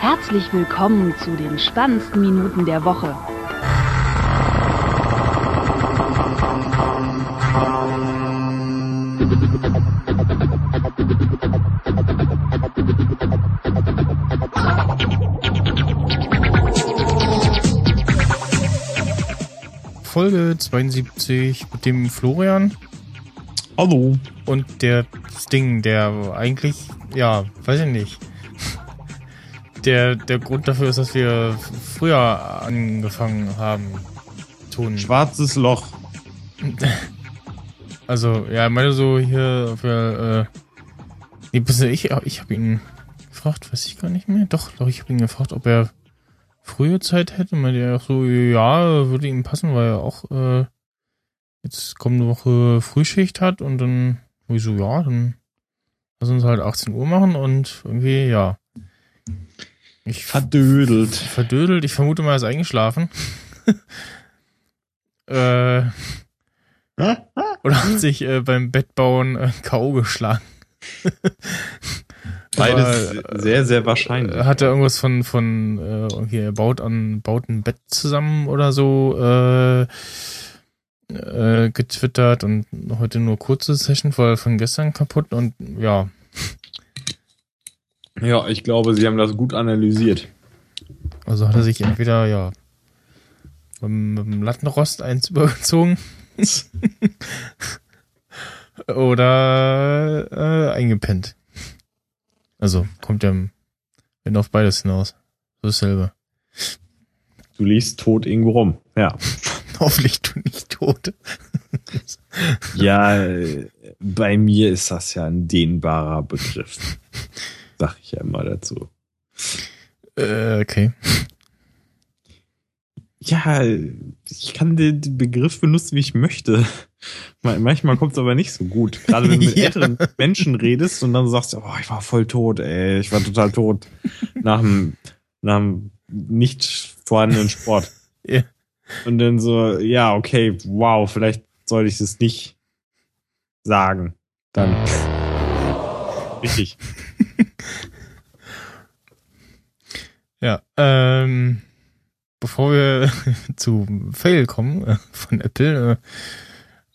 Herzlich willkommen zu den spannendsten Minuten der Woche. Folge 72 mit dem Florian Hallo. und der Sting, der eigentlich, ja, weiß ich nicht. Der, der Grund dafür ist, dass wir früher angefangen haben tun. Schwarzes Loch. Also, ja, ich meine so hier für, äh, nee, ich, ich habe ihn gefragt, weiß ich gar nicht mehr. Doch, doch, ich habe ihn gefragt, ob er frühe Zeit hätte. Meinte er auch so, ja, würde ihm passen, weil er auch, äh, jetzt kommende Woche Frühschicht hat und dann, wo ich so, ja, dann lass uns halt 18 Uhr machen und irgendwie, ja. Ich Verdödelt. verdödelt. Ich vermute mal, er ist eingeschlafen. äh, oder hat sich äh, beim Bettbauen äh, K.O. geschlagen. Beides Aber, sehr, sehr wahrscheinlich. Äh, Hat er irgendwas von, von äh, okay, er baut an, baut ein Bett zusammen oder so äh, äh, getwittert und heute nur kurze Session, weil von gestern kaputt und ja, ja, ich glaube, sie haben das gut analysiert. also hat er sich entweder ja mit, dem Lattenrost eins übergezogen oder äh, eingepennt. Also kommt ja wenn auf beides hinaus. So dasselbe. Du liegst tot irgendwo rum. Ja. Hoffentlich du nicht tot. Ja, äh, bei mir ist das ja ein dehnbarer Begriff. Sag ich ja immer dazu. Äh, okay. Ja, ich kann den Begriff benutzen, wie ich möchte. Ma- Manchmal kommt es aber nicht so gut. Gerade wenn du mit Ja. älteren Menschen redest und dann sagst du, oh, ich war voll tot, ey, ich war total tot. Nach dem, nach dem nicht vorhandenen Sport. Ja. Und dann so, ja, okay, wow, vielleicht sollte ich das nicht sagen. Dann. Richtig. Ja, ähm, bevor wir zu Fail kommen äh, von Apple,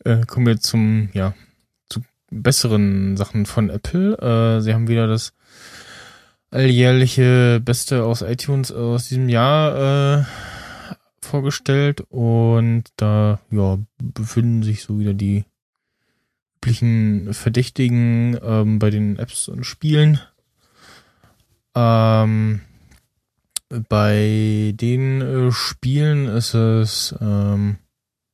äh, äh, kommen wir zum, ja, zu besseren Sachen von Apple. Äh, sie haben wieder das alljährliche Beste aus iTunes aus diesem Jahr äh, vorgestellt und da, ja, befinden sich so wieder die üblichen Verdächtigen ähm, bei den Apps und Spielen. Ähm, bei den äh, Spielen ist es ähm,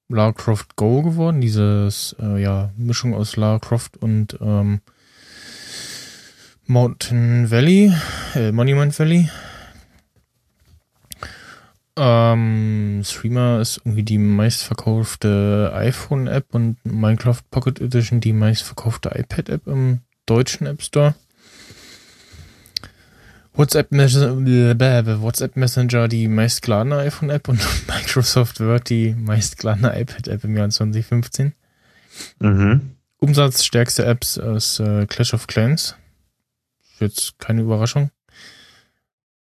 Lara Croft Go geworden, dieses äh, ja Mischung aus Lara Croft und ähm, Mountain Valley, äh, Monument Valley. Ähm, Streamer ist irgendwie die meistverkaufte iPhone-App und Minecraft Pocket Edition die meistverkaufte iPad-App im deutschen App Store. WhatsApp, Mes Blablabla. WhatsApp Messenger die meistgeladene iPhone-App und Microsoft Word die meistgeladene iPad-App im Jahr 2015. Mhm. Umsatzstärkste Apps ist äh, Clash of Clans. Jetzt keine Überraschung.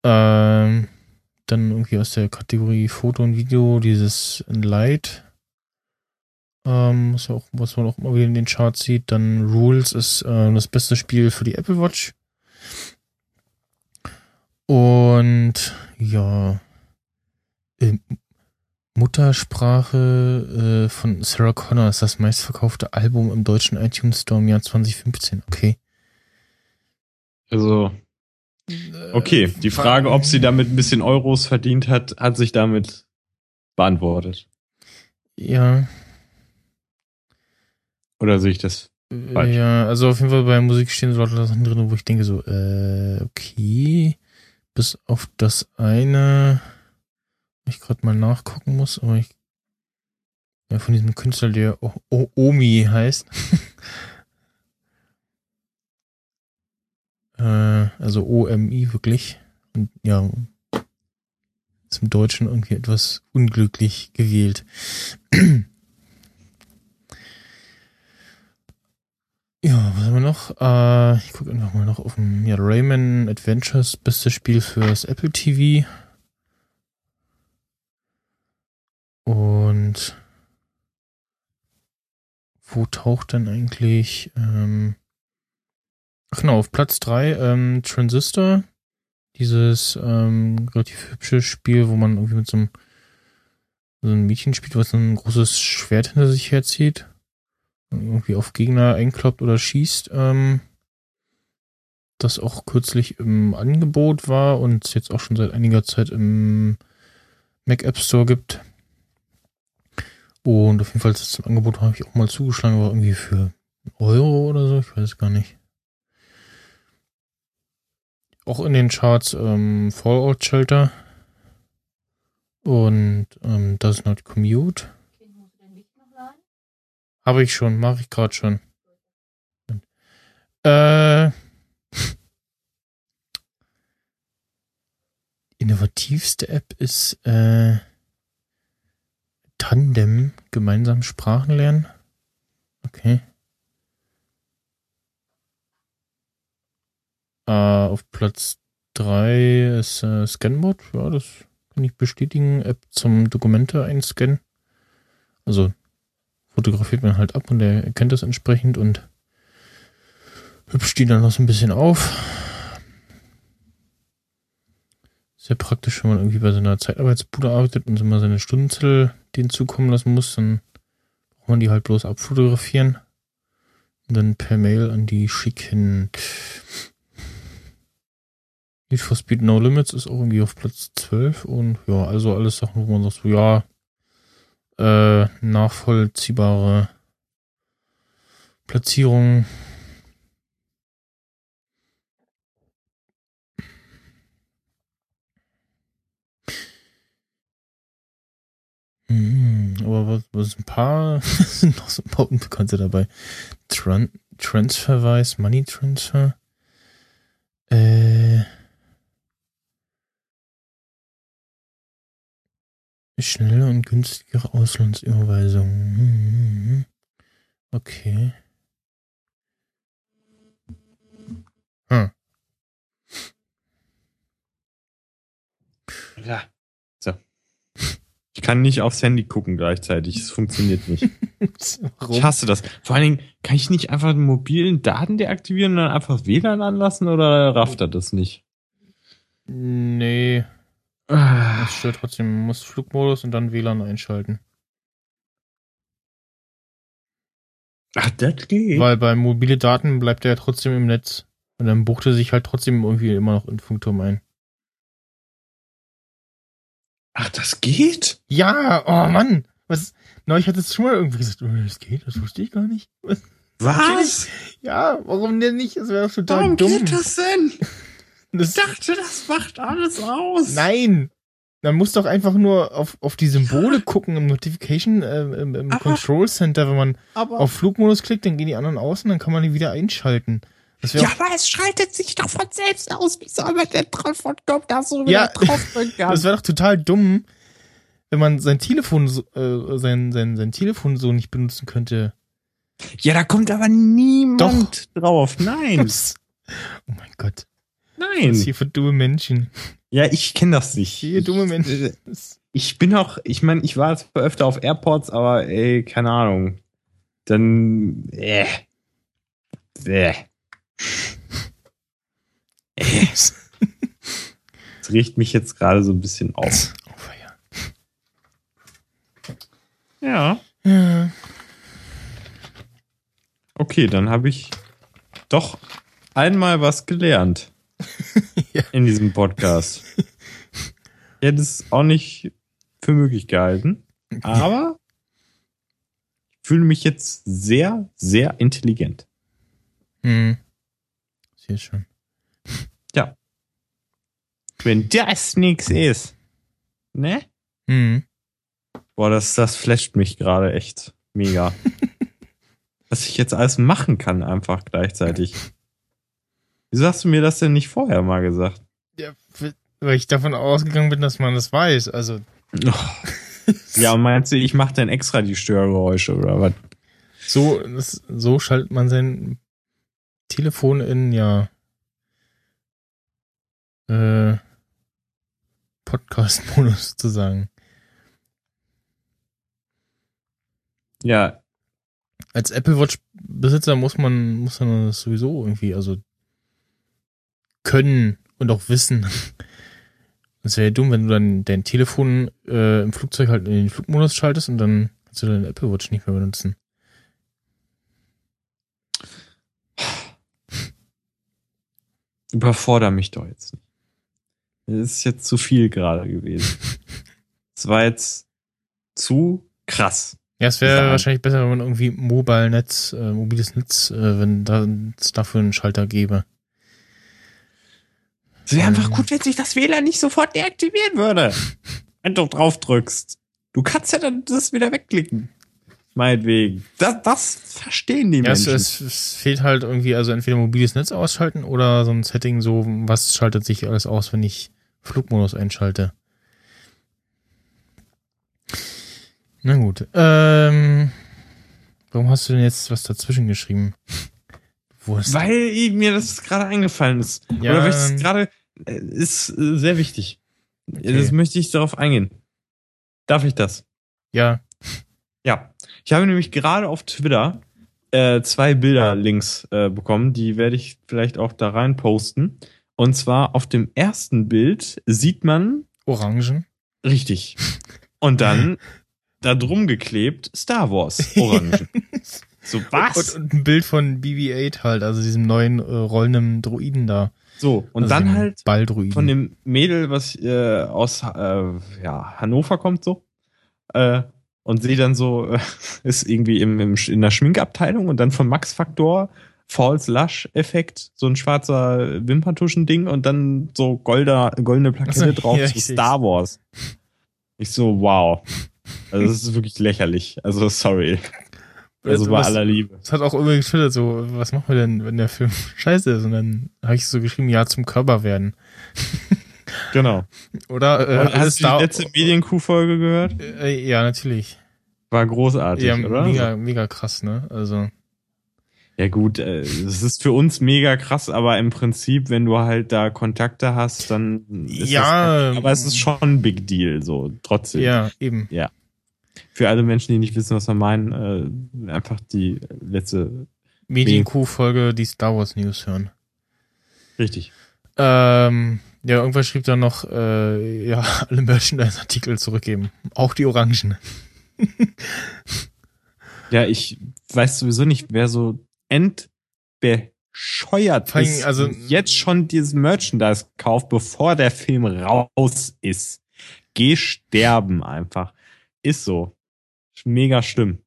Ähm, dann irgendwie aus der Kategorie Foto und Video dieses Light. Ähm, was, auch, was man auch immer wieder in den Charts sieht. Dann Rules ist äh, das beste Spiel für die Apple Watch. Und ja, ähm, Muttersprache äh, von Sarah Connor ist das meistverkaufte Album im deutschen iTunes Store im Jahr 2015. Okay. Also, okay. Die Frage, ob sie damit ein bisschen Euros verdient hat, hat sich damit beantwortet. Ja, Oder sehe ich das? äh, Falsch. ja, also auf jeden Fall bei Musik stehen so Sachen drin, wo ich denke so, äh, okay, bis auf das eine, ich gerade mal nachgucken muss, aber ich, ja, von diesem Künstler, der o o Omi heißt. äh, also O-M-I wirklich. Und ja, im Deutschen irgendwie etwas unglücklich gewählt. Ja, was haben wir noch? Äh, ich gucke einfach mal noch auf dem ja, Rayman Adventures, bestes Spiel fürs Apple TV. Und wo taucht denn eigentlich ähm, ach genau, auf Platz drei ähm, Transistor, dieses ähm, relativ hübsche Spiel, wo man irgendwie mit so einem, so einem Mädchen spielt, was ein großes Schwert hinter sich herzieht irgendwie auf Gegner einkloppt oder schießt, ähm, das auch kürzlich im Angebot war und es jetzt auch schon seit einiger Zeit im Mac App Store gibt. Und auf jeden Fall das Angebot habe ich auch mal zugeschlagen, war irgendwie für Euro oder so, ich weiß gar nicht. Auch in den Charts ähm, Fallout Shelter und ähm, Does Not Commute. Habe ich schon, mache ich gerade schon. Äh, innovativste App ist äh, Tandem, gemeinsam Sprachen lernen. Okay. Äh, auf Platz 3 ist äh, Scanbot. Ja, das kann ich bestätigen. App zum Dokumente einscannen. Also fotografiert man halt ab und er erkennt das entsprechend und hübscht die dann noch so ein bisschen auf. Sehr praktisch, wenn man irgendwie bei seiner Zeitarbeitsbude arbeitet und immer seine Stundenzettel denen zukommen lassen muss, dann braucht man die halt bloß abfotografieren und dann per Mail an die schicken. Need for Speed No Limits ist auch irgendwie auf Platz 12 und ja, also alles Sachen, wo man sagt so, ja, äh, nachvollziehbare Platzierung. Hm, aber was, was ein paar sind noch so ein paar Unbekannte dabei. Tran Transferwise, Money Transfer. Äh, Schnelle und günstigere Auslandsüberweisungen. Hm, okay. Hm. Ja. So. Ich kann nicht aufs Handy gucken gleichzeitig. Es funktioniert nicht. ich hasse das. Vor allen Dingen, kann ich nicht einfach den mobilen Daten deaktivieren und dann einfach WLAN anlassen oder rafft er das nicht? Nee. Das stört trotzdem. Muss Flugmodus und dann WLAN einschalten. Ach, das geht. Weil bei mobile Daten bleibt er ja trotzdem im Netz. Und dann bucht er sich halt trotzdem irgendwie immer noch in Funkturm ein. Ach, das geht? Ja, oh Mann. Was? Neulich hat es schon mal irgendwie gesagt, oh, das geht, das wusste ich gar nicht. Was? Was? Ja, warum denn nicht? Das wäre doch total warum dumm. Warum geht das denn? Ich dachte, das macht alles aus. Nein. Man muss doch einfach nur auf, auf die Symbole ja. gucken im Notification, äh, im, im aber, Control Center. Wenn man auf Flugmodus klickt, dann gehen die anderen aus und dann kann man die wieder einschalten. ja, aber es schaltet sich doch von selbst aus. Wie soll man denn drauf kommt da so wieder ja, drauf Das wäre doch total dumm, wenn man sein Telefon, äh, sein, sein, sein Telefon so nicht benutzen könnte. Ja, da kommt aber niemand doch. drauf. Nein. oh mein Gott. Nein. Was ist hier für dumme Menschen? Ja, ich kenne das nicht. Hier dumme Menschen. Ich bin auch, ich meine, ich war zwar öfter auf Airports, aber ey, keine Ahnung. Dann, äh. Äh. Das riecht mich jetzt gerade so ein bisschen auf. Ja. Ja. Okay, dann habe ich doch einmal was gelernt. ja. In diesem Podcast. Ich hätte es auch nicht für möglich gehalten. Aber ich fühle mich jetzt sehr, sehr intelligent. Hm. Sehr schön. Ja. Wenn das nichts ist. Ne? Hm. Boah, das, das flasht mich gerade echt mega. Was ich jetzt alles machen kann, einfach gleichzeitig. Wieso hast du mir das denn nicht vorher mal gesagt? Ja, weil ich davon ausgegangen bin, dass man das weiß. Also. Oh. ja, meinst du, ich mache dann extra die Störgeräusche oder was? So, das, so schaltet man sein Telefon in, ja, äh, Podcast-Modus zu sagen. Ja. Als Apple Watch-Besitzer muss man, muss man das sowieso irgendwie, also können und auch wissen. Es wäre ja dumm, wenn du dann dein Telefon äh, im Flugzeug halt in den Flugmodus schaltest und dann kannst du deine Apple Watch nicht mehr benutzen. Überforder mich doch jetzt nicht. Das ist jetzt zu viel gerade gewesen. Es war jetzt zu krass. Ja, es wäre wahrscheinlich besser, wenn man irgendwie Mobile Netz, äh, mobiles Netz, äh, wenn es dafür einen Schalter gäbe. Es wäre einfach gut, wenn sich das WLAN nicht sofort deaktivieren würde. wenn du drauf drückst. Du kannst ja dann das wieder wegklicken. Meinetwegen. Das, das verstehen die ja, Menschen. Es, es fehlt halt irgendwie, also entweder mobiles Netz ausschalten oder so ein Setting so, was schaltet sich alles aus, wenn ich Flugmodus einschalte. Na gut. Ähm, warum hast du denn jetzt was dazwischen geschrieben? Wo ist weil mir das gerade eingefallen ist. Ja, Oder weil es gerade äh, ist äh, sehr wichtig. Okay. Das möchte ich darauf eingehen. Darf ich das? Ja. Ja. Ich habe nämlich gerade auf Twitter äh, zwei Bilder-Links äh, bekommen. Die werde ich vielleicht auch da rein posten. Und zwar auf dem ersten Bild sieht man Orangen. Richtig. Und dann da drum geklebt Star Wars Orangen. so was? Und, und, ein Bild von BB-8 halt, also diesem neuen äh, rollenden Droiden da. So, und also dann halt Balldruiden. von dem Mädel, was äh, aus äh, ja, Hannover kommt so. Äh, und sie dann so, äh, ist irgendwie im, im, in der Schminkabteilung und dann von Max Factor False Lush Effekt, so ein schwarzer Wimperntuschen-Ding und dann so golder, goldene Plakette also, drauf, ja, so Star Wars. Ich so, wow. Also das ist wirklich lächerlich. Also sorry. Also bei was, aller Liebe. Es hat auch irgendwie geschildert, so, was machen wir denn, wenn der Film scheiße ist? Und dann habe ich so geschrieben, ja, zum Körper werden. Genau. Oder äh, hast du die letzte Medienkuh-Folge gehört? Äh, ja, natürlich. War großartig, ja, oder? Mega, mega krass, ne? Also. Ja gut, äh, es ist für uns mega krass, aber im Prinzip, wenn du halt da Kontakte hast, dann ist ja, das, aber es ist schon ein Big Deal, so trotzdem. Ja, eben. Ja. Für alle Menschen, die nicht wissen, was wir meinen, äh, einfach die letzte Medienkuh-Folge, die Star Wars News hören. Richtig. Ähm, ja, irgendwer schrieb dann noch, äh, ja, alle Merchandise-Artikel zurückgeben. Auch die Orangen. ja, ich weiß sowieso nicht, wer so entbescheuert allem, ist also, jetzt schon dieses Merchandise kauft, bevor der Film raus ist. Geh sterben einfach. Ist so. Mega schlimm.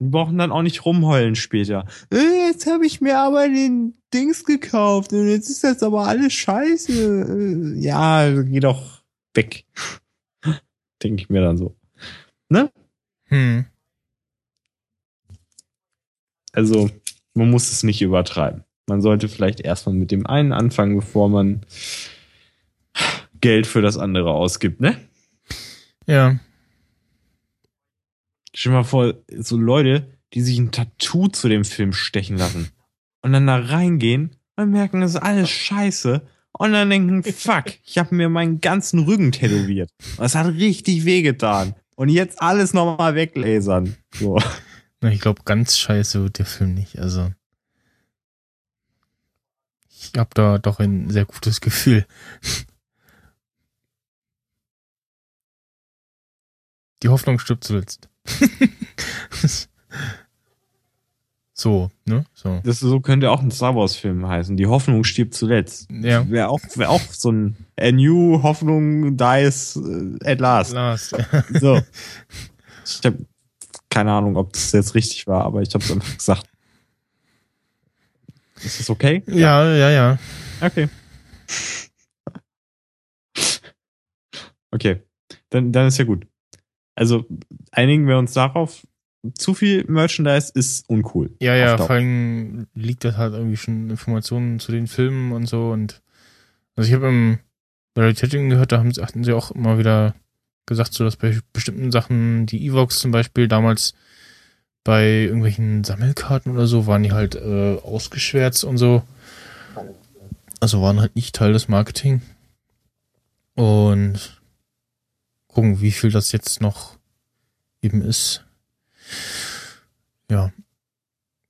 Die brauchen dann auch nicht rumheulen später. Äh, jetzt habe ich mir aber den Dings gekauft und jetzt ist das aber alles scheiße. Äh, ja, geh doch weg. Denke ich mir dann so. Ne? Hm. Also, man muss es nicht übertreiben. Man sollte vielleicht erstmal mit dem einen anfangen, bevor man Geld für das andere ausgibt, ne? Ja. Stell dir mal vor, so Leute, die sich ein Tattoo zu dem Film stechen lassen und dann da reingehen und merken, das ist alles scheiße und dann denken, fuck, ich habe mir meinen ganzen Rücken tätowiert. Das hat richtig wehgetan. Und jetzt alles nochmal weglasern. So. Ich glaube, ganz scheiße wird der Film nicht. Also. Ich habe da doch ein sehr gutes Gefühl. Die Hoffnung stirbt zuletzt. so, ne? So. Das so könnte auch ein Star Wars Film heißen. Die Hoffnung stirbt zuletzt. Ja. Wäre auch, wär auch so ein A New Hoffnung dies uh, at last. last. so. Ich hab keine Ahnung, ob das jetzt richtig war, aber ich habe es einfach gesagt. Ist das okay? Ja, ja, ja. Okay. Okay. Dann, dann ist ja gut. Also einigen wir uns darauf, zu viel Merchandise ist uncool. Ja, ja, vor allem liegt das halt irgendwie schon Informationen zu den Filmen und so und also ich habe im Realitäting gehört, da haben sie, hatten sie auch immer wieder gesagt, so dass bei bestimmten Sachen, die Evox zum Beispiel damals bei irgendwelchen Sammelkarten oder so waren die halt äh, ausgeschwärzt und so. Also waren halt nicht Teil des Marketing. Und gucken, wie viel das jetzt noch eben ist. Ja.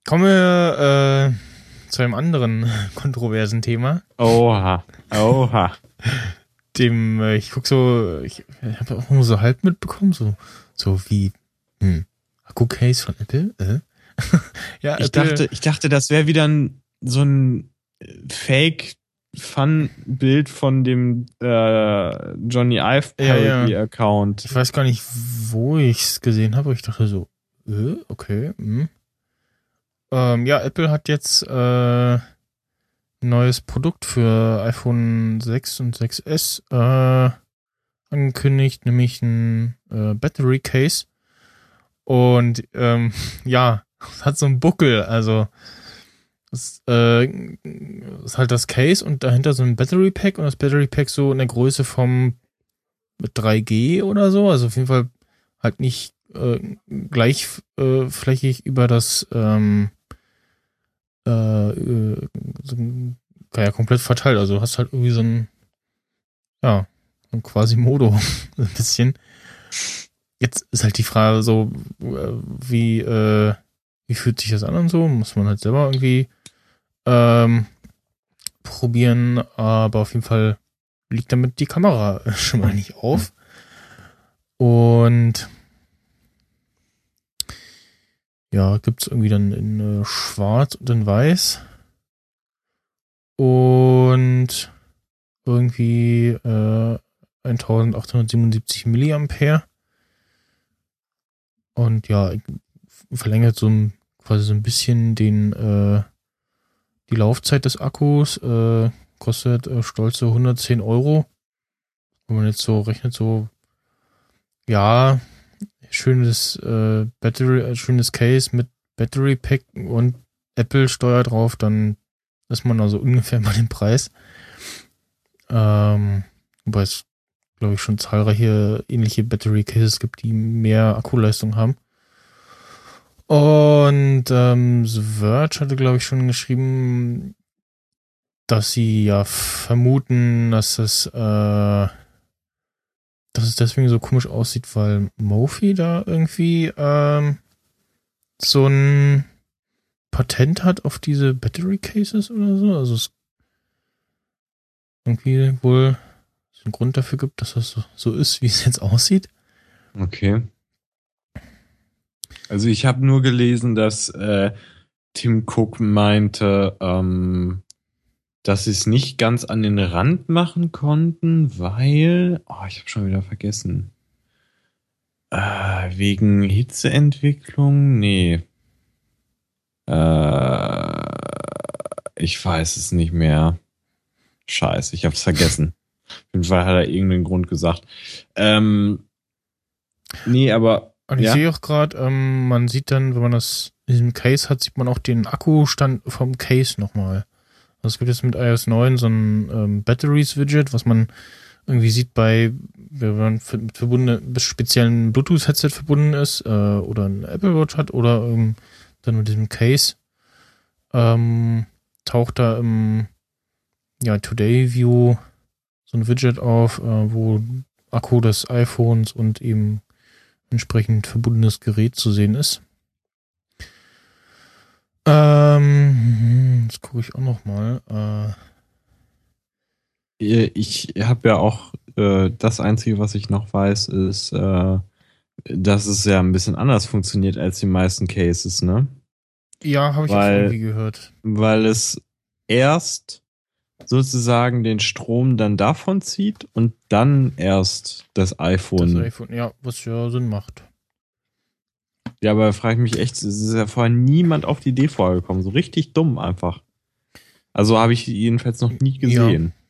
Kommen wir äh, zu einem anderen kontroversen Thema. Oha. Oha. Dem, äh, ich guck so, ich habe auch nur so halb mitbekommen, so, so wie, hm, Akku-Case von Apple? Äh? ja, ich Apple, dachte, ich dachte, das wäre wieder ein, so ein Fake Fun-Bild von dem äh, Johnny Ive Parody-Account. Ja, ja. Ich weiß gar nicht, wo ich es gesehen habe. Ich dachte so, äh, okay. Hm. Ähm, ja, Apple hat jetzt äh, ein neues Produkt für iPhone 6 und 6S äh, angekündigt, nämlich ein äh, Battery Case. Und ähm, ja, hat so einen Buckel, also das äh, ist halt das Case und dahinter so ein Battery Pack und das Battery Pack so in der Größe vom 3G oder so. Also auf jeden Fall halt nicht äh, gleichflächig äh, über das ähm, äh, äh, ja, komplett verteilt. Also hast halt irgendwie so ein ja, so ein quasi Modo ein bisschen. Jetzt ist halt die Frage so, äh, wie, wie fühlt sich das an und so? Muss man halt selber irgendwie ähm, probieren, aber auf jeden Fall liegt damit die Kamera schon mal nicht auf. Und ja, gibt's irgendwie dann in äh, Schwarz und in Weiß. Und irgendwie äh, 1877 Milliampere. Und ja, verlängert so ein, quasi so ein bisschen den äh, die Laufzeit des Akkus äh, kostet äh, stolze 110 Euro. Wenn man jetzt so rechnet, so, ja, schönes äh, Battery, äh, schönes Case mit Battery Pack und Apple Steuer drauf, dann ist man also ungefähr bei dem Preis. Ähm, wobei es, glaube ich, schon zahlreiche ähnliche Battery Cases gibt, die mehr Akkuleistung haben. Und ähm, The Verge hatte, glaube ich, schon geschrieben, dass sie ja vermuten, dass es, äh, dass es deswegen so komisch aussieht, weil Mofi da irgendwie ähm, so ein Patent hat auf diese Battery Cases oder so. Also es irgendwie wohl einen Grund dafür gibt, dass das so, so ist, wie es jetzt aussieht. Okay. Also ich habe nur gelesen, dass äh, Tim Cook meinte, ähm, dass sie es nicht ganz an den Rand machen konnten, weil, oh, ich habe schon wieder vergessen. Äh, wegen Hitzeentwicklung? Nee. Äh, ich weiß es nicht mehr. Scheiße, ich hab's vergessen. Auf jeden Fall hat er irgendeinen Grund gesagt. Ähm, nee, aber und ich ja. sehe auch gerade, ähm, man sieht dann, wenn man das in diesem Case hat, sieht man auch den Akkustand vom Case nochmal. Also es gibt jetzt mit iOS 9 so ein ähm, Batteries-Widget, was man irgendwie sieht bei, wenn man mit verbundenen, speziellen Bluetooth-Headset verbunden ist, äh, oder ein Apple Watch hat, oder ähm, dann mit diesem Case, ähm, taucht da im ja, Today View so ein Widget auf, äh, wo Akku des iPhones und eben entsprechend verbundenes Gerät zu sehen ist. Ähm, jetzt gucke ich auch noch mal. Äh, ich habe ja auch äh, das Einzige, was ich noch weiß, ist, äh, dass es ja ein bisschen anders funktioniert als die meisten Cases, ne? Ja, habe ich weil, auch irgendwie gehört. Weil es erst sozusagen den Strom dann davon zieht und dann erst das iPhone. Das iPhone, ja, was ja Sinn macht. Ja, aber frage ich mich echt, es ist ja vorher niemand auf die Idee vorgekommen. So richtig dumm einfach. Also habe ich jedenfalls noch nie gesehen. Ja.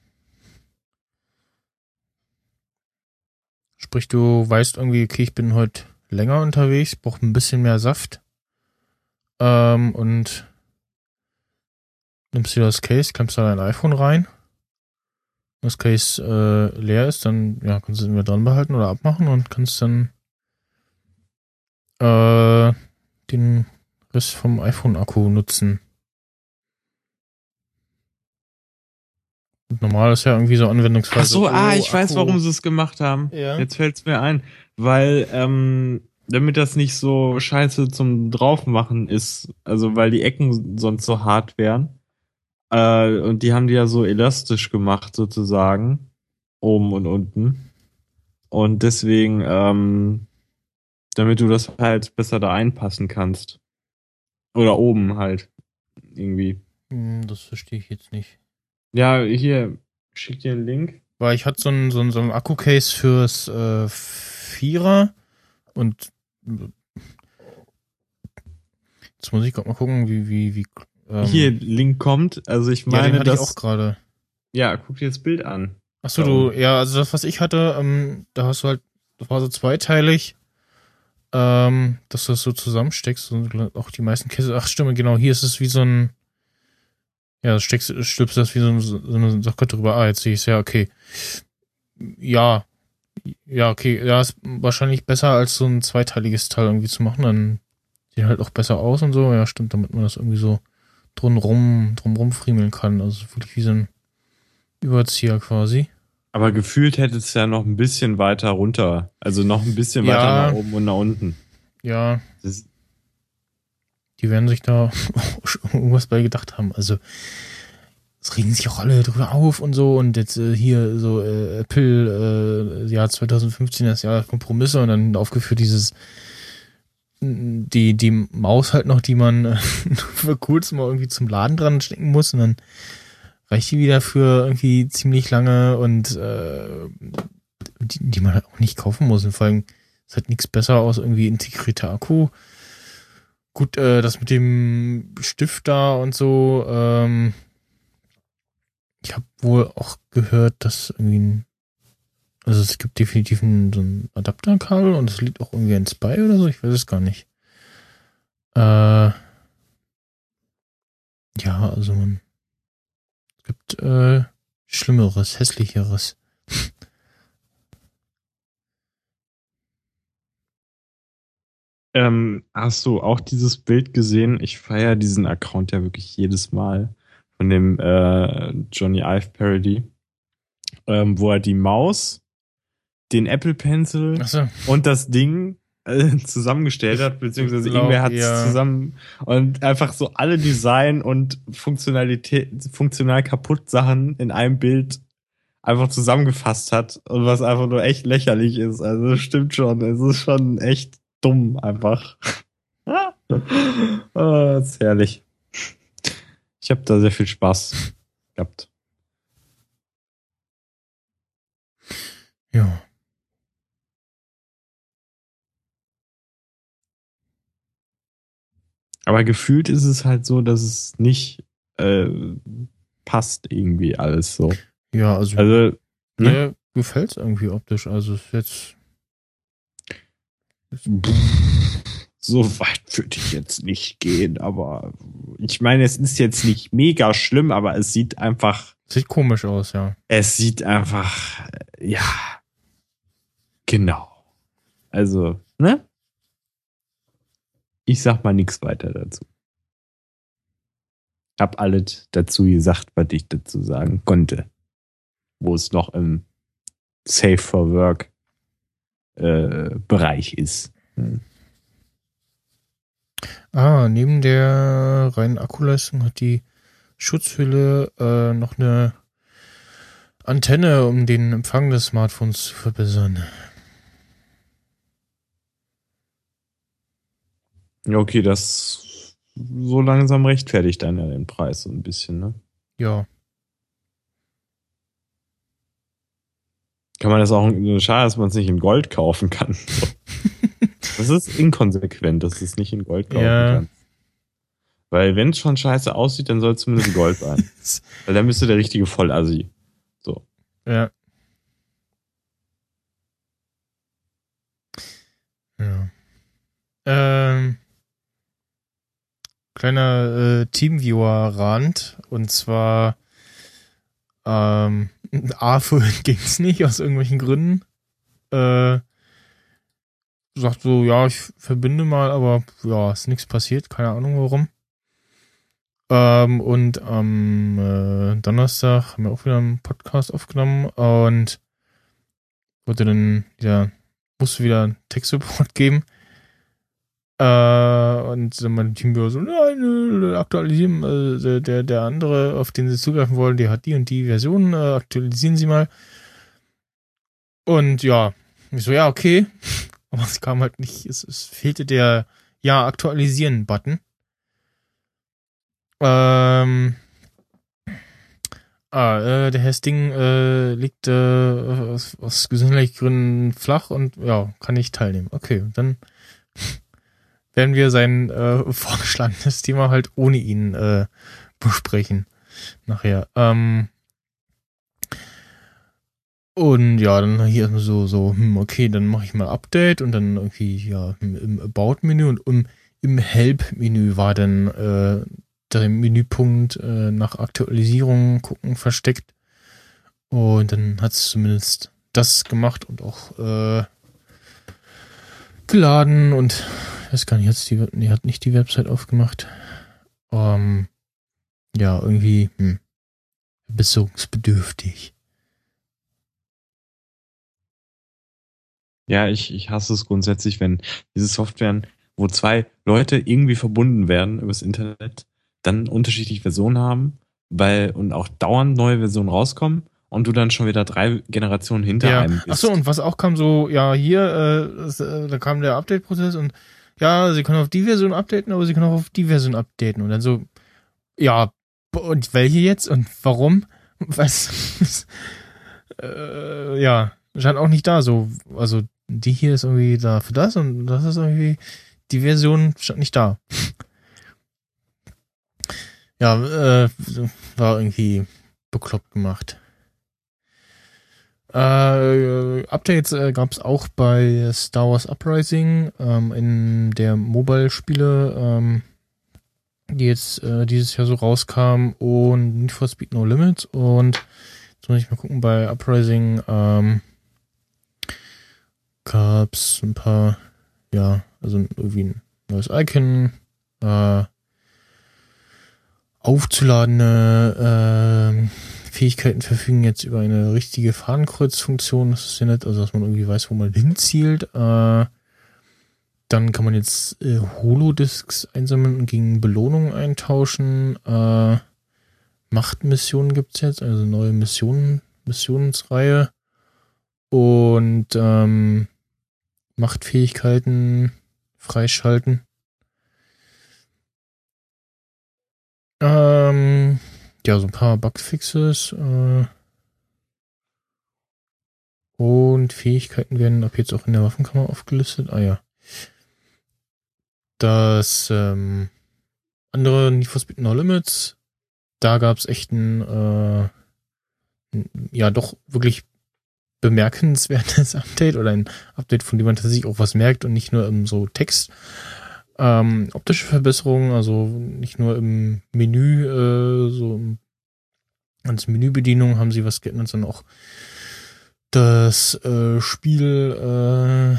Sprich, du weißt irgendwie, okay, ich bin heute länger unterwegs, brauche ein bisschen mehr Saft. Ähm, und nimmst dir das Case, klemmst da dein iPhone rein. Wenn das Case äh, leer ist, dann ja, kannst du es entweder dran behalten oder abmachen und kannst dann äh, den Rest vom iPhone-Akku nutzen. Und normal ist ja irgendwie so Anwendungsfall. Ach so, ah, oh, ich weiß, warum sie es gemacht haben. Ja. Jetzt fällt's mir ein. Weil, ähm, damit das nicht so scheiße zum Draufmachen ist, also weil die Ecken sonst so hart wären. Äh, und die haben die ja so elastisch gemacht, sozusagen. Oben und unten. Und deswegen, ähm, damit du das halt besser da einpassen kannst. Oder oben halt. Irgendwie. Hm, Das verstehe ich jetzt nicht. Ja, hier, schick dir einen Link. Weil ich hatte so ein, so ein, so ein Akku-Case fürs äh, Vierer und äh, jetzt muss ich gerade mal gucken, wie, wie, wie. Ähm, hier, Link kommt. Also ich ja, meine, ich dass. auch gerade. ja, guck dir das Bild an. Achso, Ja. du, ja, also das, was ich hatte, ähm, da hast du halt, das war so zweiteilig, ähm, dass du das so zusammensteckst und auch die meisten Käse, ach stimmt, genau, hier ist es wie so ein, ja, steckst, stülpst das wie so, ein- so eine Socke drüber, ah, jetzt sehe ich es, ja, okay. Ja, ja, okay, ja, ist wahrscheinlich besser als so ein zweiteiliges Teil irgendwie zu machen, dann sieht halt auch besser aus und so, ja, stimmt, damit man das irgendwie so drumrum, drumrum friemeln kann, also wirklich wie so ein Überzieher quasi. Aber gefühlt hätte es ja noch ein bisschen weiter runter. Also noch ein bisschen Ja. weiter nach oben und nach unten. Ja, die werden sich da irgendwas bei gedacht haben. Also es regen sich auch alle drüber auf und so und jetzt äh, hier so äh, Apple äh, Jahr 2015 das Jahr Kompromisse und dann aufgeführt dieses die die Maus halt noch, die man äh, für kurz mal irgendwie zum Laden dran stecken muss und dann reicht die wieder für irgendwie ziemlich lange und äh, die, die man halt auch nicht kaufen muss und vor allem ist halt nichts besser aus irgendwie integrierter Akku. Gut, äh, das mit dem Stift da und so, ähm, ich habe wohl auch gehört, dass irgendwie ein, also es gibt definitiv ein, so ein Adapterkabel und es liegt auch irgendwie ein Spy oder so, ich weiß es gar nicht. Äh, ja, also man, es gibt äh, Schlimmeres, Hässlicheres. ähm, hast du auch dieses Bild gesehen? Ich feiere diesen Account ja wirklich jedes Mal von dem äh, Johnny Ive Parody, ähm, wo er die Maus, den Apple Pencil Achso, und das Ding äh, zusammengestellt hat, beziehungsweise glaub, irgendwer hat es ja. zusammen und einfach so alle Design und Funktionalität, funktional kaputt Sachen in einem Bild einfach zusammengefasst hat und was einfach nur echt lächerlich ist. Also das stimmt schon. Es ist schon echt dumm einfach. das ist herrlich. Ich habe da sehr viel Spaß gehabt. ja. Aber gefühlt ist es halt so, dass es nicht äh, passt irgendwie alles so. Ja, also, Also, ne? mir gefällt's irgendwie optisch. Also ist jetzt. so weit würde ich jetzt nicht gehen, aber ich meine, es ist jetzt nicht mega schlimm, aber es sieht einfach, Sieht komisch aus, ja. es sieht einfach, ja, genau. Also, ne? Ich sag mal nichts weiter dazu. Hab alles dazu gesagt, was ich dazu sagen konnte. Wo es noch im Safe for Work äh, Bereich ist. Hm. Ah, neben der reinen Akkuleistung hat die Schutzhülle äh, noch eine Antenne, um den Empfang des Smartphones zu verbessern. Ja, okay, das so langsam rechtfertigt dann ja den Preis so ein bisschen, ne? Ja, Kann man das auch, schade, dass man es nicht in Gold kaufen kann. Das ist inkonsequent, dass es nicht in Gold kaufen Ja. kannst. Weil wenn es schon scheiße aussieht, dann soll es zumindest Gold sein. Weil dann bist du der richtige Vollassi. So. ja. Ja. Ähm, kleiner äh, Teamviewer-Rand. Und zwar ähm, A, vorhin ging's nicht, aus irgendwelchen Gründen. Äh, sagt so, ja, ich verbinde mal, aber ja, ist nichts passiert, keine Ahnung warum. Ähm, und am äh, Donnerstag haben wir auch wieder einen Podcast aufgenommen und wollte dann wieder, musste wieder Tech-Support geben. Äh, und mein Team so, nein, aktualisieren, äh, der, der andere, auf den sie zugreifen wollen, der hat die und die Version, äh, aktualisieren sie mal. Und ja, ich so, ja, okay. Aber es kam halt nicht, es, es fehlte der Ja, aktualisieren-Button. Ähm, ah, äh, der Herr Sting äh, liegt äh, aus, aus gesundheitlichen Gründen flach und ja, kann nicht teilnehmen. Okay, dann werden wir sein äh, vorgeschlagenes Thema halt ohne ihn äh, besprechen. Nachher. Ähm, und ja, dann hier erstmal so, so, hm, okay, dann mache ich mal Update und dann irgendwie, ja, im About-Menü und im, im Help-Menü war dann äh, der Menüpunkt äh, nach Aktualisierung gucken versteckt. Und dann hat es zumindest das gemacht und auch äh, geladen und weiß gar nicht, hat's die, nee, hat nicht die Website aufgemacht. Ähm, ja, irgendwie hm, verbesserungsbedürftig. Ja, ich, ich hasse es grundsätzlich, wenn diese Softwaren, wo zwei Leute irgendwie verbunden werden übers Internet, dann unterschiedliche Versionen haben, weil und auch dauernd neue Versionen rauskommen und du dann schon wieder drei Generationen hinter ja. einem bist. Achso, und was auch kam so, ja, hier, äh, äh, da kam der Update-Prozess und ja, sie können auf die Version updaten, aber sie können auch auf die Version updaten. Und dann so, ja, und welche jetzt und warum? Was? äh, ja, scheint auch nicht da so. Also die hier ist irgendwie da für das und das ist irgendwie, die Version stand nicht da. ja, äh, war irgendwie bekloppt gemacht. Äh, Updates äh, gab es auch bei Star Wars Uprising ähm, in der Mobile-Spiele, ähm, die jetzt äh, dieses Jahr so rauskamen und Need for Speed No Limits und jetzt muss ich mal gucken bei Uprising ähm, gab's ein paar, ja, also irgendwie ein neues Icon, äh, aufzuladene äh, Fähigkeiten verfügen jetzt über eine richtige Fadenkreuzfunktion. Das ist ja nett, also dass man irgendwie weiß, wo man hinzielt. Äh, dann kann man jetzt äh, Holodisks einsammeln und gegen Belohnungen eintauschen. Äh, Machtmissionen gibt's jetzt, also neue Missionen, Missionsreihe. Und ähm, Machtfähigkeiten freischalten. Ähm, ja, so ein paar Bugfixes. Äh, und Fähigkeiten werden ab jetzt auch in der Waffenkammer aufgelistet. Ah ja. Das ähm, andere Need for Speed No Limits, da gab es echt ein, äh, ja, doch wirklich bemerkenswertes Update oder ein Update, von dem man tatsächlich auch was merkt und nicht nur im so Text. Ähm, optische Verbesserungen, also nicht nur im Menü, äh, so als Menübedienung haben sie was geändert, sondern auch das äh, Spiel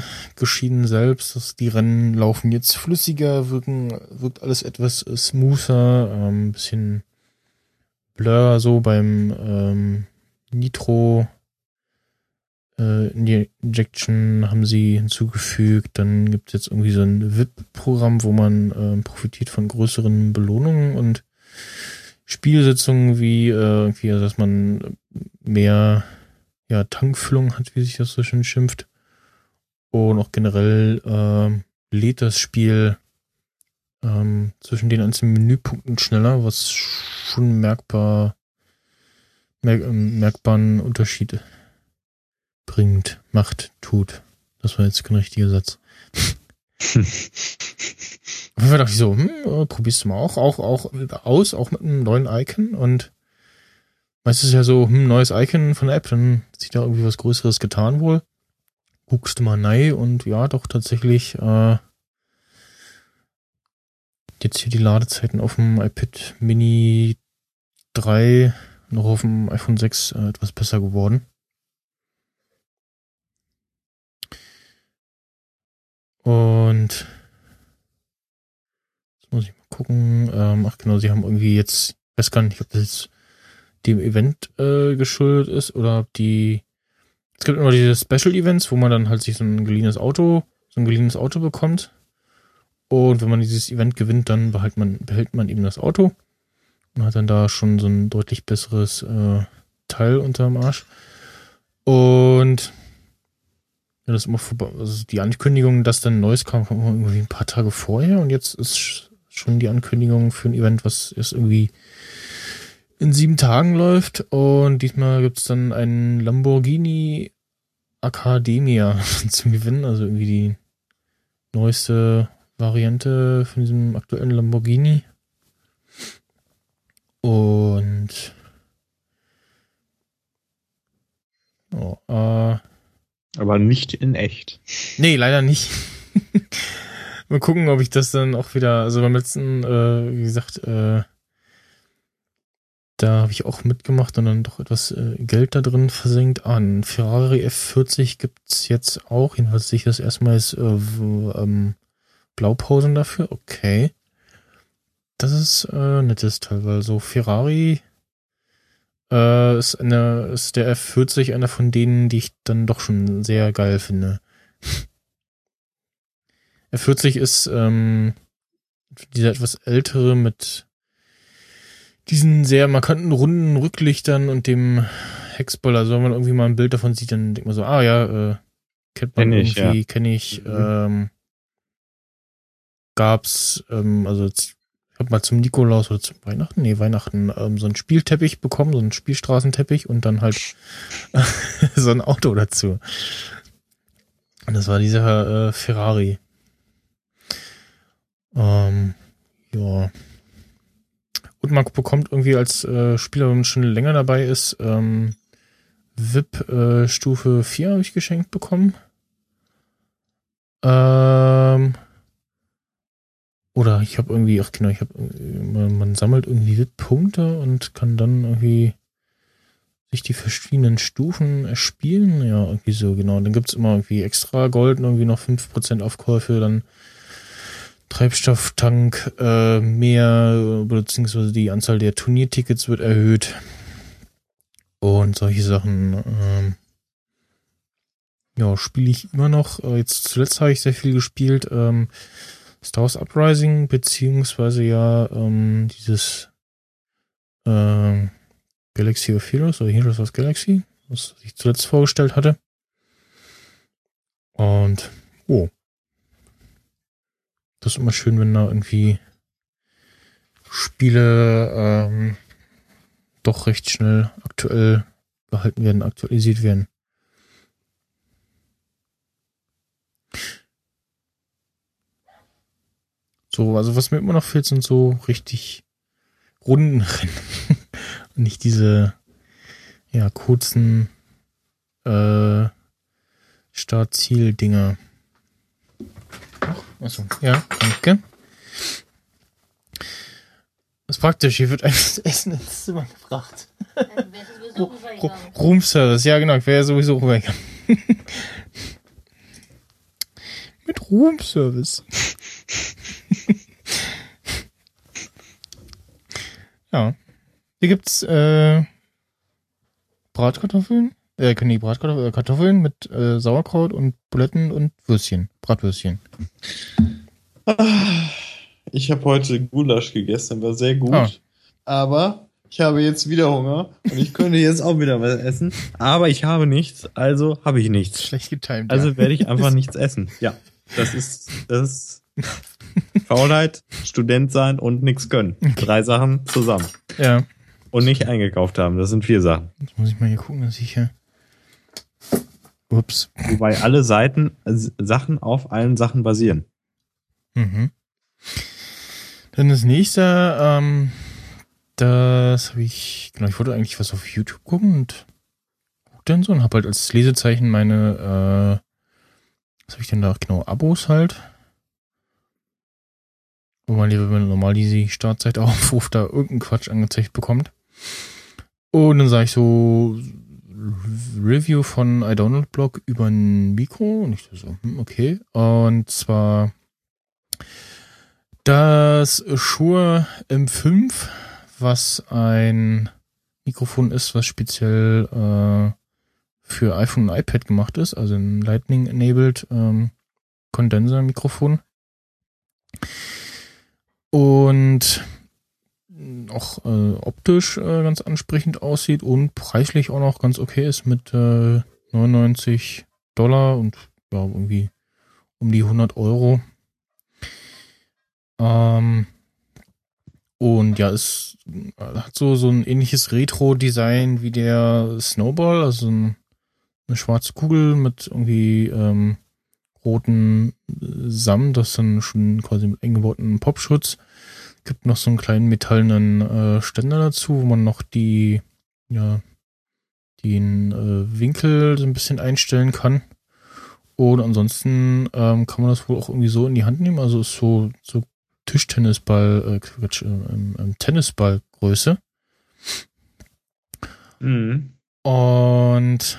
äh, geschieden selbst, dass die Rennen laufen jetzt flüssiger, wirken, wirkt alles etwas smoother, ähm, bisschen blur so beim ähm, Nitro äh, die Injection haben sie hinzugefügt. Dann gibt es jetzt irgendwie so ein VIP-Programm, wo man äh, profitiert von größeren Belohnungen und Spielsitzungen wie äh, irgendwie, also dass man mehr ja, Tankfüllung hat, wie sich das so schön schimpft. Und auch generell äh, lädt das Spiel ähm, zwischen den einzelnen Menüpunkten schneller, was schon merkbar merk, merkbaren Unterschied bringt, macht, tut. Das war jetzt kein richtiger Satz. Und dachte ich so, hm, äh, probierst du mal auch, auch, auch aus, auch mit einem neuen Icon und meistens ist ja so, hm, neues Icon von der App, dann hat sich da irgendwie was Größeres getan wohl. Guckst du mal nein und ja, doch tatsächlich, äh, jetzt hier die Ladezeiten auf dem iPad Mini 3 noch auf dem iPhone 6 äh, etwas besser geworden. Und jetzt muss ich mal gucken. Ähm, ach genau, sie haben irgendwie jetzt, ich weiß gar nicht, ob das jetzt dem Event äh, geschuldet ist oder ob die. Es gibt immer diese Special Events, wo man dann halt sich so ein geliehenes Auto, so ein geliehenes Auto bekommt. Und wenn man dieses Event gewinnt, dann behält man, behält man eben das Auto und hat dann da schon so ein deutlich besseres äh, Teil unterm Arsch. Und das ist immer vorbei. Also die Ankündigung, dass dann Neues kam, kam irgendwie ein paar Tage vorher und jetzt ist schon die Ankündigung für ein Event, was erst irgendwie in sieben Tagen läuft. Und diesmal gibt's dann einen Lamborghini Academia zum Gewinnen, also irgendwie die neueste Variante von diesem aktuellen Lamborghini. Und oh, äh, Aber nicht in echt. Nee, leider nicht. Mal gucken, ob ich das dann auch wieder, also beim letzten, äh, wie gesagt, äh, da habe ich auch mitgemacht und dann doch etwas äh, Geld da drin versenkt. Ah, ein Ferrari F40 gibt's jetzt auch. Jedenfalls sehe ich das erstmal als äh, ähm, Blaupausen dafür. Okay. Das ist äh, nettes Teil, weil so Ferrari äh, ist, eine, ist der F40 einer von denen, die ich dann doch schon sehr geil finde. F40 ist ähm, dieser etwas ältere mit diesen sehr markanten runden Rücklichtern und dem Heckspoiler. Also wenn man irgendwie mal ein Bild davon sieht, dann denkt man so, ah ja, äh, kennt man Kenn ich, irgendwie, kenne ich. Mhm. Ähm, gab's, ähm, also jetzt, ich habe mal zum Nikolaus oder zum Weihnachten, nee, Weihnachten, ähm, so einen Spielteppich bekommen, so einen Spielstraßenteppich und dann halt so ein Auto dazu. Und das war dieser äh, Ferrari. Ähm, ja. Und man bekommt irgendwie als äh, Spieler, wenn man schon länger dabei ist, ähm, VIP äh, Stufe 4 habe ich geschenkt bekommen. Ähm, oder ich habe irgendwie, ach genau, ich habe, man, man sammelt irgendwie VIP-Punkte und kann dann irgendwie sich die verschiedenen Stufen erspielen. Ja, irgendwie so, genau. Dann gibt's immer irgendwie extra Gold und irgendwie noch 5% Aufkäufe, dann Treibstofftank äh, mehr, beziehungsweise die Anzahl der Turniertickets wird erhöht. Und solche Sachen. Ähm, ja, spiele ich immer noch. Äh, Jetzt zuletzt habe ich sehr viel gespielt. Ähm, Star Wars Uprising, beziehungsweise ja ähm, dieses ähm, Galaxy of Heroes oder Heroes of Galaxy, was ich zuletzt vorgestellt hatte. Und, oh. Das ist immer schön, wenn da irgendwie Spiele ähm, doch recht schnell aktuell behalten werden, aktualisiert werden. So, also was mir immer noch fehlt, sind so richtig Rundenrennen. Und nicht diese, ja, kurzen äh, Start-Ziel-Dinger. Achso, ja, danke. Das ist praktisch, hier wird einfach das Essen ins Zimmer gebracht. Rübergegangen. Roomservice, ja genau, ich wäre ja sowieso rübergegangen. Mit Roomservice. ja. Hier gibt's äh, Bratkartoffeln, äh, nee, Bratkartoffeln, äh, Kartoffeln mit äh, Sauerkraut und Buletten und Würstchen, Bratwürstchen. Ich habe heute Gulasch gegessen, war sehr gut. Ah. Aber ich habe jetzt wieder Hunger und ich könnte jetzt auch wieder was essen. Aber ich habe nichts, also habe ich nichts. Schlecht getimt. Also ja. werde ich einfach nichts essen. Ja, das ist das ist Faulheit, Student sein und nichts können. Drei Sachen zusammen. Ja. Und nicht eingekauft haben. Das sind vier Sachen. Jetzt muss ich mal hier gucken, dass ich hier. Ups. Wobei alle Seiten, Sachen auf allen Sachen basieren. Mhm. Dann das nächste, ähm, das habe ich, genau, ich wollte eigentlich was auf YouTube gucken und guck dann so und habe halt als Lesezeichen meine, äh, was habe ich denn da, genau, Abos halt. Wo man lieber wenn man normal die Startseite aufruft, da irgendeinen Quatsch angezeigt bekommt. Und dann sage ich so, Review von iDownload Blog über ein Mikro und ich so, hm, okay. Und zwar das Shure M5, was ein Mikrofon ist, was speziell äh, für iPhone und iPad gemacht ist, also ein Lightning-enabled ähm, Kondenser-Mikrofon. Und auch äh, optisch äh, ganz ansprechend aussieht und preislich auch noch ganz okay ist mit äh, 99 Dollar und ja, irgendwie um die 100 Euro. Ähm, und ja, es hat so, so ein ähnliches Retro-Design wie der Snowball, also ein, eine schwarze Kugel mit irgendwie ähm, roten Samt, das dann schon quasi mit eingebautem Popschutz gibt noch so einen kleinen metallenen äh, Ständer dazu, wo man noch die, ja, den äh, Winkel so ein bisschen einstellen kann. Und ansonsten ähm, kann man das wohl auch irgendwie so in die Hand nehmen. Also ist so, so Tischtennisball, äh, Quatsch, äh, äh, Tennisballgröße. Mhm. Und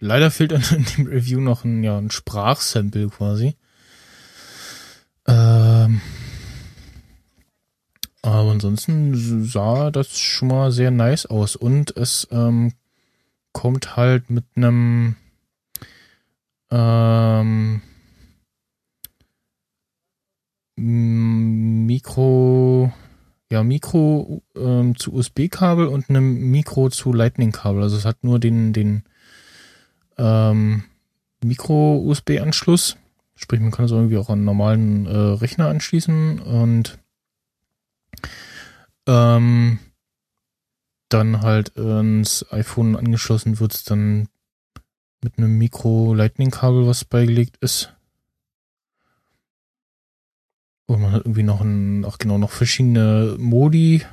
leider fehlt in dem Review noch ein, ja, ein Sprachsample quasi. Ähm, aber ansonsten sah das schon mal sehr nice aus. Und es ähm, kommt halt mit einem ähm, Mikro, ja, Mikro ähm, zu USB-Kabel und einem Mikro zu Lightning-Kabel. Also es hat nur den, den ähm, Mikro-USB-Anschluss. Sprich, man kann es irgendwie auch an einen normalen äh, Rechner anschließen und ähm, dann halt ins iPhone angeschlossen wird es dann mit einem Mikro-Lightning-Kabel, was beigelegt ist. Und man hat irgendwie noch ein, auch genau noch verschiedene Modi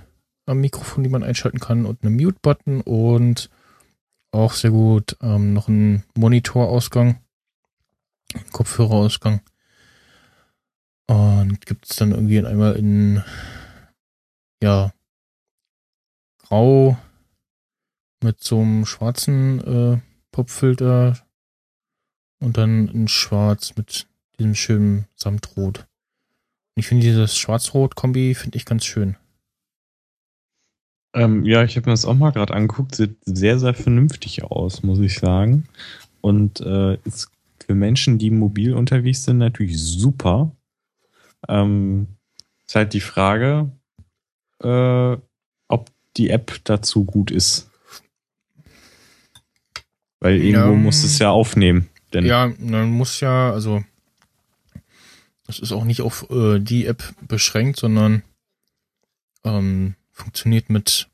am Mikrofon, die man einschalten kann und einen Mute-Button und auch sehr gut ähm, noch ein Monitorausgang, Kopfhörerausgang. Und gibt es dann irgendwie einmal in ja, grau mit so einem schwarzen äh, Popfilter und dann in schwarz mit diesem schönen Samtrot. Ich finde dieses Schwarz-Rot-Kombi finde ich ganz schön. Ähm, ja, ich habe mir das auch mal gerade angeguckt. Sieht sehr, sehr vernünftig aus, muss ich sagen. Und äh, ist für Menschen, die mobil unterwegs sind, natürlich super. Ähm, ist halt die Frage, äh, ob die App dazu gut ist. Weil irgendwo ja, muss es ja aufnehmen. Denn ja, man muss ja, also es ist auch nicht auf äh, die App beschränkt, sondern ähm, funktioniert mit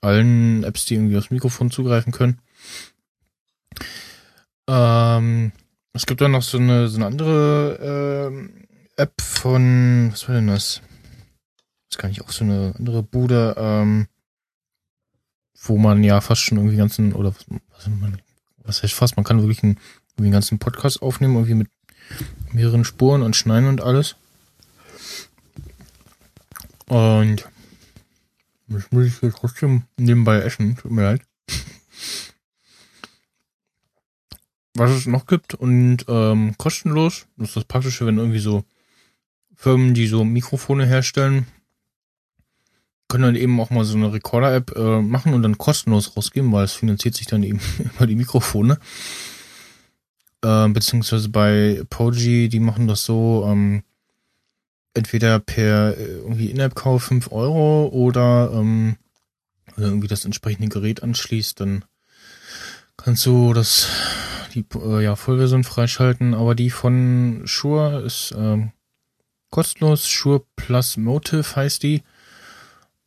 allen Apps, die irgendwie aufs Mikrofon zugreifen können. Ähm, es gibt dann noch so eine, so eine andere äh, App von, was war denn das? Das kann ich auch so eine andere Bude, ähm, wo man ja fast schon irgendwie ganzen, oder was, was heißt fast, man kann wirklich einen, einen ganzen Podcast aufnehmen, irgendwie mit mehreren Spuren und schneiden und alles. Und das muss ich jetzt trotzdem nebenbei essen, tut mir leid. Was es noch gibt und ähm, kostenlos, das ist das Praktische, wenn irgendwie so Firmen, die so Mikrofone herstellen, können dann eben auch mal so eine Recorder-App äh, machen und dann kostenlos rausgeben, weil es finanziert sich dann eben über die Mikrofone. Äh, beziehungsweise bei Poji, die machen das so, ähm, entweder per äh, irgendwie In-App-Kauf 5 Euro oder ähm, du irgendwie das entsprechende Gerät anschließt, dann kannst du das die äh, ja, Vollversion freischalten, aber die von Shure ist ähm, kostenlos. Shure Plus Motive heißt die.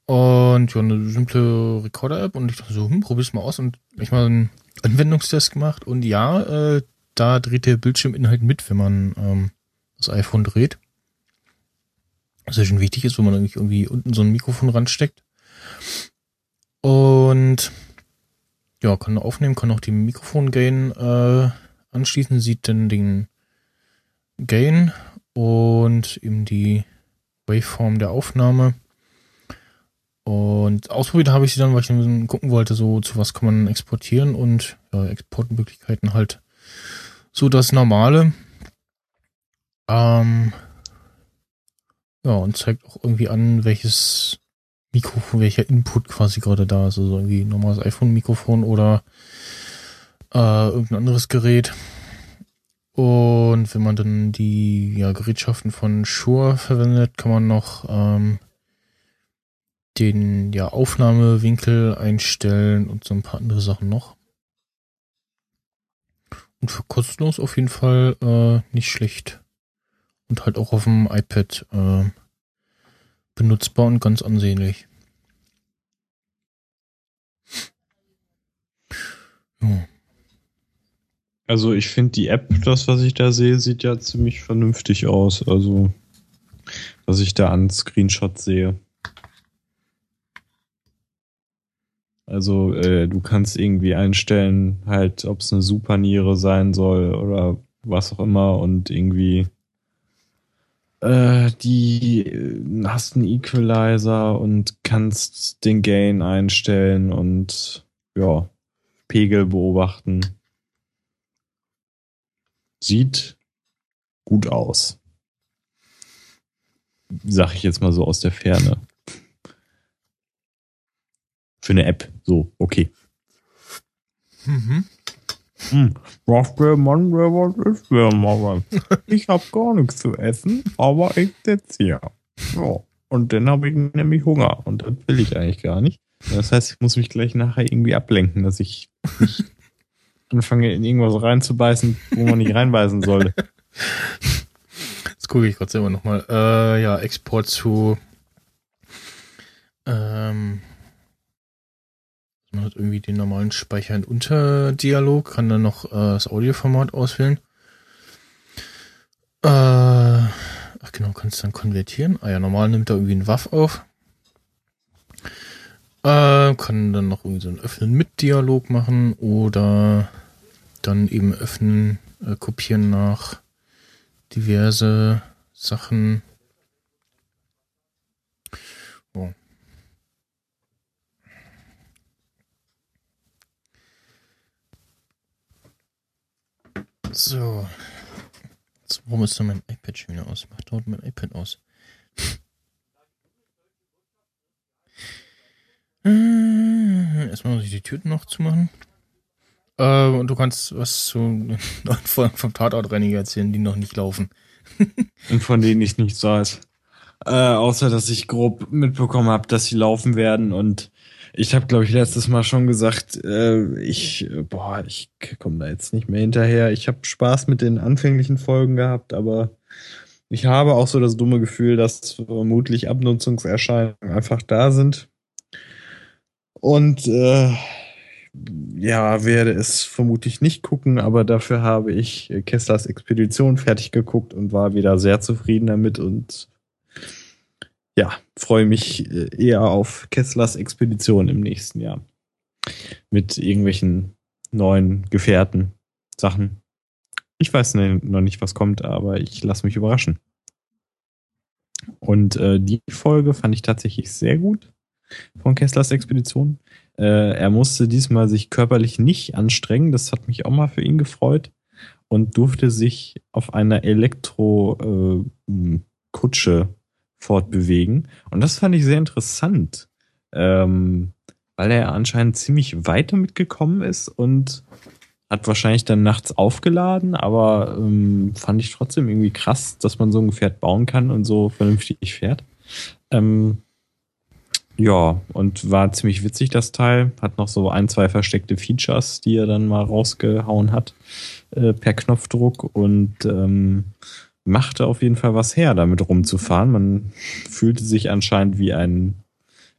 Und ja, eine simple Recorder-App und ich dachte so, hm, probier's mal aus und ich mal einen Anwendungstest gemacht und ja, äh, da dreht der Bildschirminhalt mit, wenn man ähm, das iPhone dreht. Was ja schon wichtig ist, wenn man irgendwie unten so ein Mikrofon ransteckt. Und ja, kann aufnehmen, kann auch die Mikrofon-Gain äh, anschließen, sieht dann den Gain und eben die Waveform der Aufnahme Und ausprobiert habe ich sie dann, weil ich dann gucken wollte, so zu was kann man exportieren und ja, Exportmöglichkeiten halt so das Normale. Ähm, ja, und zeigt auch irgendwie an, welches Mikrofon, welcher Input quasi gerade da ist. Also irgendwie normales iPhone-Mikrofon oder äh, irgendein anderes Gerät. Und wenn man dann die ja, Gerätschaften von Shure verwendet, kann man noch ähm, den ja, Aufnahmewinkel einstellen und so ein paar andere Sachen noch. Und für kostenlos auf jeden Fall äh, nicht schlecht. Und halt auch auf dem iPad äh, benutzbar und ganz ansehnlich. Ja. Also ich finde die App, das was ich da sehe, sieht ja ziemlich vernünftig aus. Also was ich da an Screenshots sehe. Also äh, du kannst irgendwie einstellen, halt, ob es eine Superniere sein soll oder was auch immer und irgendwie äh, die äh, hast einen Equalizer und kannst den Gain einstellen und ja, Pegel beobachten. Sieht gut aus. Sag ich jetzt mal so aus der Ferne. Für eine App. So, okay. Mhm. Hm, was der Mann, der was ist, der Mann. Ich hab gar nichts zu essen, aber ich sitze hier. Ja. Und dann habe ich nämlich Hunger. Und das will ich eigentlich gar nicht. Das heißt, ich muss mich gleich nachher irgendwie ablenken, dass ich nicht anfange, in irgendwas reinzubeißen, wo man nicht reinbeißen sollte. Jetzt gucke ich gerade selber nochmal. Äh, ja, Export zu ähm, man hat irgendwie den normalen Speicher in Unterdialog, kann dann noch äh, das Audioformat auswählen. Äh, ach genau, kannst dann konvertieren. Ah ja, normal nimmt er irgendwie einen WAF auf. Äh, kann dann noch irgendwie so ein Öffnen mit Dialog machen oder dann eben öffnen, äh, kopieren nach diverse Sachen. So. Jetzt, warum ist da mein iPad schon wieder aus? Macht dort mein iPad aus. Äh, erstmal muss ich die Türen noch zumachen. Äh, und du kannst was zu neuen Folgen vom Tatortreiniger erzählen, die noch nicht laufen. und von denen ich nichts weiß. Äh, außer, dass ich grob mitbekommen habe, dass sie laufen werden und ich habe, glaube ich, letztes Mal schon gesagt, äh, ich, boah, ich komme da jetzt nicht mehr hinterher. Ich habe Spaß mit den anfänglichen Folgen gehabt, aber ich habe auch so das dumme Gefühl, dass vermutlich Abnutzungserscheinungen einfach da sind. Und äh, ja, werde es vermutlich nicht gucken, aber dafür habe ich Kesslers Expedition fertig geguckt und war wieder sehr zufrieden damit und ja, freue mich äh, eher auf Kesslers Expedition im nächsten Jahr. Mit irgendwelchen neuen Gefährten, Sachen. Ich weiß noch nicht, was kommt, aber ich lasse mich überraschen. Und äh, die Folge fand ich tatsächlich sehr gut von Kesslers Expedition. Äh, er musste diesmal sich körperlich nicht anstrengen, das hat mich auch mal für ihn gefreut und durfte sich auf einer Elektro-Kutsche äh, fortbewegen. Und das fand ich sehr interessant, ähm, weil er anscheinend ziemlich weit damit gekommen ist und hat wahrscheinlich dann nachts aufgeladen, aber ähm, fand ich trotzdem irgendwie krass, dass man so ein Gefährt bauen kann und so vernünftig fährt. Ähm, ja, und war ziemlich witzig das Teil. Hat noch so ein, zwei versteckte Features, die er dann mal rausgehauen hat äh, per Knopfdruck und ähm, machte auf jeden Fall was her, damit rumzufahren. Man fühlte sich anscheinend wie ein,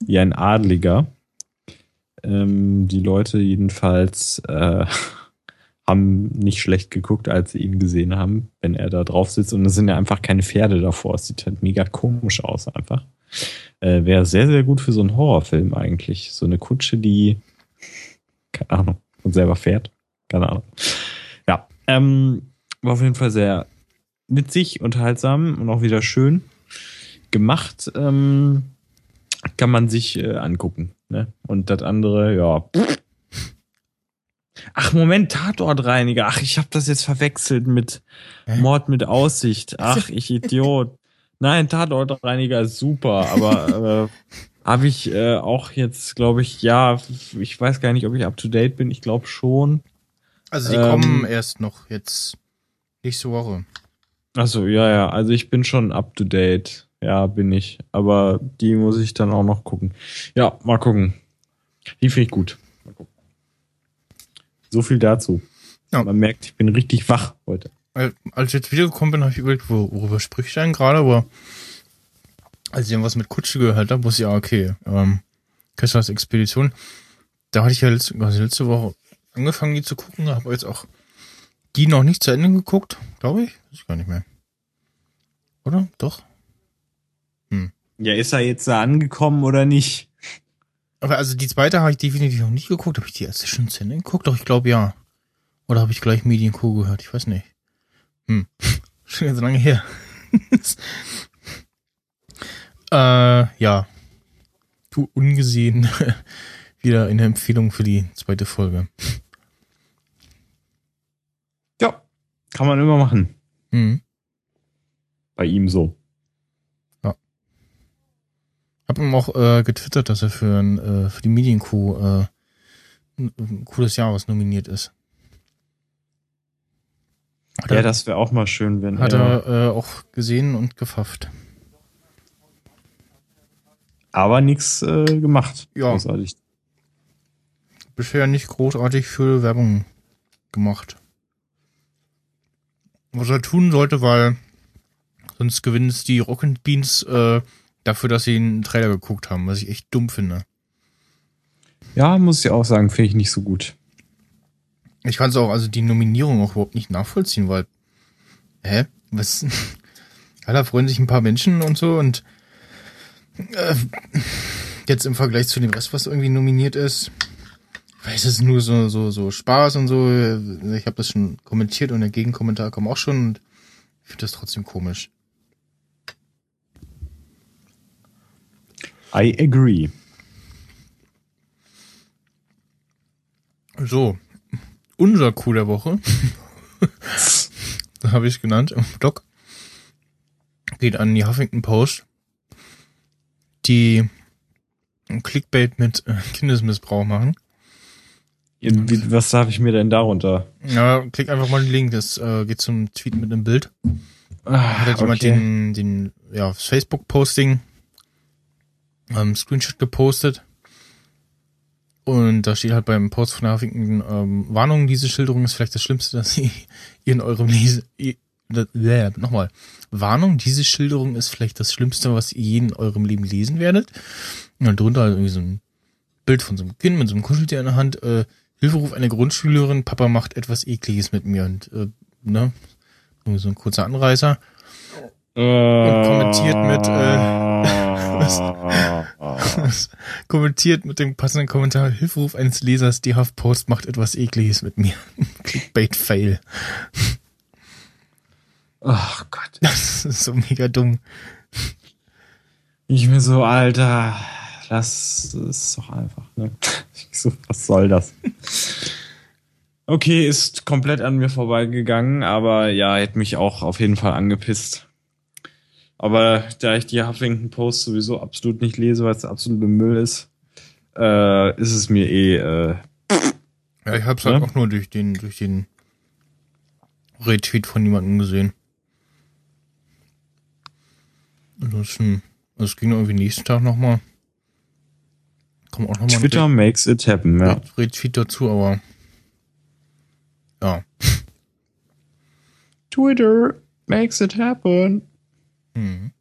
wie ein Adliger. Ähm, die Leute jedenfalls äh, haben nicht schlecht geguckt, als sie ihn gesehen haben, wenn er da drauf sitzt. Und es sind ja einfach keine Pferde davor. Es sieht halt mega komisch aus einfach. Äh, Wäre sehr, sehr gut für so einen Horrorfilm eigentlich. So eine Kutsche, die, keine Ahnung, und selber fährt. Keine Ahnung. Ja, ähm, war auf jeden Fall sehr witzig, unterhaltsam und auch wieder schön gemacht. Ähm, kann man sich äh, angucken. Ne? Und das andere, ja. Ach, Moment, Tatortreiniger. Ach, ich habe das jetzt verwechselt mit? Mord mit Aussicht. Ach, ich Idiot. Nein, Tatortreiniger ist super, aber äh, habe ich äh, auch jetzt, glaube ich, ja, ich weiß gar nicht, ob ich up to date bin. Ich glaube schon. Also die Ähm, kommen erst noch jetzt nächste Woche. Achso, ja, ja. Also ich bin schon up to date. Ja, bin ich. Aber die muss ich dann auch noch gucken. Ja, mal gucken. Die finde ich gut. Mal gucken. So viel dazu. Ja. Man merkt, ich bin richtig wach heute. Als ich jetzt wiedergekommen bin, habe ich überlegt, wo- worüber spricht denn gerade, aber als ich irgendwas mit Kutsche gehört habe, wusste ich, ja, okay, ähm, Kesslers Expedition, da hatte ich ja letzte, also letzte Woche angefangen, die zu gucken, habe jetzt auch die noch nicht zu Ende geguckt, glaube ich. Weiß ich gar nicht mehr. Oder? Doch? Ja, ist er jetzt da angekommen oder nicht? Aber also die zweite habe ich definitiv noch nicht geguckt. Habe ich die erste schon zu Ende geguckt? Doch, ich glaube ja. Oder habe ich gleich Medienco gehört? Ich weiß nicht. Hm. Schon ganz lange her. äh, ja. Du ungesehen wieder eine Empfehlung für die zweite Folge. Ja. Kann man immer machen. Hm. Bei ihm so. Hab ihm auch äh, getwittert, dass er für, ein, äh, für die Medienco äh, ein, cooles Jahres nominiert ist. Hat Ja, er- das wäre auch mal schön, wenn Hat er. er äh, auch gesehen und gefafft. Aber nichts äh, gemacht. Ja. Großartig. Bisher nicht großartig für Werbung gemacht. Was er tun sollte, weil sonst gewinnen es die Rocket Beans äh, dafür, dass sie einen Trailer geguckt haben, was ich echt dumm finde. Ja, muss ich auch sagen, finde ich nicht so gut. Ich kann es auch, also die Nominierung auch überhaupt nicht nachvollziehen, weil, hä? Was? Ja, da freuen sich ein paar Menschen und so und äh, jetzt im Vergleich zu dem Rest, was irgendwie nominiert ist, weiß es nur so, so, so Spaß und so. Ich habe das schon kommentiert und der Gegenkommentar kam auch schon und ich finde das trotzdem komisch. I agree. So, unser Coup der Woche, das habe ich genannt im Blog, geht an die Huffington Post, die Clickbait mit äh, Kindesmissbrauch machen. Was darf ich mir denn darunter? Ja, klick einfach mal den Link, das äh, geht zum Tweet mit einem Bild. Ah, Hat halt jemand den, den, ja, Facebook-Posting, ähm, Screenshot gepostet. Und da steht halt beim Post von der Huffington, ähm, Warnung, diese Schilderung ist vielleicht das Schlimmste, das ihr in eurem Lese, ihr- äh, nochmal. Warnung, diese Schilderung ist vielleicht das Schlimmste, was ihr je in eurem Leben lesen werdet. Und dann drunter halt irgendwie so ein Bild von so einem Kind mit so einem Kuscheltier in der Hand, äh, Hilferuf einer Grundschülerin, Papa macht etwas Ekliges mit mir und, äh, ne, irgendwie so ein kurzer Anreißer. und kommentiert mit, kommentiert mit dem passenden Kommentar, Hilferuf eines Lesers, die Post macht etwas Ekliges mit mir. Clickbait-Fail. Ach Gott. Das ist so mega dumm. Ich mir so, Alter, das ist doch einfach, ne? Ich so, was soll das? Okay, ist komplett an mir vorbeigegangen, aber ja, hätte mich auch auf jeden Fall angepisst. Aber da ich die Huffington Post sowieso absolut nicht lese, weil es absolut Müll ist, äh, ist es mir eh, äh, Ja, ich hab's halt Ja? auch nur durch den, durch den Retweet von jemandem gesehen. Ansonsten, es ging irgendwie nächsten Tag nochmal. Kommt auch nochmal Twitter makes it happen, ja. Retweet dazu, aber ja. Twitter makes it happen. Mhm.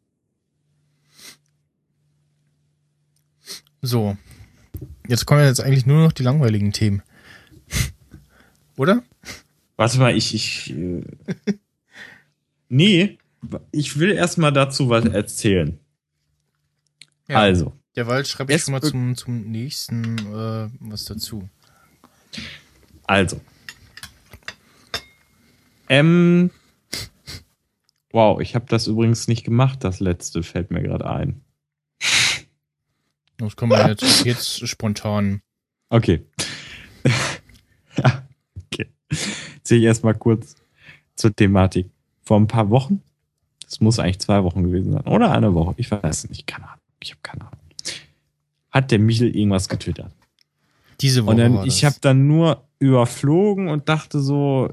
So. Jetzt kommen jetzt eigentlich nur noch die langweiligen Themen. Oder? Warte mal, ich, ich, äh, nee, ich will erstmal dazu was erzählen. Also, Derweil schreibe ich schon mal zum, zum nächsten äh, was dazu. also. Ähm, wow, ich habe das übrigens nicht gemacht, das letzte fällt mir gerade ein. Das können wir jetzt, jetzt spontan. Okay. okay. Zähle ich erstmal kurz zur Thematik. Vor ein paar Wochen, das muss eigentlich zwei Wochen gewesen sein, oder eine Woche, ich weiß es nicht, keine Ahnung. Ich habe keine Ahnung. Hat der Michel irgendwas getwittert. Diese Woche. Und dann, ich habe dann nur überflogen und dachte so,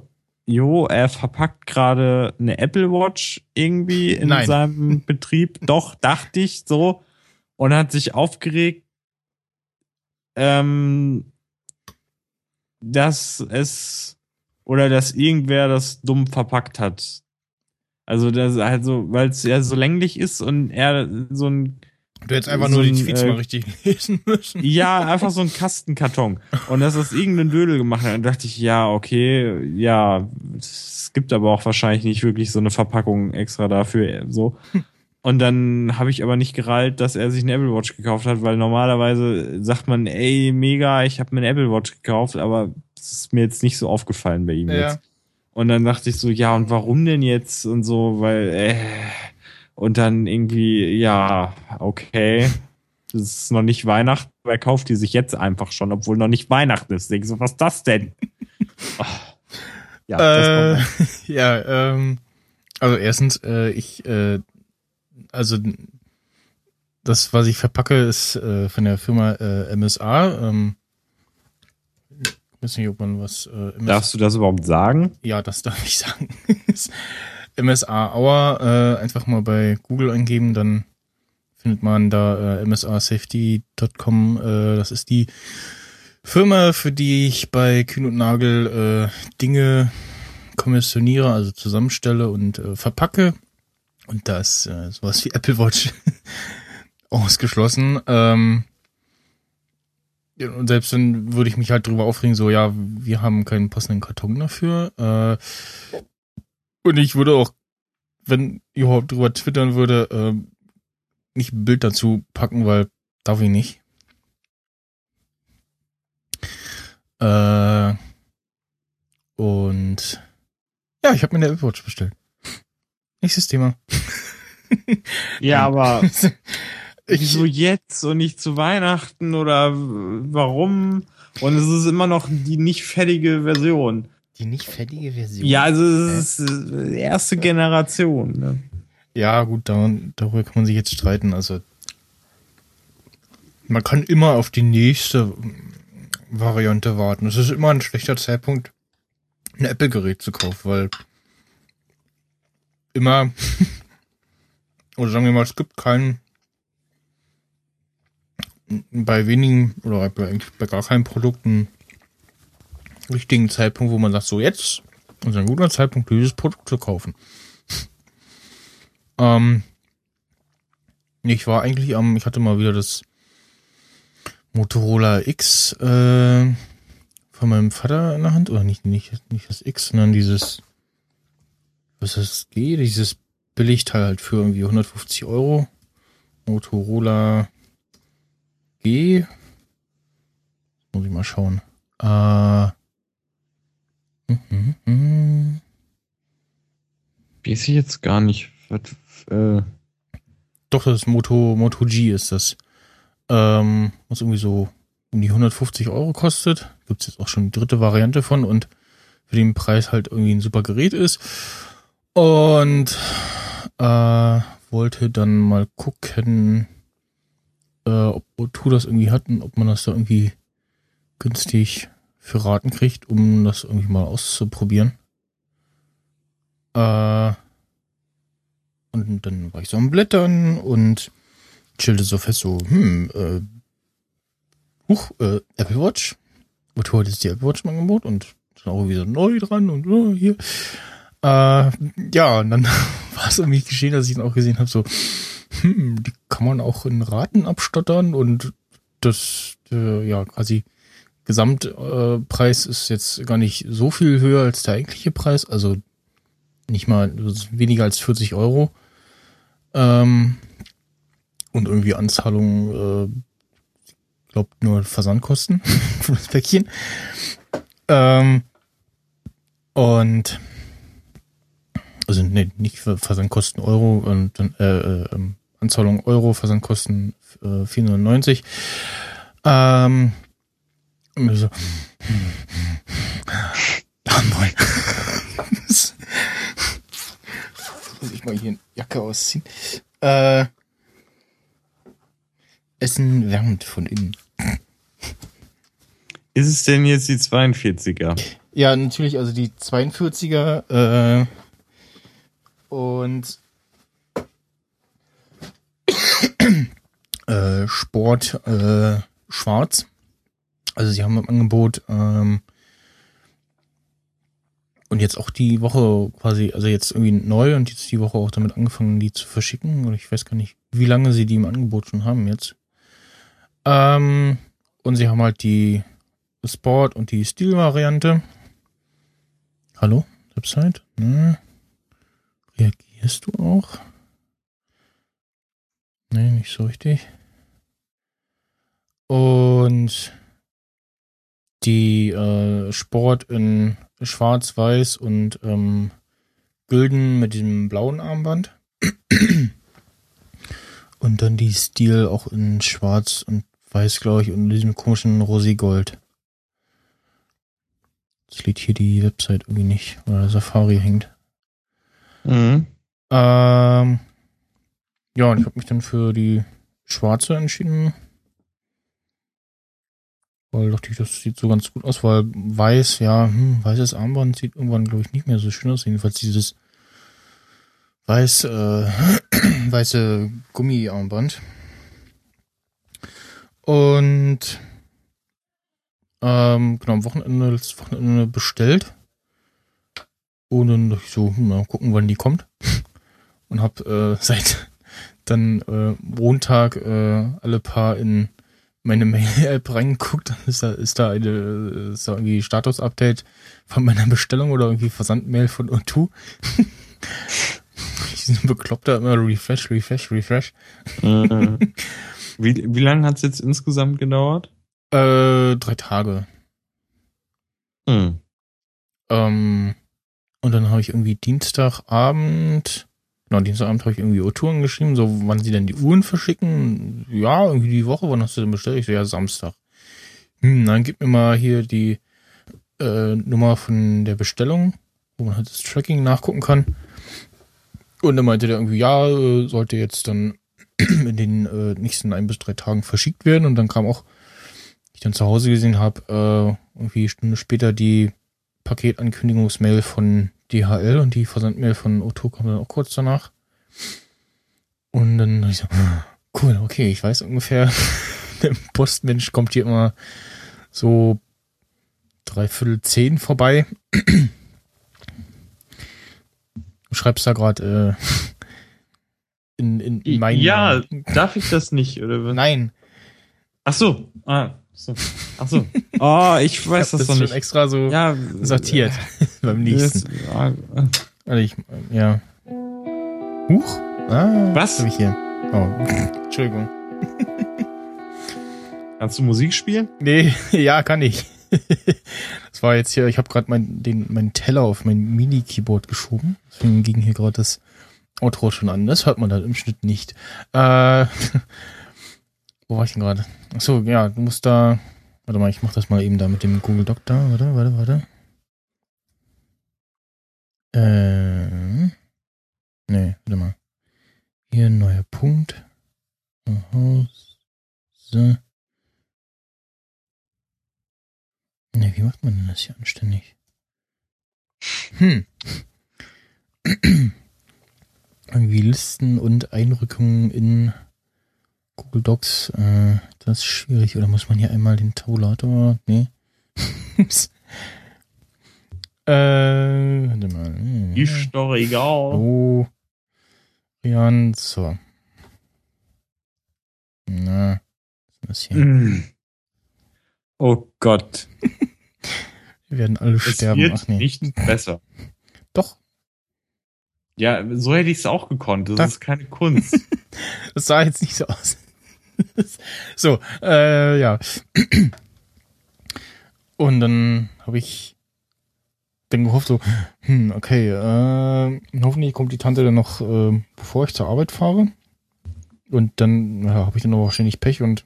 jo, er verpackt gerade eine Apple Watch irgendwie in Nein. seinem Betrieb. Doch, dachte ich so. Und hat sich aufgeregt, ähm, dass es oder dass irgendwer das dumm verpackt hat. Also das also, weil es ja so länglich ist und er so ein Du hättest einfach so nur die Tweets äh, mal richtig lesen müssen. ja, einfach so ein Kastenkarton. Und das irgendein Dödel gemacht. Und dachte ich, ja, okay, ja, es gibt aber auch wahrscheinlich nicht wirklich so eine Verpackung extra dafür, so. Und dann habe ich aber nicht gerallt, dass er sich eine Apple Watch gekauft hat, weil normalerweise sagt man, ey, mega, ich habe mir eine Apple Watch gekauft, aber es ist mir jetzt nicht so aufgefallen bei ihm Ja. jetzt. Und dann dachte ich so, ja, und warum denn jetzt und so, weil, äh, und dann irgendwie, ja, okay, es ist noch nicht Weihnachten, aber er kauft die sich jetzt einfach schon, obwohl noch nicht Weihnachten ist. Denk so, was ist das denn? Oh. Ja, Äh, das ja, ähm, also erstens, äh, ich, äh, also das, was ich verpacke, ist äh, von der Firma äh, MSA. Ähm, ich weiß nicht, ob man was äh, MSA Darfst du das überhaupt sagen? Ja, das darf ich sagen. MSA Hour, äh, einfach mal bei Google eingeben, dann findet man da äh, msasafety.com. Äh, das ist die Firma, für die ich bei Kühn und Nagel äh, Dinge kommissioniere, also zusammenstelle und äh, verpacke. Und da ist äh, sowas wie Apple Watch ausgeschlossen. Ähm, und selbst dann würde ich mich halt drüber aufregen, so, ja, wir haben keinen passenden Karton dafür. Äh, und ich würde auch, wenn ich überhaupt drüber twittern würde, ähm, nicht ein Bild dazu packen, weil darf ich nicht. Äh, und ja, ich habe mir eine Apple Watch bestellt. Nächstes Thema. Ja, aber ich, wieso jetzt und nicht zu Weihnachten oder warum? Und es ist immer noch die nicht fertige Version. Die nicht fertige Version. Ja, also es ist äh, erste Generation. Ne? Ja, gut, da, darüber kann man sich jetzt streiten. Also man kann immer auf die nächste Variante warten. Es ist immer ein schlechter Zeitpunkt, ein Apple-Gerät zu kaufen, weil immer, oder sagen wir mal, es gibt keinen, bei wenigen, oder bei, eigentlich bei gar keinen Produkten, richtigen Zeitpunkt, wo man sagt, so jetzt ist ein guter Zeitpunkt, dieses Produkt zu kaufen. Ähm, ich war eigentlich am, ich hatte mal wieder das Motorola X äh, von meinem Vater in der Hand, oder nicht, nicht, nicht das X, sondern dieses, was ist das G, dieses Billigteil halt für irgendwie 150 Euro. Motorola G. Muss ich mal schauen. Äh, hm, hm, hm. Weiß ich jetzt gar nicht. Was, äh, Doch, das ist Moto, Moto G ist das. Ähm, was irgendwie so um die 150 Euro kostet. Gibt's jetzt auch schon die dritte Variante von und für den Preis halt irgendwie ein super Gerät ist. Und äh, wollte dann mal gucken, äh, ob O2 das irgendwie hat und ob man das da irgendwie günstig für Raten kriegt, um das irgendwie mal auszuprobieren. Äh, und dann war ich so am Blättern und chillte so fest, so, hm, äh, huch, äh, Apple Watch. Und heute ist die Apple Watch im Angebot und ist auch wieder neu dran und oh, hier. Äh, ja, und dann war es irgendwie geschehen, dass ich dann auch gesehen habe, so, hm, die kann man auch in Raten abstottern und das, äh, ja, quasi Gesamtpreis Preis ist jetzt gar nicht so viel höher als der eigentliche Preis, also nicht mal weniger als 40 Euro. Ähm, und irgendwie Anzahlung, äh, glaubt nur Versandkosten für das Päckchen. Ähm, und also nee, nicht Versandkosten Euro und dann äh, äh, Anzahlung Euro, Versandkosten äh, 490. Ähm, und so, wollen. Muss ich mal hier eine Jacke ausziehen. Äh, Essen wärmt von innen. Ist es denn jetzt die 42er? Ja, natürlich, also die 42er äh, und äh, Sport äh, schwarz. Also sie haben im Angebot ähm, und jetzt auch die Woche quasi, also jetzt irgendwie neu und jetzt die Woche auch damit angefangen, die zu verschicken. Oder ich weiß gar nicht, wie lange sie die im Angebot schon haben jetzt. Ähm, und sie haben halt die Sport und die Stil-Variante. Hallo, Website? Ne? Reagierst du auch? Nee, nicht so richtig. Und die äh, Sport in schwarz-weiß und ähm, gülden mit diesem blauen Armband. und dann die Stil auch in schwarz und weiß, glaube ich, und diesem komischen Rosigold. Jetzt liegt hier die Website irgendwie nicht, oder Safari hängt. Mhm. Ähm, ja, und ich habe mich dann für die schwarze entschieden. Weil dachte ich, das sieht so ganz gut aus, weil weiß, ja, hm, weißes Armband sieht irgendwann, glaube ich, nicht mehr so schön aus. Jedenfalls dieses weiß, äh, weiße Gummiarmband. Und ähm, genau, am Wochenende, das Wochenende bestellt. Und dann dachte ich so, hm, mal gucken, wann die kommt. Und hab äh, seit dann äh, Montag äh, alle paar in meine Mail-App reingeguckt, dann ist da, ist da eine, ist da irgendwie Status-Update von meiner Bestellung oder irgendwie Versandmail von O2. ich bin bekloppter immer Refresh, Refresh, Refresh. Äh, wie, wie lange hat es jetzt insgesamt gedauert? Äh, drei Tage. Hm. Ähm, und dann habe ich irgendwie Dienstagabend, genau, Dienstagabend habe ich irgendwie O-Touren geschrieben, so wann sie denn die Uhren verschicken. Ja, irgendwie die Woche, wann hast du denn bestellt? Ich so, ja, Samstag. Hm, dann gib mir mal hier die äh, Nummer von der Bestellung, wo man halt das Tracking nachgucken kann. Und dann meinte der irgendwie, ja, äh, sollte jetzt dann in den äh, nächsten ein bis drei Tagen verschickt werden. Und dann kam auch, ich dann zu Hause gesehen habe, äh, irgendwie eine Stunde später die Paketankündigungsmail von DHL und die Versandmail von Otto kam dann auch kurz danach. Und dann ich so, cool, okay, ich weiß ungefähr, der Postmensch kommt hier immer so dreiviertel zehn vorbei. Du schreibst da gerade äh, in, in, in meinen Ja, Namen. darf ich das nicht? Oder? Nein, Ach so. Ah, so. Ach so. Oh, ich ich weiß hab das das schon nicht. extra so Ja, sortiert beim nächsten. Das, ah, Also ich, ja. Huch? Ah, Was? Hab ich hier. Oh, Entschuldigung. kannst du Musik spielen? Nee, ja, kann ich. Das war jetzt hier, ich habe gerade mein, den, meinen Teller auf mein Mini-Keyboard geschoben. Deswegen ging hier gerade das Outro schon an. Das hört man dann im Schnitt nicht. Äh, wo war ich denn gerade? Achso, ja, du musst da. Warte mal, ich mach das mal eben da mit dem Google Doc da. Warte, warte, warte. Äh. Nee, warte mal. Hier ein neuer Punkt. Aha, so. Ne, wie macht man denn das hier anständig? Hm. Irgendwie Listen und Einrückungen in Google Docs, äh, das ist schwierig. Oder muss man hier einmal den Tabulator? Nee. äh, warte mal. Ist doch egal. So. Rian, so. Na, was ist das hier? Oh Gott. Wir werden alle Es sterben. wird Ach nee. nicht besser. Doch, Ja, so hätte ich es auch gekonnt. Das Da- ist keine Kunst. das sah jetzt nicht so aus. so, äh, ja. Und dann habe ich dann gehofft, so, hm, okay, äh, hoffentlich kommt die Tante dann noch, äh, bevor ich zur Arbeit fahre. Und dann ja, habe ich dann aber wahrscheinlich Pech und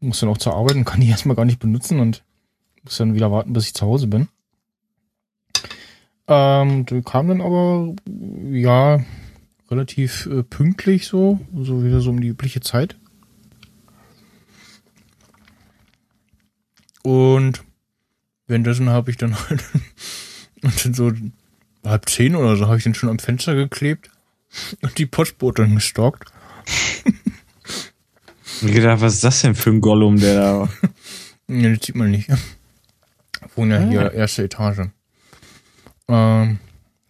muss dann auch zur Arbeit und kann die erstmal gar nicht benutzen und muss dann wieder warten, bis ich zu Hause bin. Ähm, die kam dann aber, ja, relativ äh, pünktlich so, so wieder so um die übliche Zeit. Und währenddessen habe ich dann halt und dann so halb zehn oder so habe ich den schon am Fenster geklebt und die Postbote dann gestalkt. Ich gedacht, was ist das denn für ein Gollum, der da. ja, das sieht man nicht. Wohnen ja hier erste Etage. Ähm,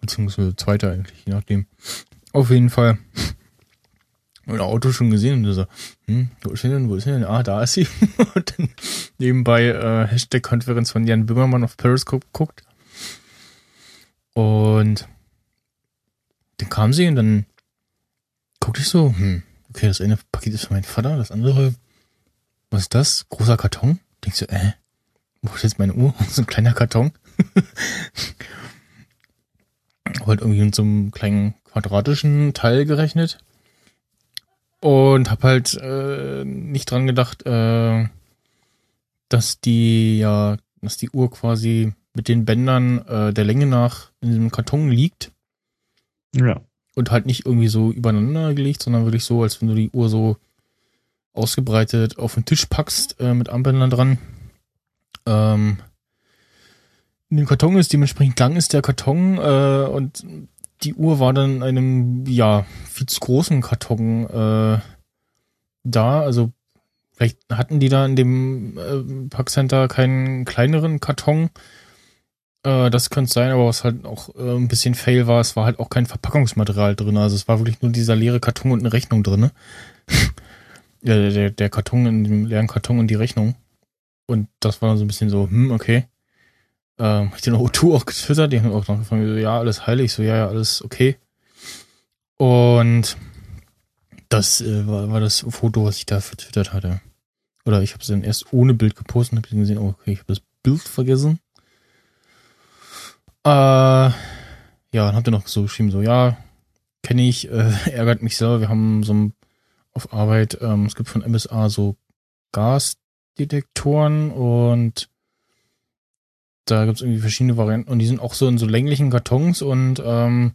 beziehungsweise zweite eigentlich, je nachdem. Auf jeden Fall. Mein Auto schon gesehen und so, hm, wo ist sie denn, wo ist sie denn? Ah, da ist sie. und dann nebenbei äh, Hashtag-Konferenz von Jan Böhmermann auf Periscope guckt. Und dann kam sie und dann guckte ich so, hm, okay, das eine Paket ist für meinen Vater, das andere, was ist das? Großer Karton? Denkst du, äh, wo ist jetzt meine Uhr? so ein kleiner Karton. halt irgendwie in so einem kleinen quadratischen Teil gerechnet. Und hab halt äh, nicht dran gedacht, äh, dass die ja, dass die Uhr quasi mit den Bändern äh, der Länge nach in diesem Karton liegt. Ja. Und halt nicht irgendwie so übereinander gelegt, sondern wirklich so, als wenn du die Uhr so ausgebreitet auf den Tisch packst äh, mit Armbändern dran. Ähm, in dem Karton ist, dementsprechend lang ist der Karton äh, und die Uhr war dann in einem, ja, viel zu großen Karton äh, da. Also vielleicht hatten die da in dem äh, Packcenter keinen kleineren Karton. Äh, das könnte sein, aber was halt auch äh, ein bisschen fail war, es war halt auch kein Verpackungsmaterial drin. Also es war wirklich nur dieser leere Karton und eine Rechnung drin. der, der, der Karton in dem leeren Karton und die Rechnung. Und das war dann so ein bisschen so, hm, okay. Ähm, hab ich den O2 auch getwittert, die haben auch noch gefragt, so, ja, alles heilig, so, ja, ja, alles okay. Und das äh, war, war das Foto, was ich da vertwittert hatte. Oder ich habe es dann erst ohne Bild gepostet und habe gesehen, oh, okay, ich habe das Bild vergessen. Äh, ja, dann habt ihr noch so geschrieben, so, ja, kenne ich, äh, ärgert mich selber. Wir haben so ein, auf Arbeit, ähm, es gibt von MSA so Gasdetektoren und da gibt's irgendwie verschiedene Varianten und die sind auch so in so länglichen Kartons und ähm,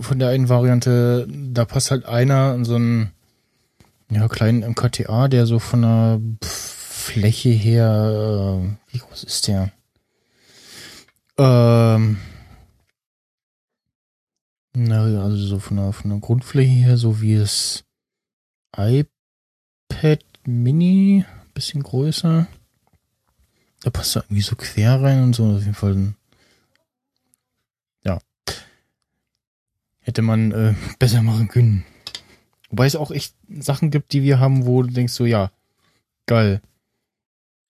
von der einen Variante, da passt halt einer in so einen ja, kleinen MKTA, der so von der Fläche her, äh, wie groß ist der? Ähm, na, also so von der, von der Grundfläche her, so wie das iPad Mini, bisschen größer. Da passt da irgendwie so quer rein und so. Auf jeden Fall, ja. Hätte man äh, besser machen können. Wobei es auch echt Sachen gibt, die wir haben, wo du denkst so, ja, geil.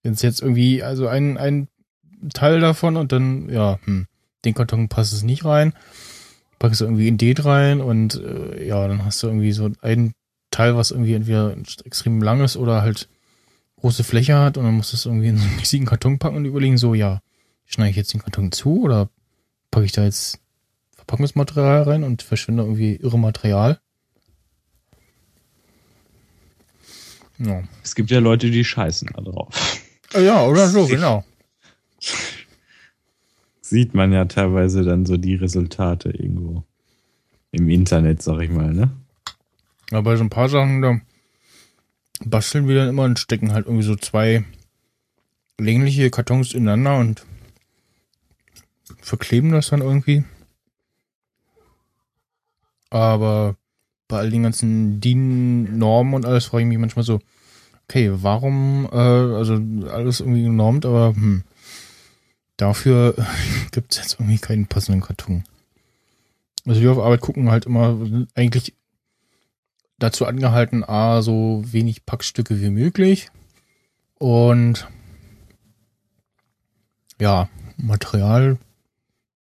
Wenn es jetzt irgendwie, also ein, ein Teil davon und dann, ja, hm, den Karton passt es nicht rein. Packst du irgendwie in den rein und äh, ja, dann hast du irgendwie so ein Teil, was irgendwie entweder extrem lang ist oder halt große Fläche hat und dann musst du es irgendwie in so einen riesigen Karton packen und überlegen, so, ja, schneide ich jetzt den Karton zu oder packe ich da jetzt Verpackungsmaterial rein und verschwinde irgendwie irre Material? Ja. Es gibt ja Leute, die scheißen da drauf. Ja, oder so, genau. Sieht man ja teilweise dann so die Resultate irgendwo im Internet, sag ich mal, ne? Aber bei so ein paar Sachen, da basteln wir dann immer und stecken halt irgendwie so zwei längliche Kartons ineinander und verkleben das dann irgendwie. Aber bei all den ganzen DIN-Normen und alles frage ich mich manchmal so, okay, warum, äh, also alles irgendwie genormt, aber hm, dafür gibt es jetzt irgendwie keinen passenden Karton. Also wir auf Arbeit gucken halt immer eigentlich dazu angehalten, a, so wenig Packstücke wie möglich und ja, Material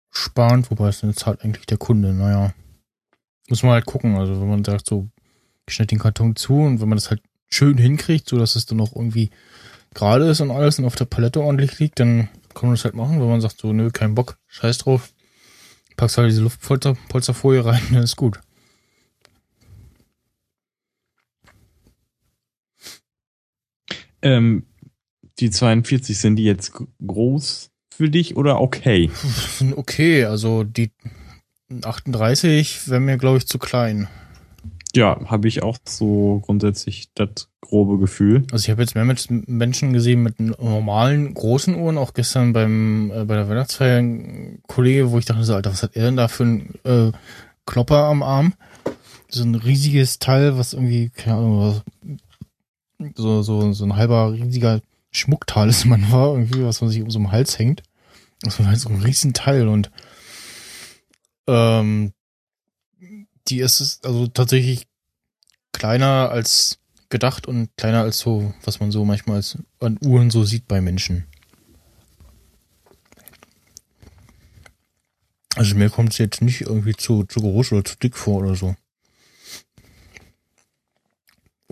sparend, wobei es dann zahlt eigentlich der Kunde, naja. Muss man halt gucken, also wenn man sagt so, ich den Karton zu und wenn man das halt schön hinkriegt, so dass es dann auch irgendwie gerade ist und alles und auf der Palette ordentlich liegt, dann kann man das halt machen, wenn man sagt so, nö, kein Bock, scheiß drauf, packst halt diese Luftpolsterfolie rein, dann ist gut. Ähm, die 42 sind die jetzt groß für dich oder okay? Okay, also die 38 wäre mir, glaube ich, zu klein. Ja, habe ich auch so grundsätzlich das grobe Gefühl. Also ich habe jetzt mehr mit Menschen gesehen mit normalen großen Uhren, auch gestern beim äh, bei der Weihnachtsfeier ein Kollege, wo ich dachte so, Alter, was hat er denn da für ein äh, Klopper am Arm? So ein riesiges Teil, was irgendwie, keine Ahnung, was, so, so, so ein halber riesiger Schmucktalisman war, irgendwie, was man sich um so einen Hals hängt. Das war halt so ein riesen Teil und ähm, die ist also tatsächlich kleiner als gedacht und kleiner als so, was man so manchmal als an Uhren so sieht bei Menschen. Also mir kommt es jetzt nicht irgendwie zu, zu groß oder zu dick vor oder so.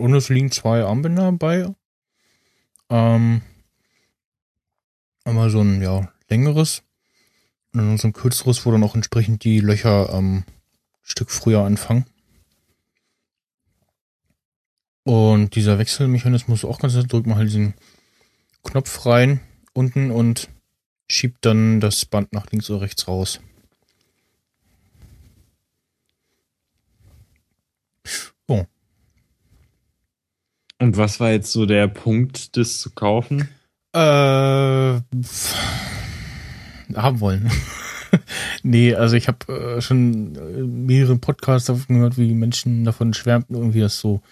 Und es liegen zwei Armbänder bei. Ähm, einmal so ein ja, längeres und dann so ein kürzeres, wo dann auch entsprechend die Löcher ähm, Stück früher anfangen. Und dieser Wechselmechanismus auch ganz drückt man halt diesen Knopf rein unten und schiebt dann das Band nach links oder rechts raus. So. Und was war jetzt so der Punkt, das zu kaufen? Äh, haben wollen. nee, also ich habe äh, schon äh, mehrere Podcasts davon gehört, wie Menschen davon schwärmten, irgendwie das so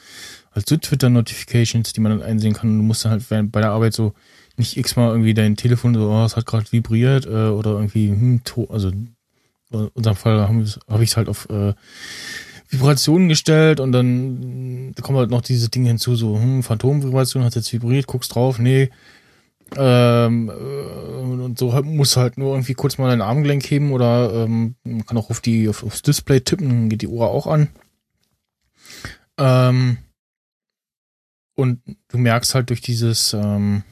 als so Twitter-Notifications, die man dann einsehen kann. Und du musst dann halt bei der Arbeit so nicht x-mal irgendwie dein Telefon so, oh, es hat gerade vibriert äh, oder irgendwie, hm, to also in unserem Fall habe hab ich es halt auf äh, Vibrationen gestellt und dann da kommen halt noch diese Dinge hinzu, so, hm, Phantomvibration hat jetzt vibriert, guckst drauf, nee, ähm, äh, und so muss halt nur irgendwie kurz mal dein Armgelenk heben oder ähm, man kann auch auf die auf, aufs Display tippen, geht die Uhr auch an. Ähm, und du merkst halt durch dieses, ähm,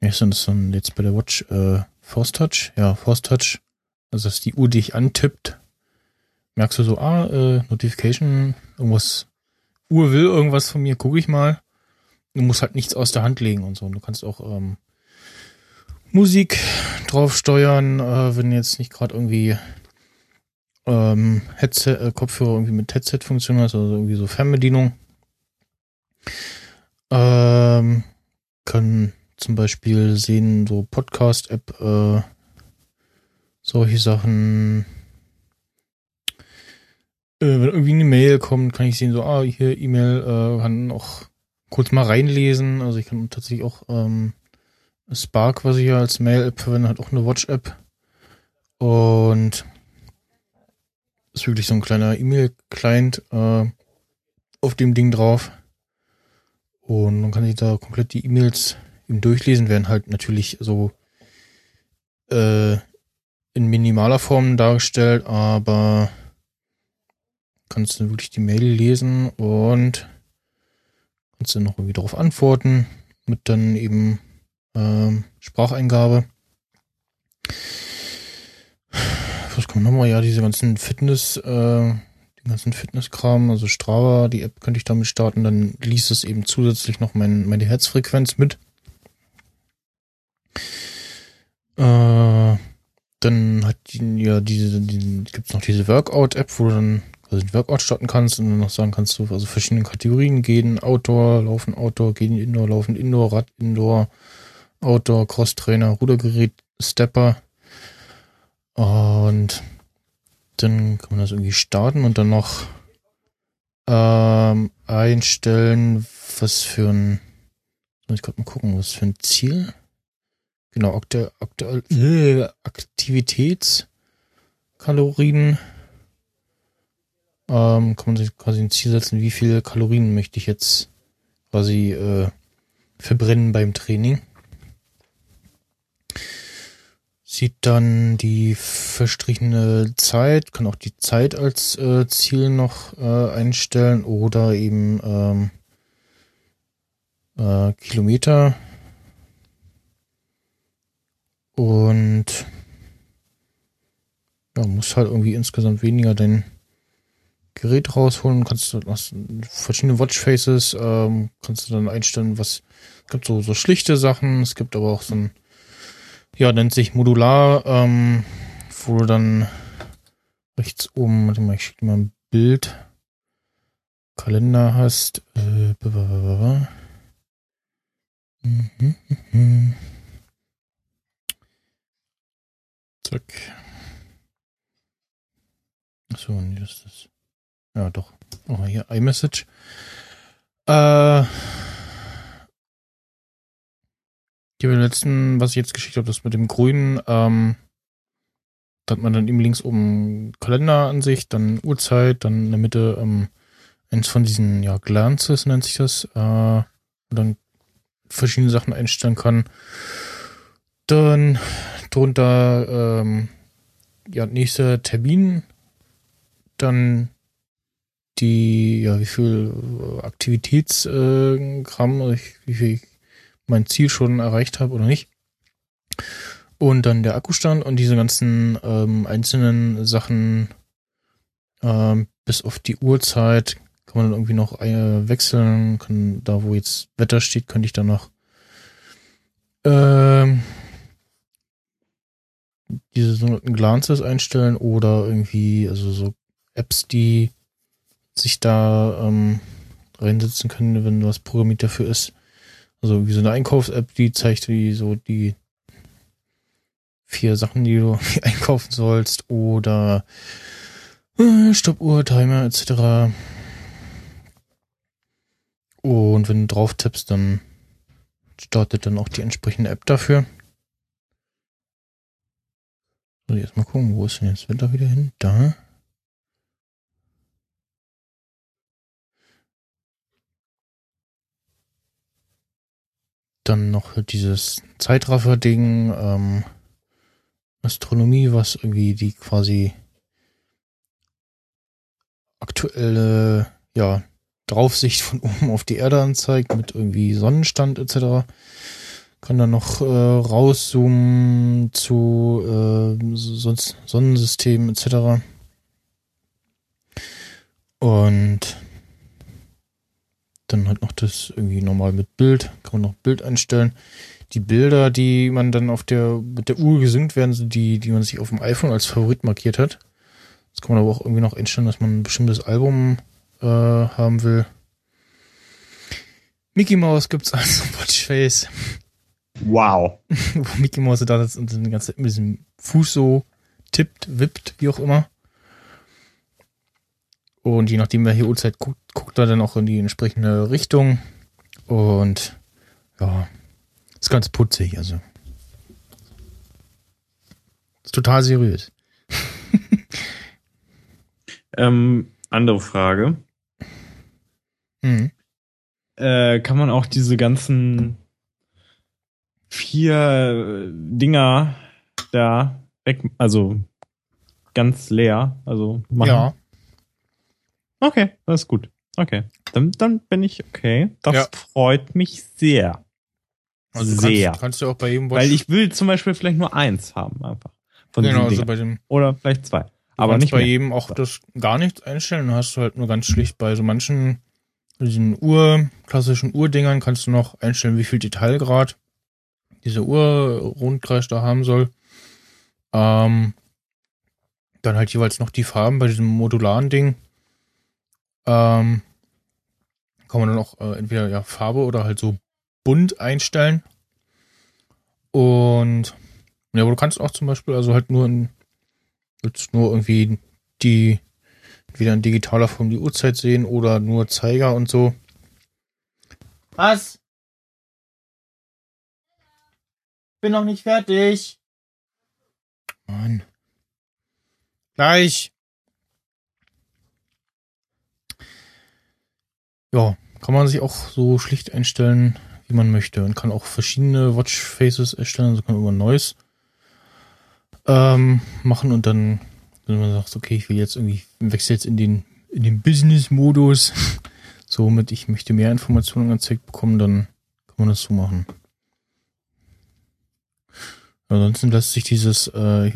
wie ist das dann jetzt bei der Watch? Äh, Force Touch? Ja, Force Touch. Also dass die Uhr dich antippt, merkst du so, ah, äh, Notification, irgendwas, Uhr will irgendwas von mir, gucke ich mal. Du musst halt nichts aus der Hand legen und so. Und du kannst auch ähm, Musik drauf steuern, äh, wenn jetzt nicht gerade irgendwie ähm, Headset, äh, Kopfhörer irgendwie mit Headset-Funktion also irgendwie so Fernbedienung. Ähm, können zum Beispiel sehen, so Podcast-App, äh, solche Sachen. Äh, wenn irgendwie eine Mail kommt, kann ich sehen, so, ah, hier E-Mail, äh, kann auch kurz mal reinlesen. Also ich kann tatsächlich auch ähm, Spark, was ich ja als Mail-App verwende, hat auch eine Watch-App. Und ist wirklich so ein kleiner E-Mail-Client äh, auf dem Ding drauf. Und man kann sich da komplett die E-Mails eben durchlesen, werden halt natürlich so äh, in minimaler Form dargestellt, aber kannst du wirklich die Mail lesen und kannst du noch irgendwie darauf antworten mit dann eben ähm, Spracheingabe. Was kommt nochmal? Ja, diese ganzen Fitness, äh, den ganzen Fitnesskram, also Strava, die App könnte ich damit starten, dann liest es eben zusätzlich noch mein, meine Herzfrequenz mit. Äh, dann hat die, ja diese, die, gibt's noch diese Workout-App, wo du dann also Workout starten kannst und dann noch sagen kannst du, also verschiedene Kategorien gehen, Outdoor, Laufen, Outdoor, gehen Indoor, Laufen, Indoor, Rad, Indoor, Outdoor, Crosstrainer, Rudergerät, Stepper. Und dann kann man das irgendwie starten und dann noch ähm, einstellen, was für ein, muss ich gerade mal gucken, was für ein Ziel. Genau, Okta, Okta, äh, Aktivitätskalorien. Ähm, kann man sich quasi ein Ziel setzen, wie viele Kalorien möchte ich jetzt quasi äh, verbrennen beim Training sieht dann die verstrichene Zeit, kann auch die Zeit als äh, Ziel noch äh, einstellen oder eben ähm, äh, Kilometer. Und ja, muss halt irgendwie insgesamt weniger dein Gerät rausholen, kannst du hast verschiedene Watchfaces, ähm, kannst du dann einstellen, was es gibt so, so schlichte Sachen, es gibt aber auch so ein, ja, nennt sich Modular, ähm, wo du dann rechts oben, warte mal, ich schicke dir mal ein Bild, Kalender hast, äh, mhm, mhm. Zack. Achso, nee, das ist. Ja, doch. Oh, hier iMessage. Äh. Hier beim letzten, was ich jetzt geschickt habe, das mit dem grünen, ähm, da hat man dann eben links oben Kalenderansicht, dann Uhrzeit, dann in der Mitte ähm, eins von diesen, ja, Glances nennt sich das, äh, wo dann verschiedene Sachen einstellen kann. Dann drunter, ähm, ja, nächster Termin, dann die, ja, wie viel Aktivitätsgramm, äh, wie viel ich mein Ziel schon erreicht habe oder nicht. Und dann der Akkustand und diese ganzen ähm, einzelnen Sachen ähm, bis auf die Uhrzeit kann man dann irgendwie noch äh, wechseln. Kann, da wo jetzt Wetter steht, könnte ich dann noch ähm, diese sogenannten Glances einstellen oder irgendwie, also so Apps, die sich da ähm, reinsetzen können, wenn was programmiert dafür ist. Also wie so eine Einkaufs-App, die zeigt wie so die vier Sachen, die du einkaufen sollst oder äh, Stoppuhr, Timer etc. Und wenn du drauf tippst, dann startet dann auch die entsprechende App dafür. So, jetzt mal gucken, wo ist denn jetzt Winter wieder hin? Da. Dann noch dieses Zeitraffer-Ding, ähm, Astronomie, was irgendwie die quasi aktuelle, ja, Draufsicht von oben auf die Erde anzeigt mit irgendwie Sonnenstand etc. Kann dann noch äh, rauszoomen zu äh, sonst Sonnensystem etc. Und dann halt noch das irgendwie normal mit Bild. Kann man noch Bild einstellen. Die Bilder, die man dann auf der, mit der Uhr gesynkt werden, sind die, die man sich auf dem iPhone als Favorit markiert hat. Das kann man aber auch irgendwie noch einstellen, dass man ein bestimmtes Album äh, haben will. Mickey Mouse gibt's als Watchface. Wow. Wo Mickey Mouse da sitzt und den ganzen mit diesem Fuß so tippt, wippt, wie auch immer. Und je nachdem, welche Uhrzeit guckt, guckt er dann auch in die entsprechende Richtung. Und ja, ist ganz putzig, also. Ist total seriös. ähm, andere Frage. Mhm. Äh, kann man auch diese ganzen vier Dinger da weg, also ganz leer, also machen? Ja. Okay, das ist gut. Okay, dann, dann bin ich okay. Das Ja. freut mich sehr. Also sehr. kannst, kannst du auch bei jedem Watch. Weil ich will zum Beispiel vielleicht nur eins haben einfach. Von genau, also bei dem Oder vielleicht zwei. Du Aber nicht bei mehr. jedem auch das gar nichts einstellen. Dann hast du halt nur ganz schlicht bei so manchen diesen Uhr, klassischen Uhrdingern kannst du noch einstellen, wie viel Detailgrad diese Uhr-Rundkreis da haben soll. Ähm, dann halt jeweils noch die Farben bei diesem modularen Ding. Ähm, kann man dann auch äh, entweder ja Farbe oder halt so bunt einstellen. Und ja, aber du kannst auch zum Beispiel also halt nur in, jetzt nur irgendwie die wieder in digitaler Form die Uhrzeit sehen oder nur Zeiger und so. Was? Bin noch nicht fertig. Mann. Gleich. Ja, kann man sich auch so schlicht einstellen, wie man möchte. Und kann auch verschiedene Watchfaces erstellen. Also kann man über Neues ähm, machen und dann, wenn man sagt, okay, ich will jetzt irgendwie, wechsle jetzt in den, in den Business-Modus, somit ich möchte mehr Informationen angezeigt bekommen, dann kann man das so machen. Ansonsten lässt sich dieses äh,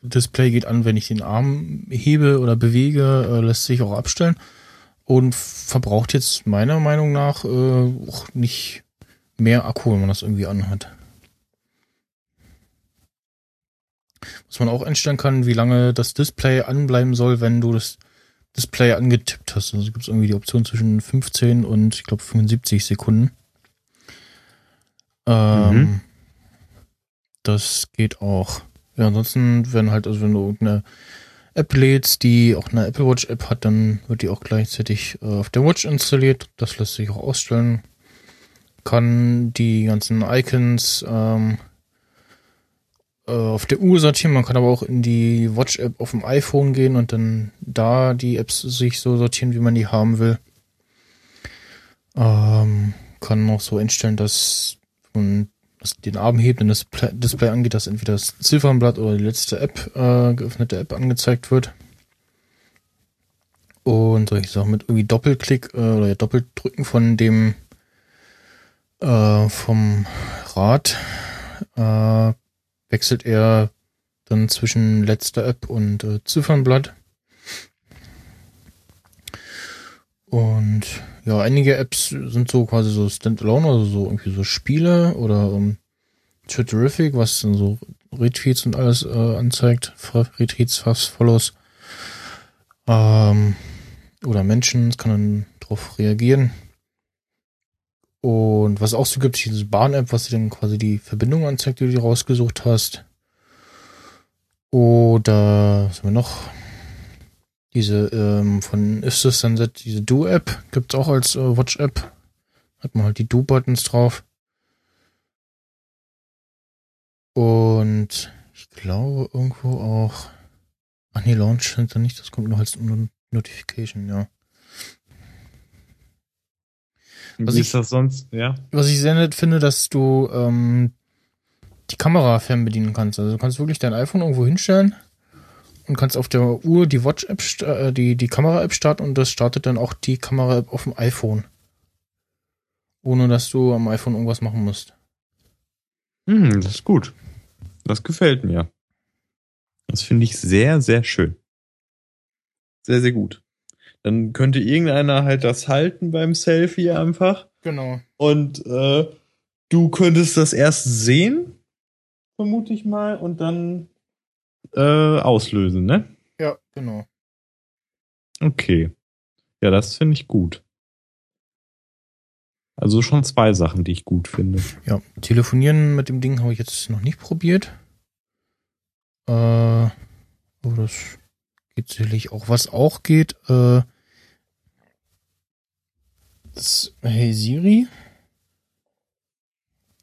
Display geht an, wenn ich den Arm hebe oder bewege, äh, lässt sich auch abstellen und verbraucht jetzt meiner Meinung nach äh, auch nicht mehr Akku, wenn man das irgendwie anhat. Was man auch einstellen kann, wie lange das Display anbleiben soll, wenn du das Display angetippt hast. Also gibt es irgendwie die Option zwischen 15 und ich glaube 75 Sekunden. Ähm, mhm. Das geht auch. Ja, ansonsten, wenn halt, also wenn du irgendeine App lädst, die auch eine Apple Watch App hat, dann wird die auch gleichzeitig äh, auf der Watch installiert. Das lässt sich auch ausstellen. Kann die ganzen Icons ähm, äh, auf der Uhr sortieren. Man kann aber auch in die Watch App auf dem iPhone gehen und dann da die Apps sich so sortieren, wie man die haben will. Ähm, kann auch so einstellen, dass was den Arm hebt und das Display angeht, dass entweder das Ziffernblatt oder die letzte App, äh, geöffnete App angezeigt wird. Und solche Sachen mit irgendwie Doppelklick äh, oder Doppeldrücken von dem äh, vom Rad äh, wechselt er dann zwischen letzter App und äh, Ziffernblatt. Und ja, einige Apps sind so quasi so Standalone, also so irgendwie so Spiele oder um, Twitterific, was dann so Retweets und alles äh, anzeigt, Retweets, Fast Follows ähm, oder Menschen, kann dann drauf reagieren. Und was auch so gibt, diese Bahn-App, was dir dann quasi die Verbindung anzeigt, die du dir rausgesucht hast. Oder was haben wir noch? Diese ähm, von If This Sunset, diese Do-App gibt's auch als äh, Watch-App. Hat man halt die Do-Buttons drauf. Und ich glaube irgendwo auch. Ach nee, Launch sind da nicht, das kommt nur als Notification, ja. Was Wie ich, ist das sonst, ja? Was ich sehr nett finde, dass du ähm, die Kamera fernbedienen kannst. Also du kannst wirklich dein iPhone irgendwo hinstellen und kannst auf der Uhr die Watch-App, äh, die, die Kamera-App starten und das startet dann auch die Kamera-App auf dem iPhone. Ohne dass du am iPhone irgendwas machen musst. Hm, das ist gut. Das gefällt mir. Das finde ich sehr, sehr schön. Sehr, sehr gut. Dann könnte irgendeiner halt das halten beim Selfie einfach. Genau. Und äh, du könntest das erst sehen, vermute ich mal, und dann äh, auslösen, ne? Ja, genau. Okay. Ja, das finde ich gut. Also schon zwei Sachen, die ich gut finde. Ja, telefonieren mit dem Ding habe ich jetzt noch nicht probiert. Äh, aber das geht sicherlich auch. Was auch geht, äh, das, hey Siri.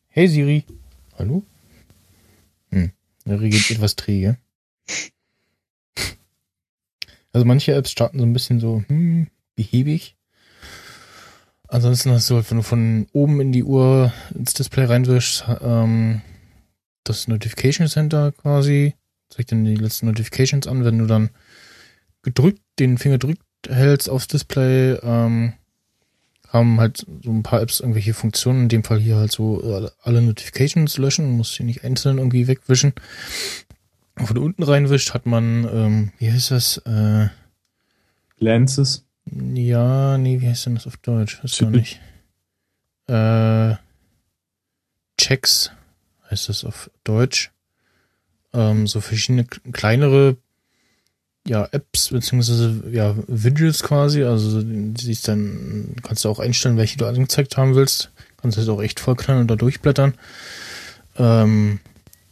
Hey Siri. Hallo? Hm, der reagiert etwas träge. Also manche Apps starten so ein bisschen so, hm, behäbig. Ansonsten hast du halt, wenn du von oben in die Uhr ins Display reinwischst, ähm, das Notification Center quasi, zeigt dann die letzten Notifications an, wenn du dann gedrückt, den Finger drückt hältst aufs Display, ähm, haben halt so ein paar Apps irgendwelche Funktionen, in dem Fall hier halt so äh, alle Notifications löschen, muss sie nicht einzeln irgendwie wegwischen. Von unten reinwischt hat man, ähm, wie heißt das? Äh, Glances. Ja, nee, wie heißt denn das auf Deutsch? Ist ja nicht. Äh, Checks heißt das auf Deutsch. Ähm, so verschiedene kleinere ja, Apps beziehungsweise ja, Widgets quasi. Also siehst dann, kannst du auch einstellen, welche du angezeigt haben willst. Kannst du das auch echt vollknallen und da durchblättern. Ähm,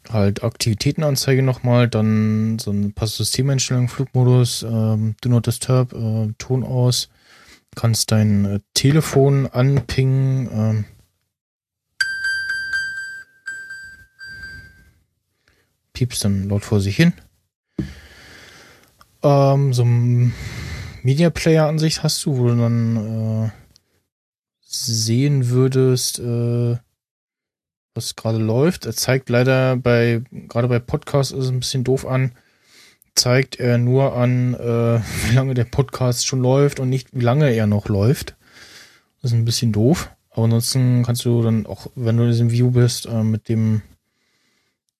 halt Aktivitätenanzeige nochmal, dann so ein paar Systemeinstellungen, Flugmodus, ähm, Do Not Disturb, äh, Ton aus, kannst dein äh, Telefon anpingen, ähm, piepst dann laut vor sich hin. Ähm, so ein Media Player Ansicht hast du, wo du dann äh, sehen würdest, äh, was gerade läuft. Er zeigt leider bei, gerade bei Podcasts ist es ein bisschen doof an, zeigt er nur an, äh, wie lange der Podcast schon läuft und nicht, wie lange er noch läuft. Das ist ein bisschen doof. Aber ansonsten kannst du dann auch, wenn du in diesem View bist, äh, mit dem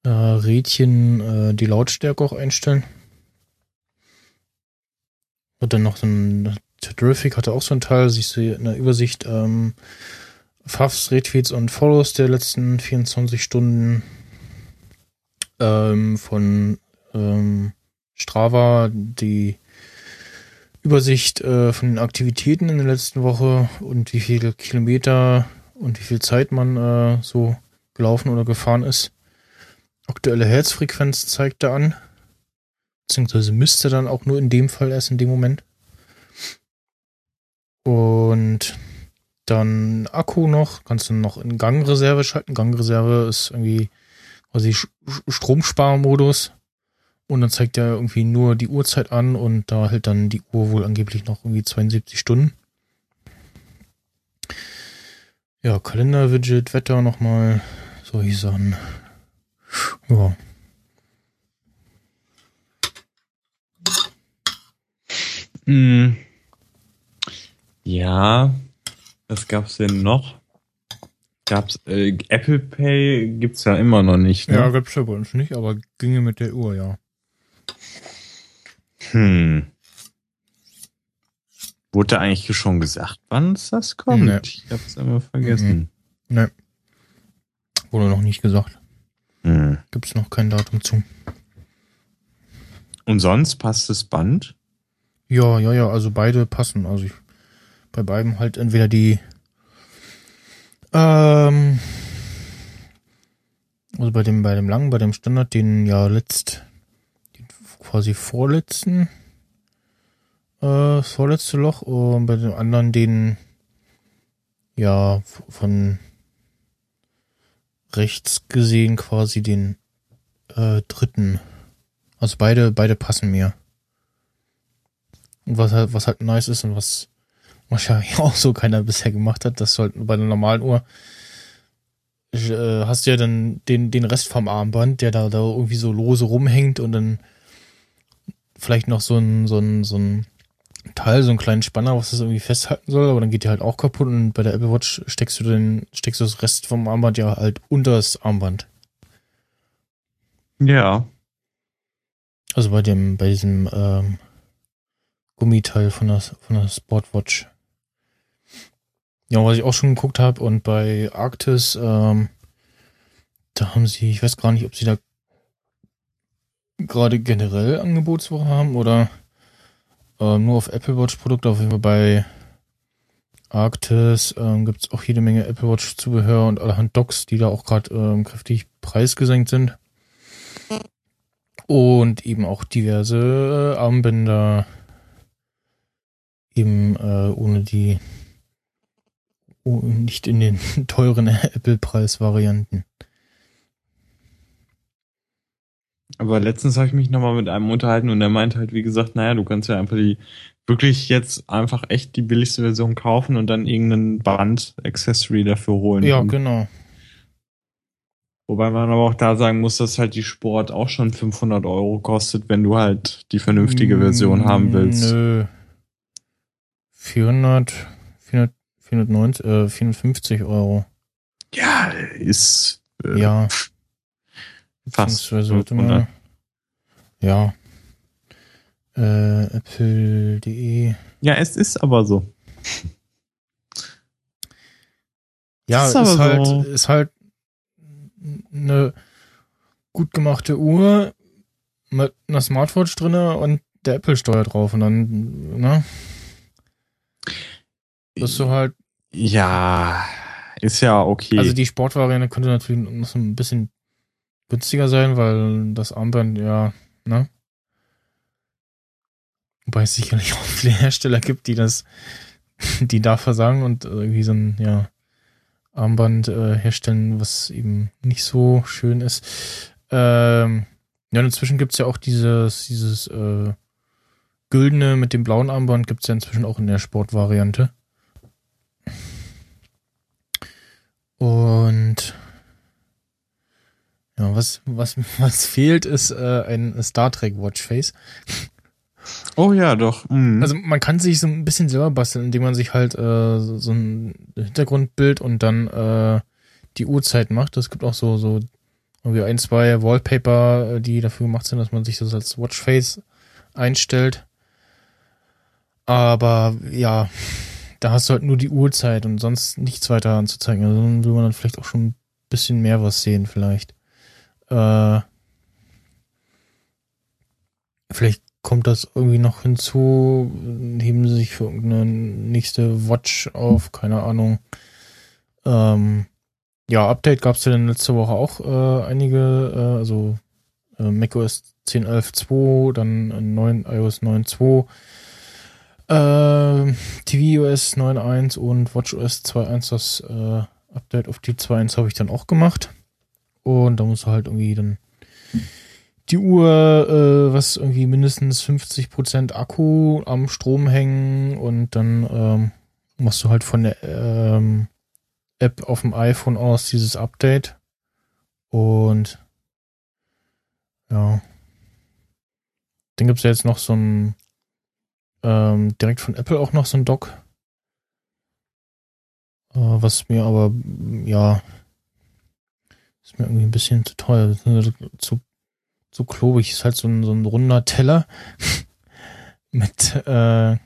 äh, Rädchen äh, die Lautstärke auch einstellen. Und dann noch so ein Terrific hatte auch so ein Teil, siehst du in der Übersicht ähm, Fafs, Retweets und Follows der letzten 24 Stunden ähm, von ähm, Strava, die Übersicht äh, von den Aktivitäten in der letzten Woche und wie viele Kilometer und wie viel Zeit man äh, so gelaufen oder gefahren ist. Aktuelle Herzfrequenz zeigt er an. Beziehungsweise müsste dann auch nur in dem Fall erst in dem Moment. Und dann Akku noch, kannst du noch in Gangreserve schalten. Gangreserve ist irgendwie quasi Stromsparmodus. Und dann zeigt er irgendwie nur die Uhrzeit an und da hält dann die Uhr wohl angeblich noch irgendwie 72 Stunden. Ja, Kalender-Widget, Wetter nochmal, solche Sachen. Ja. Mm. Ja, was gab's denn noch? Gab's äh, Apple Pay gibt's ja immer noch nicht. Ne? Ja, gibt's ja bei uns nicht, aber ginge mit der Uhr, ja. Hm. Wurde eigentlich schon gesagt, wann das kommt? Nee. Ich hab's immer vergessen. Nee. Wurde noch nicht gesagt. Hm. Gibt's noch kein Datum zu. Und sonst passt das Band? Ja, ja, ja, also beide passen. Also ich, bei beiden halt entweder die ähm, also bei dem, bei dem langen, bei dem Standard, den ja letzt, den quasi vorletzten, äh, vorletzte Loch und bei dem anderen den, ja, von rechts gesehen quasi den äh, dritten. Also beide, beide passen mir. Und was halt, was halt nice ist und was wahrscheinlich auch so keiner bisher gemacht hat. Das sollten bei einer normalen Uhr äh, hast du ja dann den, den Rest vom Armband, der da, da irgendwie so lose rumhängt und dann vielleicht noch so ein, so ein, so ein Teil, so einen kleinen Spanner, was das irgendwie festhalten soll, aber dann geht die halt auch kaputt und bei der Apple Watch steckst du den, steckst du das Rest vom Armband ja halt unter das Armband. Ja. Also bei dem, bei diesem ähm, Gummiteil von der, von der Sportwatch. Ja, was ich auch schon geguckt habe und bei Arktis, ähm, da haben sie, ich weiß gar nicht, ob sie da gerade generell Angebotswoche haben oder äh, nur auf Apple Watch Produkte. Auf jeden Fall bei Arktis ähm, gibt es auch jede Menge Apple Watch Zubehör und allerhand Docks, die da auch gerade ähm, kräftig preisgesenkt sind. Und eben auch diverse äh, Armbänder, eben äh, ohne die Oh, nicht in den teuren Apple-Preis-Varianten. Aber letztens habe ich mich nochmal mit einem unterhalten und der meint halt, wie gesagt, naja, du kannst ja einfach die wirklich jetzt einfach echt die billigste Version kaufen und dann irgendeinen Band-Accessory dafür holen. Ja, genau. Wobei man aber auch da sagen muss, dass halt die Sport auch schon 500 Euro kostet, wenn du halt die vernünftige Version haben willst. Nö. 400, 400 490, äh, 450 Euro. Ja, ist äh, ja fast. Man, ja. Äh, Apple.de. Ja, es ist aber so. Ja, ist, ist halt, so. ist halt eine gut gemachte Uhr mit einer Smartwatch drinne und der Apple-Steuer drauf und dann, ne? Bist du halt. Ja, ist ja okay. Also die Sportvariante könnte natürlich noch so ein bisschen günstiger sein, weil das Armband ja, ne? Wobei es sicherlich auch viele Hersteller gibt, die das, die da versagen und irgendwie so ein, ja, Armband äh, herstellen, was eben nicht so schön ist. Ähm, ja, inzwischen gibt's ja auch dieses, dieses äh, Güldene mit dem blauen Armband gibt's ja inzwischen auch in der Sportvariante. Und ja, was, was, was fehlt, ist äh, ein Star Trek Watchface. Oh ja, doch. Mhm. Also man kann sich so ein bisschen selber basteln, indem man sich halt äh, so ein Hintergrundbild und dann äh, die Uhrzeit macht. Es gibt auch so, so irgendwie ein, zwei Wallpaper, äh, die dafür gemacht sind, dass man sich das als Watchface einstellt. Aber ja, da hast du halt nur die Uhrzeit und sonst nichts weiter anzuzeigen. Also dann will man dann vielleicht auch schon ein bisschen mehr was sehen, vielleicht. Äh, vielleicht kommt das irgendwie noch hinzu, heben sie sich für irgendeine nächste Watch auf, keine Ahnung. Ähm, ja, Update gab es ja dann letzte Woche auch äh, einige, äh, also äh, macOS 10.11.2, dann einen neuen iOS 9.2, äh, tvOS 9.1 und WatchOS 2.1, das äh, Update auf die 2.1 habe ich dann auch gemacht. Und da muss halt irgendwie dann die Uhr, äh, was irgendwie mindestens 50% Akku am Strom hängen und dann ähm, machst du halt von der ähm, App auf dem iPhone aus dieses Update. Und ja. Dann gibt es ja jetzt noch so ein ähm, direkt von Apple auch noch so ein Dock. Äh, was mir aber, ja, ist mir irgendwie ein bisschen zu teuer. Zu, zu klobig. Ist halt so ein, so ein runder Teller mit äh,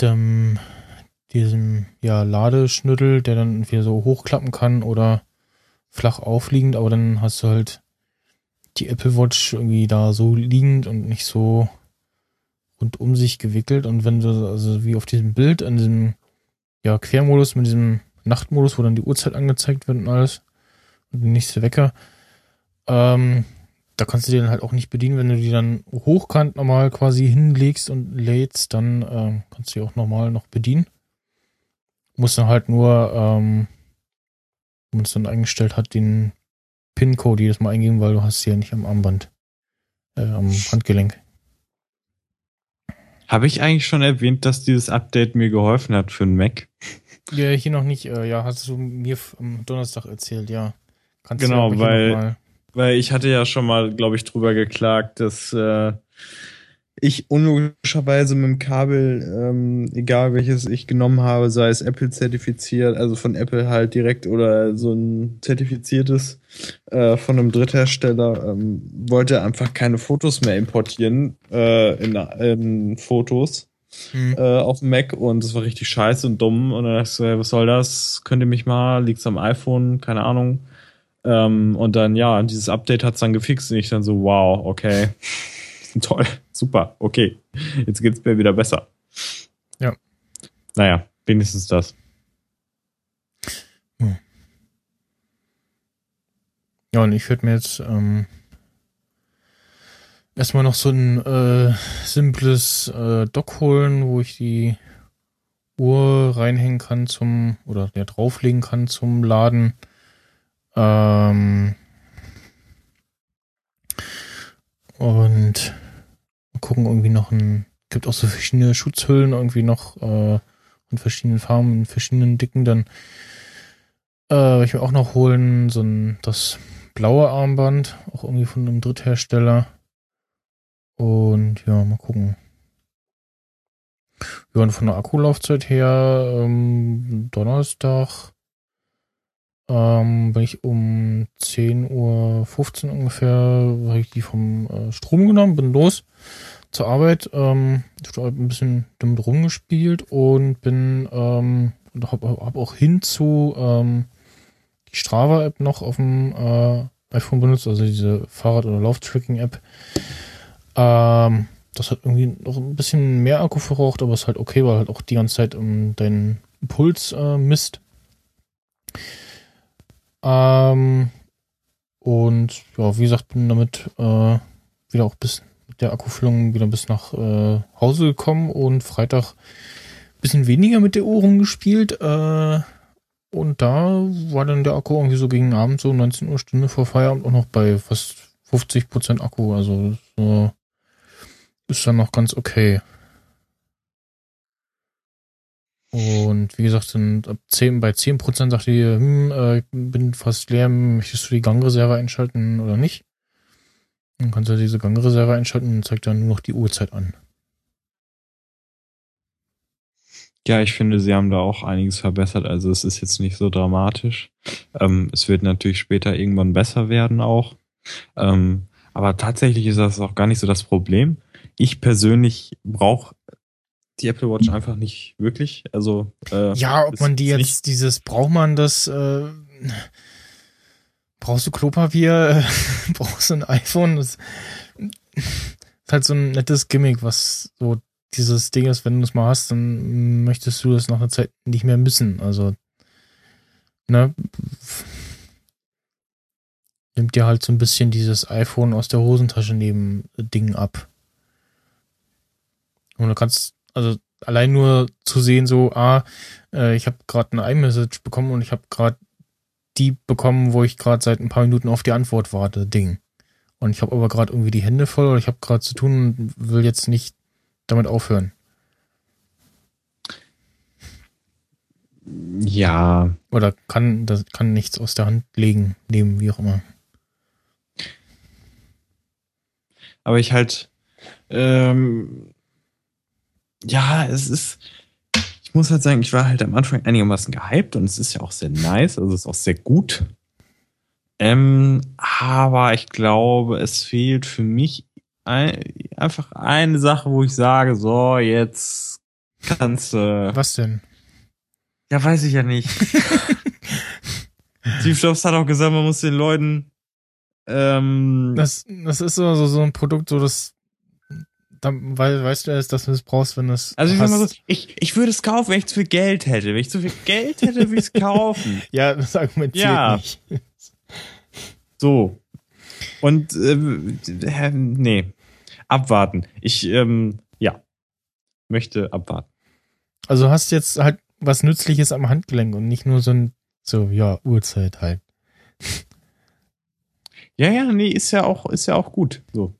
dem, diesem ja, Ladeschnüttel, der dann irgendwie so hochklappen kann oder flach aufliegend, aber dann hast du halt die Apple Watch irgendwie da so liegend und nicht so rund um sich gewickelt. Und wenn du, also wie auf diesem Bild, an diesem ja, Quermodus mit diesem Nachtmodus, wo dann die Uhrzeit angezeigt wird und alles, und der nächste Wecker, ähm, da kannst du dann halt auch nicht bedienen, wenn du die dann hochkant normal quasi hinlegst und lädst, dann ähm, kannst du die auch normal noch bedienen. Muss dann halt nur, ähm, wenn man es dann eingestellt hat, den PIN-Code jedes Mal eingeben, weil du hast sie ja nicht am Armband, äh, am Handgelenk. Habe ich eigentlich schon erwähnt, dass dieses Update mir geholfen hat für einen Mac? Ja, hier noch nicht. Äh, ja, hast du mir am Donnerstag erzählt, ja. Kannst genau, weil weil ich hatte ja schon mal, glaube ich, drüber geklagt, dass äh, ich unlogischerweise mit dem Kabel, ähm, egal welches ich genommen habe, sei es Apple zertifiziert, also von Apple halt direkt oder so ein zertifiziertes äh, von einem Dritthersteller, ähm, wollte einfach keine Fotos mehr importieren äh, in, in Fotos. Hm. Äh, auf dem Mac und das war richtig scheiße und dumm und dann dachte ich so, hey, was soll das? Könnt ihr mich mal, liegt's am iPhone, keine Ahnung. Ähm, und dann, ja, dieses Update hat's dann gefixt und ich dann so, wow, okay. Toll, super, okay. Jetzt geht's mir wieder besser. Ja. Naja, wenigstens das. Hm. Ja, und ich würde mir jetzt ähm, erstmal noch so ein äh, simples äh, Dock holen, wo ich die Uhr reinhängen kann zum, oder der drauflegen kann zum Laden. Ähm und gucken irgendwie noch ein, gibt auch so verschiedene Schutzhüllen irgendwie noch äh, in verschiedenen Farben, in verschiedenen Dicken. Dann äh, ich mir auch noch holen, so ein das blaue Armband, auch irgendwie von einem Dritthersteller. Und ja, mal gucken. Ja, und von der Akkulaufzeit her, ähm, Donnerstag ähm, bin ich um 10.15 Uhr ungefähr, habe ich die vom äh, Strom genommen, bin los zur Arbeit, ähm, habe ein bisschen damit rumgespielt und bin ähm, habe hab auch hinzu ähm, die Strava-App noch auf dem äh, iPhone benutzt, also diese Fahrrad- oder Lauftracking-App. Ähm, das hat irgendwie noch ein bisschen mehr Akku verbraucht, aber ist halt okay, weil halt auch die ganze Zeit um, ähm, deinen Puls äh, misst. Ähm, und ja, wie gesagt, bin damit äh, wieder auch bis mit der Akkufüllung wieder bis nach äh, Hause gekommen und Freitag bisschen weniger mit der Uhr rumgespielt. Äh, und da war dann der Akku irgendwie so gegen Abend, so 19 Uhr Stunde vor Feierabend, auch noch bei fast 50 Prozent Akku. Also äh, ist dann noch ganz okay. Und wie gesagt, sind ab 10, bei 10% sagt die, hm, äh, bin fast leer, möchtest du die Gangreserve einschalten oder nicht? Dann kannst du diese Gangreserve einschalten und zeigt dann nur noch die Uhrzeit an. Ja, ich finde, sie haben da auch einiges verbessert. Also es ist jetzt nicht so dramatisch. Ähm, es wird natürlich später irgendwann besser werden auch. Ähm, aber tatsächlich ist das auch gar nicht so das Problem. Ich persönlich brauche die Apple Watch einfach nicht wirklich. Also äh, ja, ob man die jetzt dieses braucht man das äh, brauchst du Klopapier, brauchst du ein iPhone? Das ist halt so ein nettes Gimmick, was so dieses Ding ist, wenn du es mal hast, dann möchtest du das nach einer Zeit nicht mehr missen. Also, ne? Nimmt dir halt so ein bisschen dieses iPhone aus der Hosentasche neben Ding ab. Und du kannst, also allein nur zu sehen, so, ah, äh, ich habe gerade eine iMessage bekommen und ich habe gerade die bekommen, wo ich gerade seit ein paar Minuten auf die Antwort warte, Ding. Und ich habe aber gerade irgendwie die Hände voll oder ich habe gerade zu tun und will jetzt nicht damit aufhören. Ja. Oder kann, das kann nichts aus der Hand legen, nehmen, wie auch immer. Aber ich halt, ähm, ja, es ist, muss halt sagen, ich war halt am Anfang einigermaßen gehypt und es ist ja auch sehr nice, also es ist auch sehr gut. Ähm, aber ich glaube, es fehlt für mich ein, einfach eine Sache, wo ich sage, so, jetzt kannst du. Was denn? Ja, weiß ich ja nicht. Steve Jobs hat auch gesagt, man muss den Leuten. Ähm, das, das ist so, so, so ein Produkt, so das. Dann, weil, weißt du erst, dass du es brauchst, wenn es. Also ich sag mal so, ich, ich würde es kaufen, wenn ich zu viel Geld hätte. Wenn ich zu viel Geld hätte, würde ich es kaufen. ja, das argumentiert ja. nicht. So. Und äh, nee, abwarten. Ich, ähm, ja, möchte abwarten. Also hast jetzt halt was Nützliches am Handgelenk und nicht nur so ein, so, ja, Uhrzeit halt. Ja, ja, nee, ist ja auch, ist ja auch gut. So.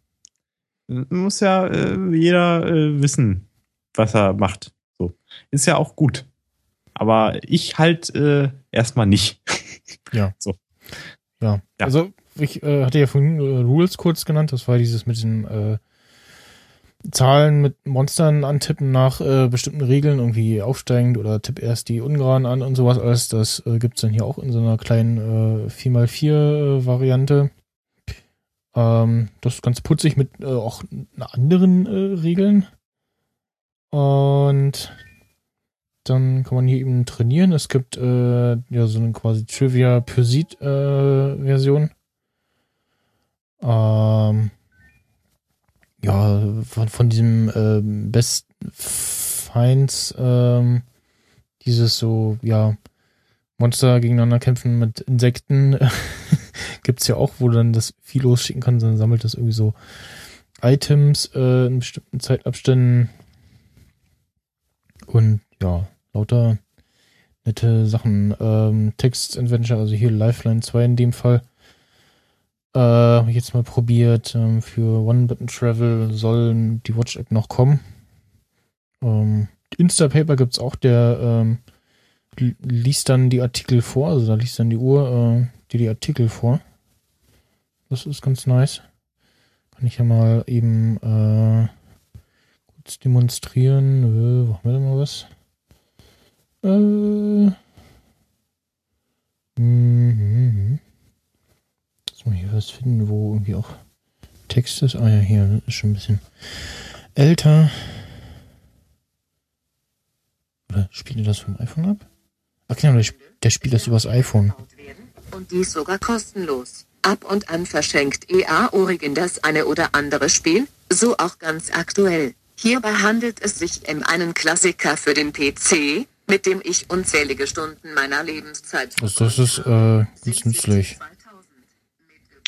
Muss ja äh, jeder äh, wissen, was er macht. So. Ist ja auch gut. Aber ich halt äh, erstmal nicht. Ja. so. Ja. ja. Also ich äh, hatte ja vorhin äh, Rules kurz genannt, das war dieses mit den äh, Zahlen mit Monstern antippen nach bestimmten Regeln, irgendwie aufsteigend oder tipp erst die ungeraden an und sowas alles. Das äh, gibt's dann hier auch in so einer kleinen äh, 4x4 äh, Variante. Ähm, das ist ganz putzig mit äh, auch anderen äh, Regeln. Und dann kann man hier eben trainieren. Es gibt äh, ja so eine quasi Trivia Pursuit äh, Version. Ähm, ja, von, von diesem ähm, Best Finds, ähm, dieses so, ja, Monster gegeneinander kämpfen mit Insekten gibt's ja auch, wo dann das viel losschicken kannst, dann sammelt das irgendwie so Items äh, in bestimmten Zeitabständen und ja, lauter nette Sachen. Ähm, Text-Adventure, also hier Lifeline 2 in dem Fall. Äh, habe ich jetzt mal probiert. Ähm, für One-Button-Travel sollen die Watch-App noch kommen. Ähm, Instapaper gibt's auch, der ähm, liest dann die Artikel vor, also da liest dann die Uhr äh, dir die Artikel vor. Das ist ganz nice. Kann ich ja mal eben äh, kurz demonstrieren. Äh, machen wir da mal was? Äh. Mhm. Jetzt mal hier was finden, wo irgendwie auch Text ist. Ah ja, hier ist schon ein bisschen älter. Oder spielt das vom iPhone ab? Ach genau, der, der spielt das übers iPhone. Und dies sogar kostenlos. Ab und an verschenkt EA Origin das eine oder andere Spiel, so auch ganz aktuell. Hierbei handelt es sich um einen Klassiker für den PC, mit dem ich unzählige Stunden meiner Lebenszeit. Also das ist äh, ganz nützlich.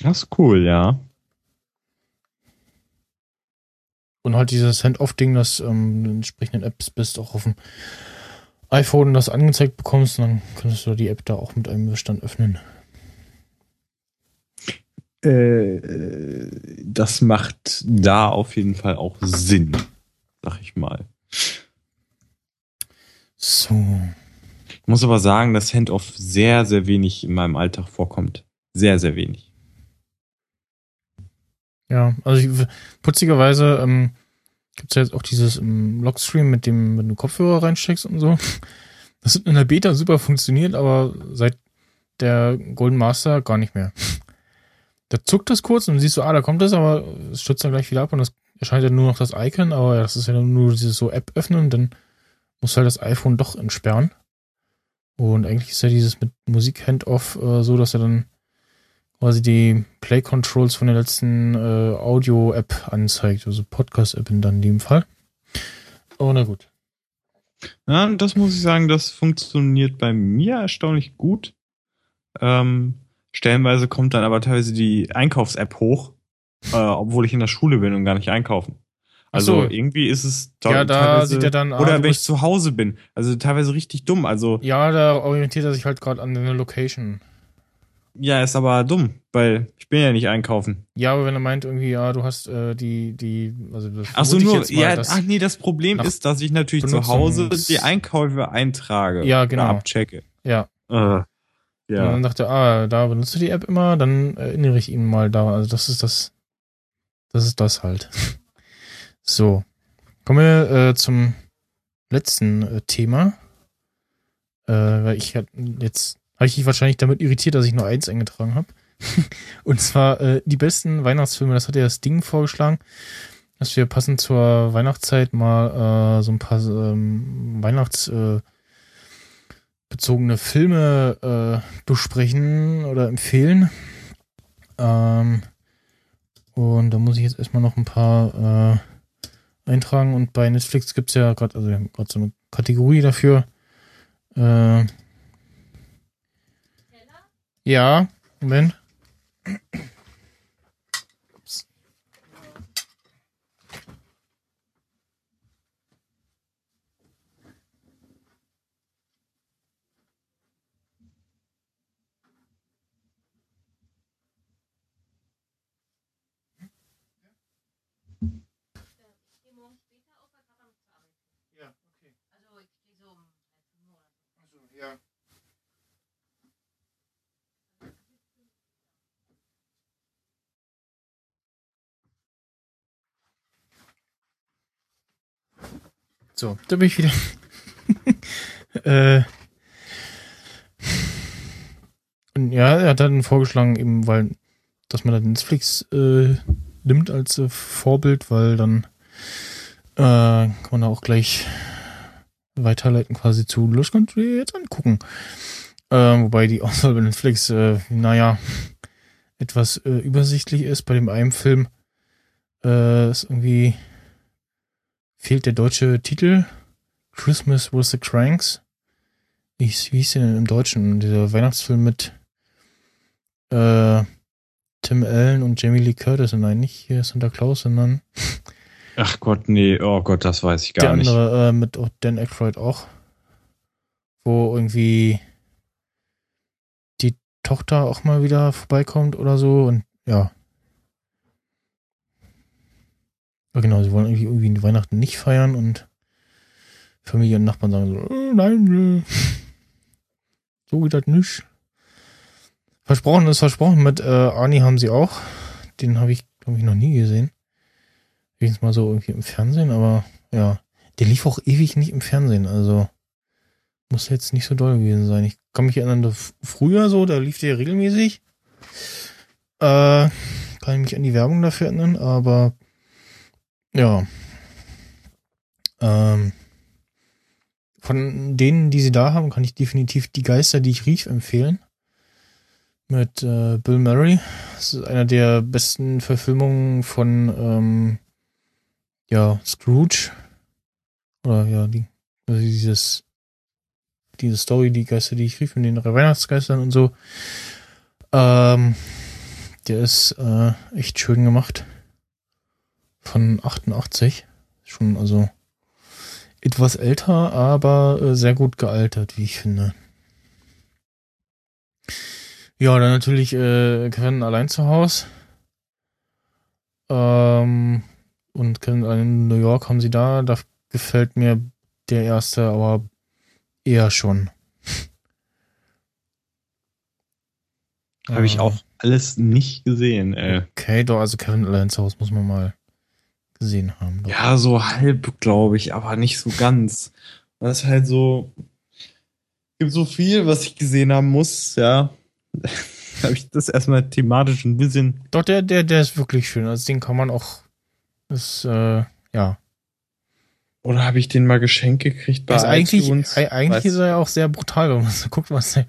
Das ist cool, ja. Und halt dieses Hand-Off-Ding, dass ähm, du in entsprechenden Apps bist, auch auf dem iPhone das angezeigt bekommst, dann könntest du die App da auch mit einem Bestand öffnen. Äh, das macht da auf jeden Fall auch Sinn, sag ich mal. So. Ich muss aber sagen, dass Handoff sehr, sehr wenig in meinem Alltag vorkommt. Sehr, sehr wenig. Ja, also ich, putzigerweise ähm, gibt's ja jetzt auch dieses im Logstream mit dem, wenn du Kopfhörer reinsteckst und so. Das hat in der Beta super funktioniert, aber seit der Golden Master gar nicht mehr. Da zuckt das kurz und du siehst so, ah, da kommt das, aber es stürzt dann gleich wieder ab und das erscheint ja nur noch das Icon, aber das ist ja nur dieses so App öffnen dann muss halt das iPhone doch entsperren. Und eigentlich ist ja dieses mit Musik Handoff äh, so, dass er dann quasi die Play Controls von der letzten äh, Audio-App anzeigt, also Podcast-App in dem Fall. Oh, na gut. Ja, das muss ich sagen, das funktioniert bei mir erstaunlich gut. Ähm, stellenweise kommt dann aber teilweise die Einkaufs-App hoch, äh, obwohl ich in der Schule bin und gar nicht einkaufen. Also so. irgendwie ist es ja, da sieht er dann oder wenn ich zu Hause bin, also teilweise richtig dumm. Also ja, da orientiert er sich halt gerade an der Location. Ja, ist aber dumm, weil ich bin ja nicht einkaufen. Ja, aber wenn er meint irgendwie, ja, du hast äh, die, die, also das Ach so, nur, mal, ja, ach nee, das Problem ist, dass ich natürlich zu Hause die Einkäufe eintrage. Ja, genau. Abchecke. Ja. Äh, ja. Und dann dachte er, ah, da benutzt du die App immer, dann erinnere ich ihn mal da. Also das ist das, das ist das halt. so. Kommen wir äh, zum letzten äh, Thema. Äh, weil ich jetzt habe ich dich wahrscheinlich damit irritiert, dass ich nur eins eingetragen habe. und zwar äh, die besten Weihnachtsfilme. Das hat ja das Ding vorgeschlagen, dass wir passend zur Weihnachtszeit mal äh, so ein paar ähm, Weihnachtsbezogene äh, Filme äh, besprechen oder empfehlen. Ähm, und da muss ich jetzt erstmal noch ein paar äh, eintragen. Und bei Netflix gibt's ja gerade, also gerade so eine Kategorie dafür. Äh, ja, Moment. So, da bin ich wieder. äh, ja, er hat dann vorgeschlagen, eben weil, dass man dann Netflix äh, nimmt als äh, Vorbild, weil dann äh, kann man da auch gleich weiterleiten quasi zu Los Country jetzt angucken. Äh, wobei die Auswahl bei Netflix, äh, naja, etwas äh, übersichtlich ist. Bei dem einen Film äh, ist irgendwie fehlt der deutsche Titel. Christmas with the Cranks. Wie, wie hieß der denn im Deutschen? Dieser Weihnachtsfilm mit äh, Tim Allen und Jamie Lee Curtis. Nein, nicht hier Santa Claus, sondern. Ach Gott, nee, oh Gott, das weiß ich gar nicht. Der andere äh, mit Dan Aykroyd auch. Wo irgendwie die Tochter auch mal wieder vorbeikommt oder so und ja. Ja, genau, sie wollen irgendwie, irgendwie Weihnachten nicht feiern und Familie und Nachbarn sagen so, oh, nein, so geht das nicht. Versprochen ist versprochen. Mit äh, Arnie haben sie auch. Den habe ich, glaube ich, noch nie gesehen. Wenigstens mal so irgendwie im Fernsehen, aber ja. Der lief auch ewig nicht im Fernsehen, also muss jetzt nicht so doll gewesen sein. Ich kann mich erinnern, früher so, da lief der regelmäßig. Äh, kann ich mich an die Werbung dafür erinnern, aber ja. Ähm, von denen, die sie da haben, kann ich definitiv die Geister, die ich rief, empfehlen. Mit äh, Bill Murray. Das ist einer der besten Verfilmungen von ähm, ja, Scrooge. Oder ja, die, also dieses, diese Story, die Geister, die ich rief, mit den Weihnachtsgeistern und so. Ähm, der ist äh, echt schön gemacht von 88. Schon also etwas älter, aber äh, sehr gut gealtert, wie ich finde. Ja, dann natürlich äh, Kevin allein zu Hause. Ähm, und Kevin in New York haben sie da. Da gefällt mir der erste, aber eher schon. Habe ich auch alles nicht gesehen, ey. Okay, doch, also Kevin allein zu Hause muss man mal gesehen haben. Doch. Ja, so halb, glaube ich, aber nicht so ganz. Das ist halt so. gibt so viel, was ich gesehen haben muss, ja. habe ich das erstmal thematisch ein bisschen. Doch, der, der, der ist wirklich schön. Also den kann man auch. Das, äh, ja. Oder habe ich den mal geschenkt gekriegt bei also eigentlich, eigentlich ist er ja auch sehr brutal, wenn man so guckt, was der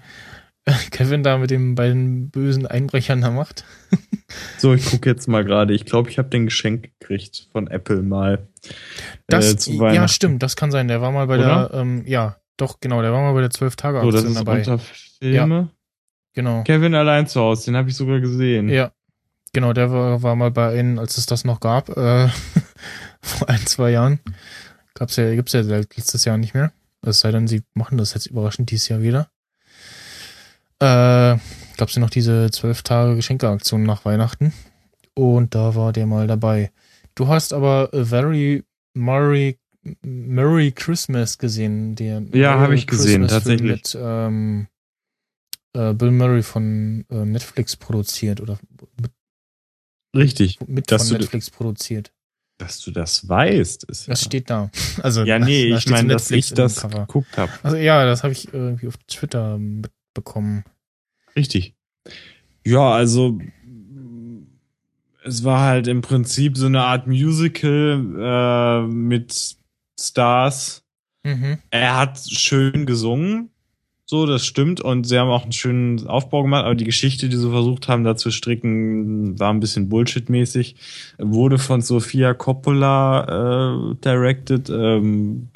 Kevin da mit den beiden bösen Einbrechern da macht. so, ich gucke jetzt mal gerade. Ich glaube, ich habe den geschenkt gekriegt von Apple mal. Das, äh, ja, stimmt, das kann sein. Der war mal bei Oder? der, ähm, ja, doch, genau, der war mal bei der 12 Tage Aktion so, das ist dabei. Unter Filme. Ja, genau. Kevin allein zu Hause, den habe ich sogar gesehen. Ja. Genau, der war, war mal bei ihnen, als es das noch gab, äh, vor ein, zwei Jahren. Gab's ja, gibt's ja letztes Jahr nicht mehr. Es sei denn, sie machen das jetzt überraschend dieses Jahr wieder. Äh, gab's ja noch diese zwölf Tage Geschenkeaktion nach Weihnachten. Und da war der mal dabei. Du hast aber A Very Merry, Merry Christmas gesehen. Den ja, habe ich gesehen, tatsächlich. Mit ähm, äh, Bill Murray von äh, Netflix produziert oder mit, Richtig. Mit von Netflix produziert. Dass du das weißt, ist. Das ja. steht da. Also ja, nee, ich meine, dass ich das geguckt habe. Also ja, das habe ich irgendwie auf Twitter mitbekommen. Richtig. Ja, also es war halt im Prinzip so eine Art Musical äh, mit Stars. Mhm. Er hat schön gesungen, so, das stimmt. Und sie haben auch einen schönen Aufbau gemacht, aber die Geschichte, die sie versucht haben, da zu stricken, war ein bisschen Bullshit-mäßig. Wurde von Sofia Coppola äh, directed. Ähm,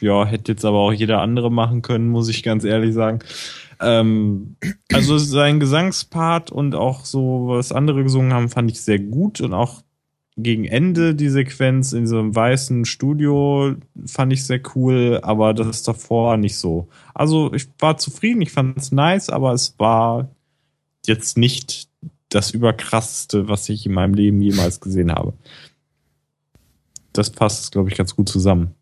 ja, hätte jetzt aber auch jeder andere machen können, muss ich ganz ehrlich sagen. Ähm, also sein Gesangspart und auch so, was andere gesungen haben, fand ich sehr gut und auch gegen Ende die Sequenz in so einem weißen Studio fand ich sehr cool, aber das ist davor nicht so. Also ich war zufrieden, ich fand es nice, aber es war jetzt nicht das überkrasseste, was ich in meinem Leben jemals gesehen habe. Das passt, glaube ich, ganz gut zusammen.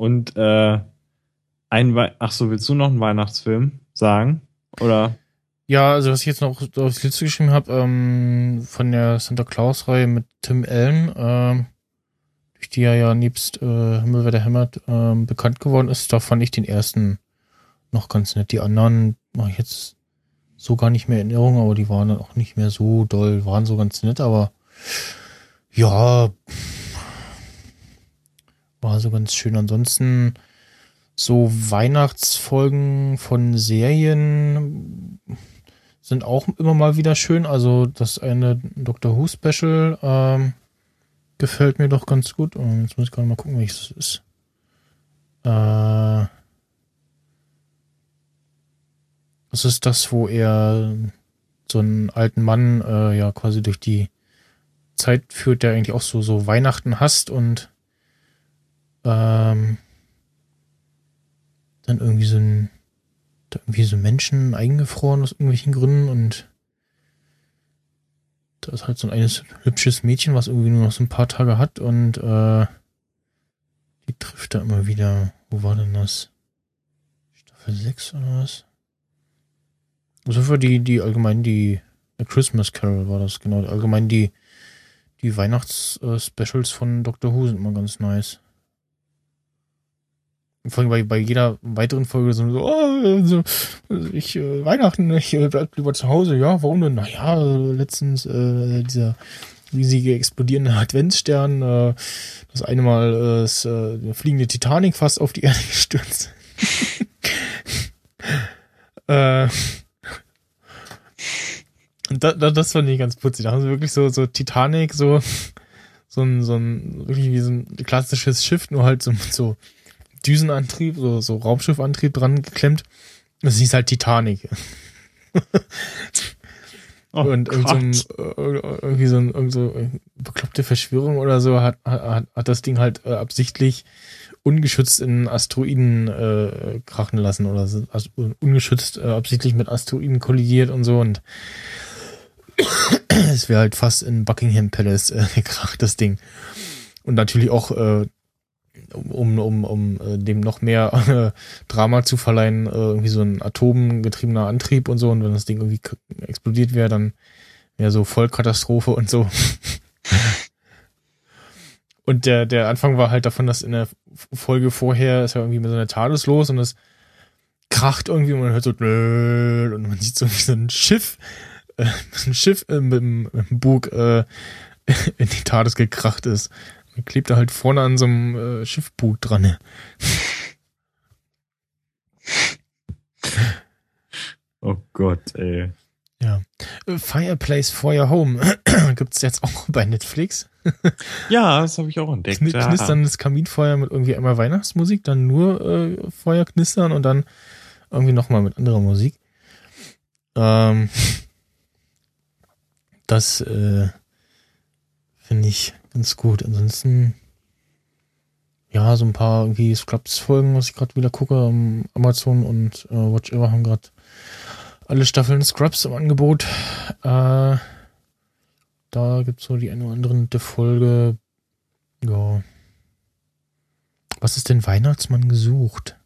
Und äh, ein We Ach so, willst du noch einen Weihnachtsfilm sagen? Oder? Ja, also was ich jetzt noch auf die Liste geschrieben habe, ähm, von der Santa Claus-Reihe mit Tim Allen, ähm, durch die er ja nebst äh, Himmel, wer der hämmert, ähm, bekannt geworden ist, da fand ich den ersten noch ganz nett. Die anderen mache ich jetzt so gar nicht mehr in Erinnerung, aber die waren dann auch nicht mehr so doll, waren so ganz nett, aber ja, war so ganz schön. Ansonsten so Weihnachtsfolgen von Serien sind auch immer mal wieder schön. Also das eine Doctor Who Special ähm, gefällt mir doch ganz gut. Und jetzt muss ich gerade mal gucken, welches es ist. Äh, das ist das, wo er so einen alten Mann äh, ja quasi durch die Zeit führt, der eigentlich auch so, so Weihnachten hasst und ähm, dann irgendwie so ein irgendwie so Menschen eingefroren aus irgendwelchen Gründen und da ist halt so ein eines hübsches Mädchen, was irgendwie nur noch so ein paar Tage hat und äh, die trifft da immer wieder. Wo war denn das? Staffel 6 oder was? Also für die, die allgemein die A Christmas Carol war das, genau. Allgemein die, die Weihnachts-Specials von Doctor Who sind immer ganz nice. Bei, bei jeder weiteren Folge so, oh, so ich, äh, Weihnachten, ich äh, bleib lieber zu Hause. Ja, warum denn? Naja, letztens äh, dieser riesige explodierende Adventsstern, äh, das eine Mal äh, ist äh, eine fliegende Titanic fast auf die Erde gestürzt. äh, und da, da, das fand ich ganz putzig. Da haben sie wirklich so, so Titanic, so, so ein, so ein, wirklich wie so ein klassisches Schiff, nur halt so, so Düsenantrieb, so, so Raumschiffantrieb dran geklemmt. Das hieß halt Titanic. oh und irgend so ein, irgendwie so, ein, irgendwie so bekloppte Verschwörung oder so hat, hat, hat das Ding halt äh, absichtlich ungeschützt in Asteroiden äh, krachen lassen oder so, also ungeschützt äh, absichtlich mit Asteroiden kollidiert und so und es wäre halt fast in Buckingham Palace äh, gekracht, das Ding. Und natürlich auch äh, um, um, um äh, dem noch mehr äh, Drama zu verleihen, äh, irgendwie so ein atomgetriebener Antrieb und so. Und wenn das Ding irgendwie explodiert wäre, dann mehr so Vollkatastrophe und so. und der, der Anfang war halt davon, dass in der Folge vorher ist ja irgendwie mit so einer TARDIS los und es kracht irgendwie und man hört so und man sieht so wie so ein Schiff, äh, ein Schiff äh, mit, mit dem Bug äh, in die TARDIS gekracht ist. Klebt da halt vorne an so einem äh, Schiffbug dran. oh Gott, ey. Ja. Äh, Fireplace for Your Home gibt's jetzt auch bei Netflix. ja, das habe ich auch entdeckt. Kn knisterndes Kaminfeuer mit irgendwie einmal Weihnachtsmusik, dann nur äh, Feuer knistern und dann irgendwie nochmal mit anderer Musik. Ähm, das äh, finde ich ganz gut. Ansonsten, ja, so ein paar irgendwie Scrubs-Folgen, was ich gerade wieder gucke. Amazon und äh, Watch Ever haben gerade alle Staffeln Scrubs im Angebot. Äh, da gibt's so die eine oder andere Folge. Ja. Was ist denn Weihnachtsmann gesucht?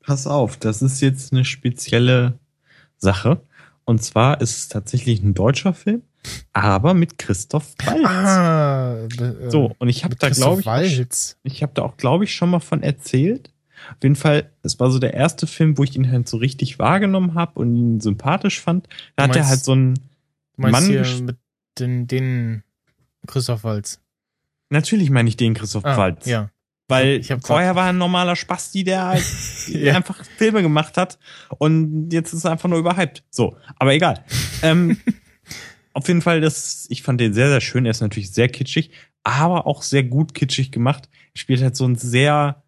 Pass auf, das ist jetzt eine spezielle Sache. Und zwar ist es tatsächlich ein deutscher Film, aber mit Christoph Waltz. Ah, äh, so, und ich habe da, glaube ich, Waltz. ich habe da auch, glaube ich, schon mal von erzählt. Auf jeden Fall, es war so der erste Film, wo ich ihn halt so richtig wahrgenommen habe und ihn sympathisch fand. Da hat er halt so einen Mann hier mit den, den Christoph Waltz. Natürlich meine ich den Christoph ah, Waltz. Ja. Weil vorher war er ein normaler Spasti, der halt ja. einfach Filme gemacht hat und jetzt ist er einfach nur überhyped. So, aber egal. ähm, auf jeden Fall, das, ich fand den sehr, sehr schön. Er ist natürlich sehr kitschig, aber auch sehr gut kitschig gemacht. Er spielt halt so einen sehr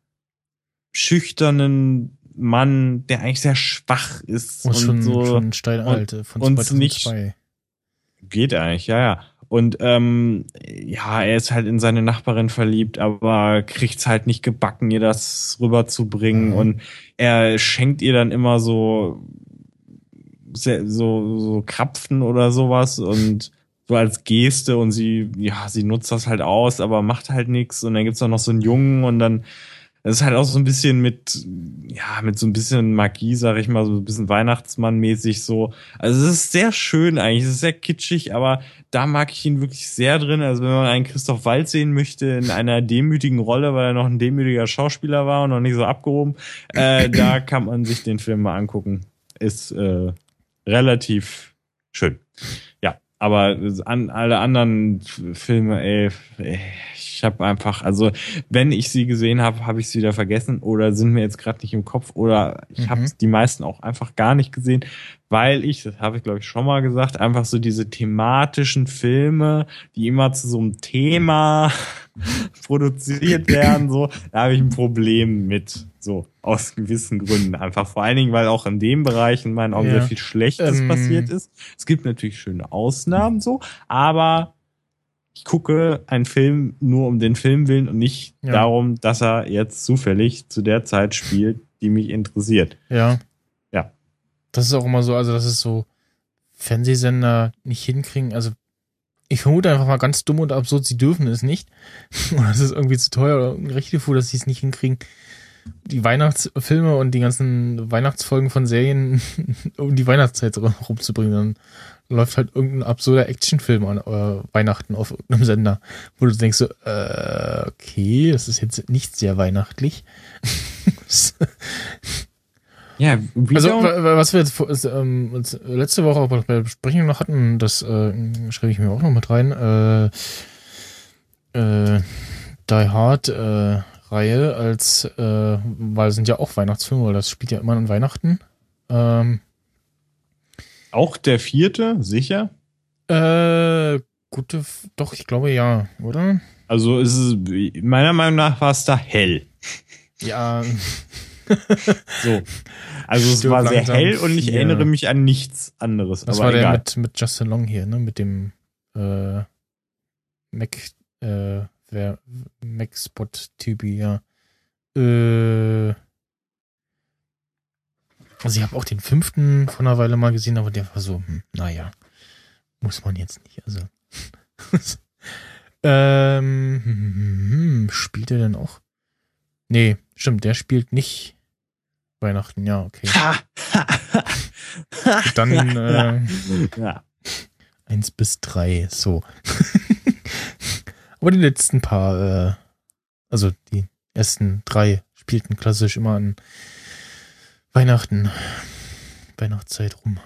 schüchternen Mann, der eigentlich sehr schwach ist. Und, und schon, so. Schon steinalte von und 2002. Nicht, geht eigentlich, ja, ja. Und ähm, ja, er ist halt in seine Nachbarin verliebt, aber kriegt's halt nicht gebacken, ihr das rüberzubringen. Mhm. Und er schenkt ihr dann immer so so, so Krapfen oder sowas und so als Geste und sie, ja, sie nutzt das halt aus, aber macht halt nichts. Und dann gibt's auch noch so einen Jungen und dann das ist halt auch so ein bisschen mit, ja, mit so ein bisschen Magie, sag ich mal, so ein bisschen Weihnachtsmann-mäßig so. Also es ist sehr schön eigentlich, es ist sehr kitschig, aber da mag ich ihn wirklich sehr drin. Also wenn man einen Christoph Wald sehen möchte in einer demütigen Rolle, weil er noch ein demütiger Schauspieler war und noch nicht so abgehoben, äh, da kann man sich den Film mal angucken. Ist äh, relativ schön. Ja, aber an alle anderen Filme, ey, ey ich habe einfach, also wenn ich sie gesehen habe, habe ich sie wieder vergessen oder sind mir jetzt gerade nicht im Kopf oder ich mhm. habe die meisten auch einfach gar nicht gesehen, weil ich, das habe ich glaube ich schon mal gesagt, einfach so diese thematischen Filme, die immer zu so einem Thema produziert werden, so, da habe ich ein Problem mit. So, aus gewissen Gründen einfach. Vor allen Dingen, weil auch in dem Bereich in meinen Augen ja. sehr viel Schlechtes ähm. passiert ist. Es gibt natürlich schöne Ausnahmen so, aber ich gucke einen Film nur um den Film willen und nicht ja. darum, dass er jetzt zufällig zu der Zeit spielt, die mich interessiert. Ja. Ja. Das ist auch immer so, also das ist so Fernsehsender nicht hinkriegen. Also ich vermute einfach mal ganz dumm und absurd, sie dürfen es nicht. Oder es ist irgendwie zu teuer oder ein Rechte dass sie es nicht hinkriegen, die Weihnachtsfilme und die ganzen Weihnachtsfolgen von Serien um die Weihnachtszeit rumzubringen. Dann läuft halt irgendein absurder Actionfilm an äh, Weihnachten auf irgendeinem Sender, wo du denkst so, äh, okay, das ist jetzt nicht sehr weihnachtlich. ja, also was wir jetzt ähm, letzte Woche auch bei der Besprechung noch hatten, das äh, schreibe ich mir auch noch mit rein. Äh, äh, Die Hard äh, Reihe als, äh, weil es sind ja auch Weihnachtsfilme, weil das spielt ja immer an Weihnachten. Ähm, auch der vierte, sicher? Äh, gute, doch, ich glaube ja, oder? Also ist es, meiner Meinung nach war es da hell. Ja. so. Also es war sehr hell und ich erinnere mich an nichts anderes. Das aber war egal. der mit, mit Justin Long hier, ne? Mit dem äh, Mac, äh, wer Mac-Spot-Typi, ja. Äh, also ich habe auch den fünften von einer Weile mal gesehen, aber der war so, hm, naja, muss man jetzt nicht. Also ähm, hm, hm, hm, spielt er denn auch? Nee, stimmt, der spielt nicht Weihnachten, ja, okay. Dann, äh, ja. Eins bis drei, so. Aber die letzten paar, äh, also die ersten drei spielten klassisch immer an Weihnachten, Weihnachtszeit rum.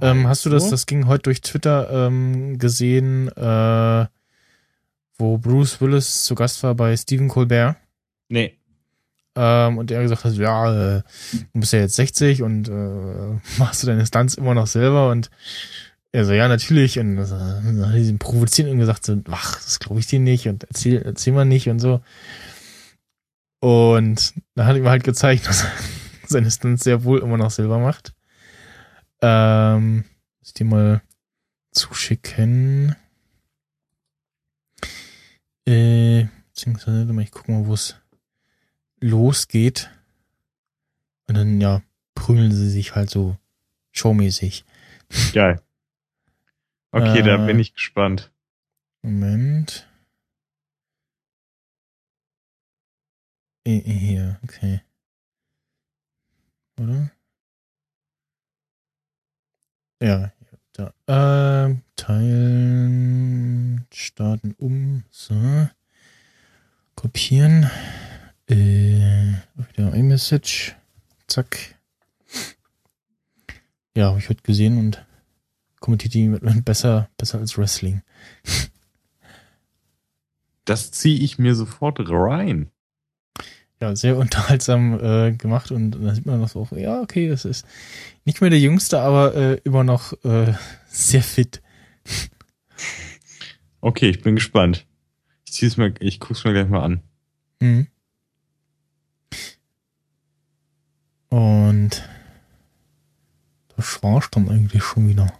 Ähm, hast du das, das ging heute durch Twitter ähm, gesehen, äh, wo Bruce Willis zu Gast war bei Stephen Colbert? Nee. Ähm, und er gesagt hat, ja, äh, du bist ja jetzt 60 und äh, machst du deine Stunts immer noch selber und er so, ja, natürlich. Und äh, dann hat er ihn provoziert und gesagt, so, ach, das glaube ich dir nicht und erzähl, erzähl mal nicht und so. Und da hat ihm halt gezeigt, dass er seine Stunts sehr wohl immer noch selber macht. Ähm, muss ich dir mal zuschicken. Äh, beziehungsweise, ich guck mal, wo es losgeht. Und dann, ja, prügeln sie sich halt so showmäßig. Geil. Okay, Äh, da bin ich gespannt. Moment. Hier, okay. Oder? Ja, da. Ähm, teilen, starten um, so. Kopieren. Äh, wieder iMessage. Zack. Ja, habe ich heute gesehen und kommentiert die besser, besser als Wrestling. Das ziehe ich mir sofort rein. Ja, sehr unterhaltsam äh, gemacht und da sieht man noch so, ja, okay, das ist nicht mehr der Jüngste, aber äh, immer noch äh, sehr fit. Okay, ich bin gespannt. Ich zieh's mir, ich guck's mir gleich mal an. Mhm. Und das war's dann eigentlich schon wieder.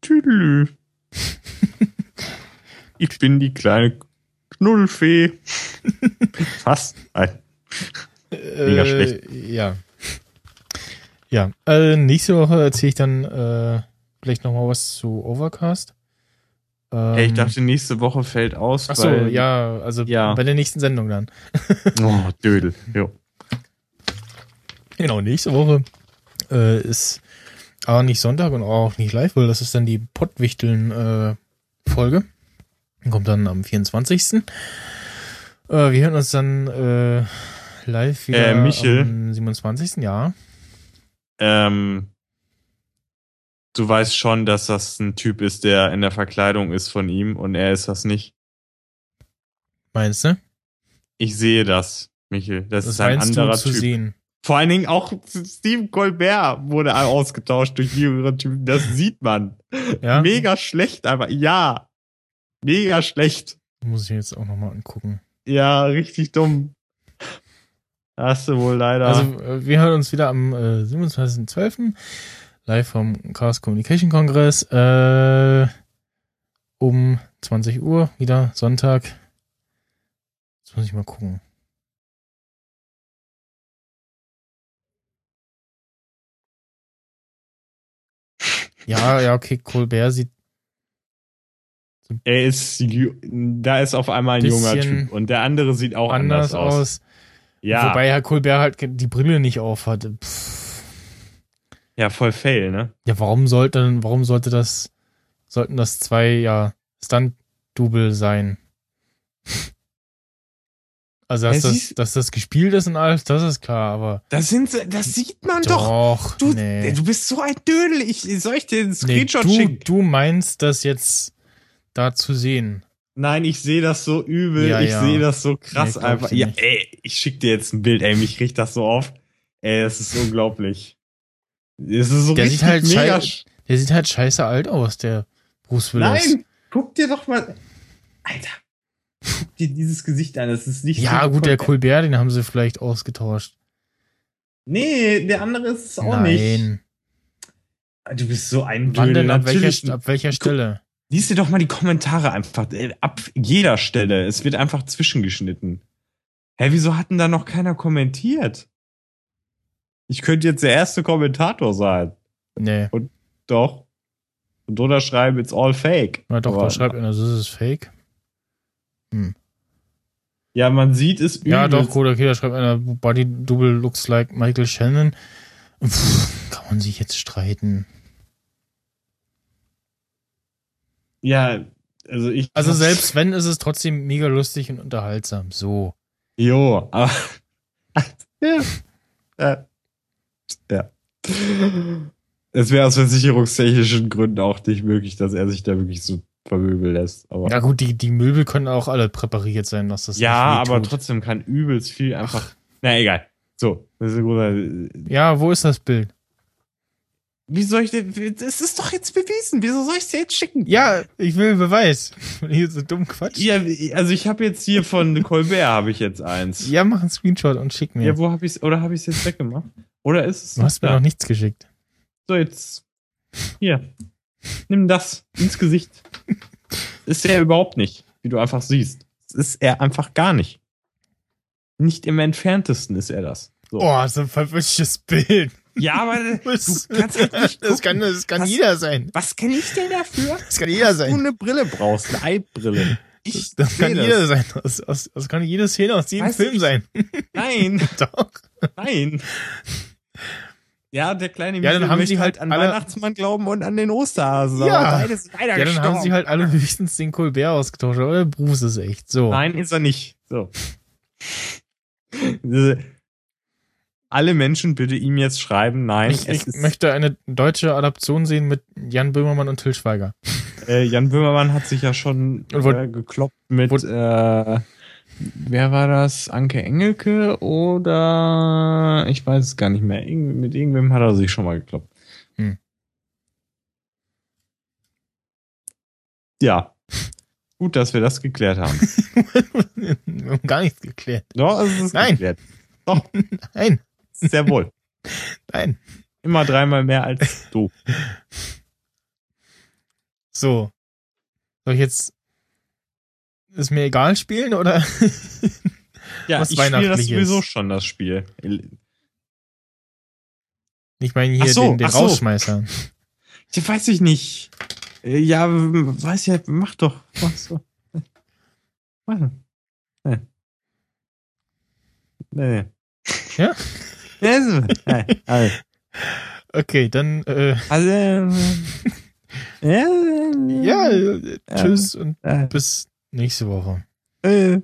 Tüdelü. ich bin die kleine Knuddelfee. Nein. Mega äh, schlecht. Ja. Ja, äh, nächste Woche erzähle ich dann äh, vielleicht noch mal was zu Overcast. Ähm, Ey, ich dachte, nächste Woche fällt aus. Ach so, weil, ja, also Ja. bei der nächsten Sendung dann. Oh, Dödel. Jo. Genau, nächste Woche äh, ist aber nicht Sonntag und auch nicht live, weil das ist dann die Pottwichteln-Folge. Kommt dann am 24. Äh, wir hören uns dann äh, live wieder Äh, Michel? am 27. Ja. Ähm, du weißt schon, dass das ein Typ ist, der in der Verkleidung ist von ihm und er ist das nicht. Meinst du? Ich sehe das, Michel. Das, Das ist ein anderer du zu Typ. sehen. Vor allen Dingen auch Steve Colbert wurde ausgetauscht durch jüngere Typen. Das sieht man. Ja? Mega schlecht, aber ja. Mega schlecht. Muss ich jetzt auch nochmal angucken. Ja, richtig dumm. Hast du wohl leider. Also, wir hören uns wieder am äh, 27.12. live vom Chaos Communication Kongress äh, um 20 Uhr, wieder Sonntag. Jetzt muss ich mal gucken. Ja, ja, okay, Colbert sieht er ist, da ist auf einmal ein junger Typ und der andere sieht auch anders, anders, aus. aus. Ja, Wobei Herr Colbert halt die Brille nicht auf hat. Pff. ja, voll fail, ne? Ja, warum sollte warum sollte das, sollten das zwei, ja, Stunt-Double sein? Also, dass Ja, das, dass das gespielt ist und alles, das ist klar, aber Das sind, das sieht man doch. doch, Du, nee. du bist so ein Dödel. Ich, soll ich dir einen nee Screenshot du, schicken? du meinst das jetzt da zu sehen. Nein, ich sehe das so übel. Ja, ich ja. sehe das so krass Nee, einfach. ich Ja, ey, ich schick dir jetzt ein Bild, ey, mich riecht das so auf. Ey, das ist unglaublich. Es ist so Der sieht halt mega. Der sieht halt scheiße alt aus, der Bruce Willis. Nein, guck dir doch mal. Alter, guck dir dieses Gesicht an. Das ist nicht. Ja, so gut, der Colbert, den haben sie vielleicht ausgetauscht. Nee, der andere ist es auch Nein. nicht. Du bist so ein Wann denn? Ab welcher, ab welcher Stelle? Lies dir doch mal die Kommentare einfach. äh, Ab jeder Stelle. Es wird einfach zwischengeschnitten. Hä, wieso hat denn da noch keiner kommentiert? Ich könnte jetzt der erste Kommentator sein. Nee. Doch. Und drunter schreiben, it's all fake. Na doch, da schreibt einer, das ist fake. Ja, man sieht es Ja, übelst. doch, gut, okay, da schreibt einer, Body Double looks like Michael Shannon. Pff, kann sollen sich jetzt streiten? Ja, also ich. Also selbst wenn, ist es trotzdem mega lustig und unterhaltsam. So. Jo, aber. ja. Ja. ja. Es wäre aus versicherungstechnischen Gründen auch nicht möglich, dass er sich da wirklich so vermöbeln lässt. Aber Ja gut, die, die Möbel können auch alle präpariert sein, dass das ja, aber trotzdem kann übelst viel einfach. Na egal. So, das ist ein großer. Ja, wo ist das Bild? Wie soll ich denn. Das ist doch jetzt bewiesen. Wieso soll ich es dir jetzt schicken? Ja, ich will Beweis. Hier so dumm Quatsch. Ja, also ich habe jetzt hier von Colbert habe ich jetzt eins. Ja, mach einen Screenshot und schick mir. Ja, wo habe ich oder habe ich es jetzt weggemacht? Oder ist es du hast mir da? noch nichts geschickt. So jetzt hier. Nimm das ins Gesicht. Ist er überhaupt nicht, wie du einfach siehst. Ist er einfach gar nicht. Nicht im entferntesten ist er das. So. Oh, so ein verwischtes Bild. Ja, aber Das, du kannst halt nicht das kann, das kann Was- jeder sein. Was kann ich denn dafür? Das kann jeder Du sein. eine Brille brauchst, eine Eibrille. Ich Das, das kann jeder sein. Das, das, das kann jede Szene aus jedem Weiß Film ich. sein. Nein, Doch. nein. Ja, der kleine Ja, dann Michel haben sie halt an alle- Weihnachtsmann glauben und an den Osterhasen. Ja. Ja, dann haben gestorben. sie halt alle höchstens den Colbert ausgetauscht. Aber der Bruce ist echt so. Nein, ist er nicht. So. Alle Menschen bitte ihm jetzt schreiben, nein, Ich, ich möchte eine deutsche Adaption sehen mit Jan Böhmermann und Till Schweiger. äh, Jan Böhmermann hat sich ja schon wo- äh, gekloppt mit, wo- äh, wer war das? Anke Engelke oder ich weiß es gar nicht mehr. Irgend, mit irgendwem hat er sich schon mal gekloppt. Hm. Ja. Gut, dass wir das geklärt haben. Wir haben gar nichts geklärt. Doch, es ist Nein. geklärt. Doch, Nein, sehr wohl. nein. Immer dreimal mehr als du. So. Soll ich jetzt ist mir egal spielen oder? Ja, Was ich spiele das sowieso schon, das Spiel. Ich meine hier so, den, den ach so. Rausschmeißer. Ja, weiß ich nicht. Ja, weiß ja, mach doch. Mach so. Mach. Nee. Nee. Ja? Okay, dann äh, also, ja, äh, tschüss und bis nächste Woche. äh,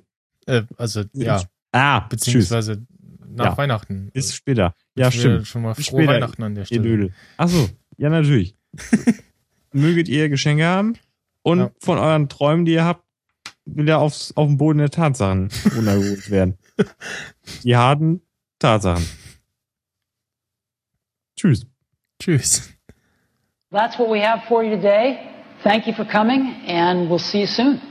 Äh, also ja, Ah, tschüss. beziehungsweise nach Ja. Weihnachten. Bis später. Ja, Ich stimmt. Schon mal frohe später, Weihnachten an der Ihr Stelle. Dödel. Achso, ja, natürlich. Möget ihr Geschenke haben und Ja. von euren Träumen, die ihr habt, wieder aufs, auf den Boden der Tatsachen runtergeholt werden. Die harten Tatsachen. Tschüss. Tschüss. That's what we have for you today. Thank you for coming, and we'll see you soon.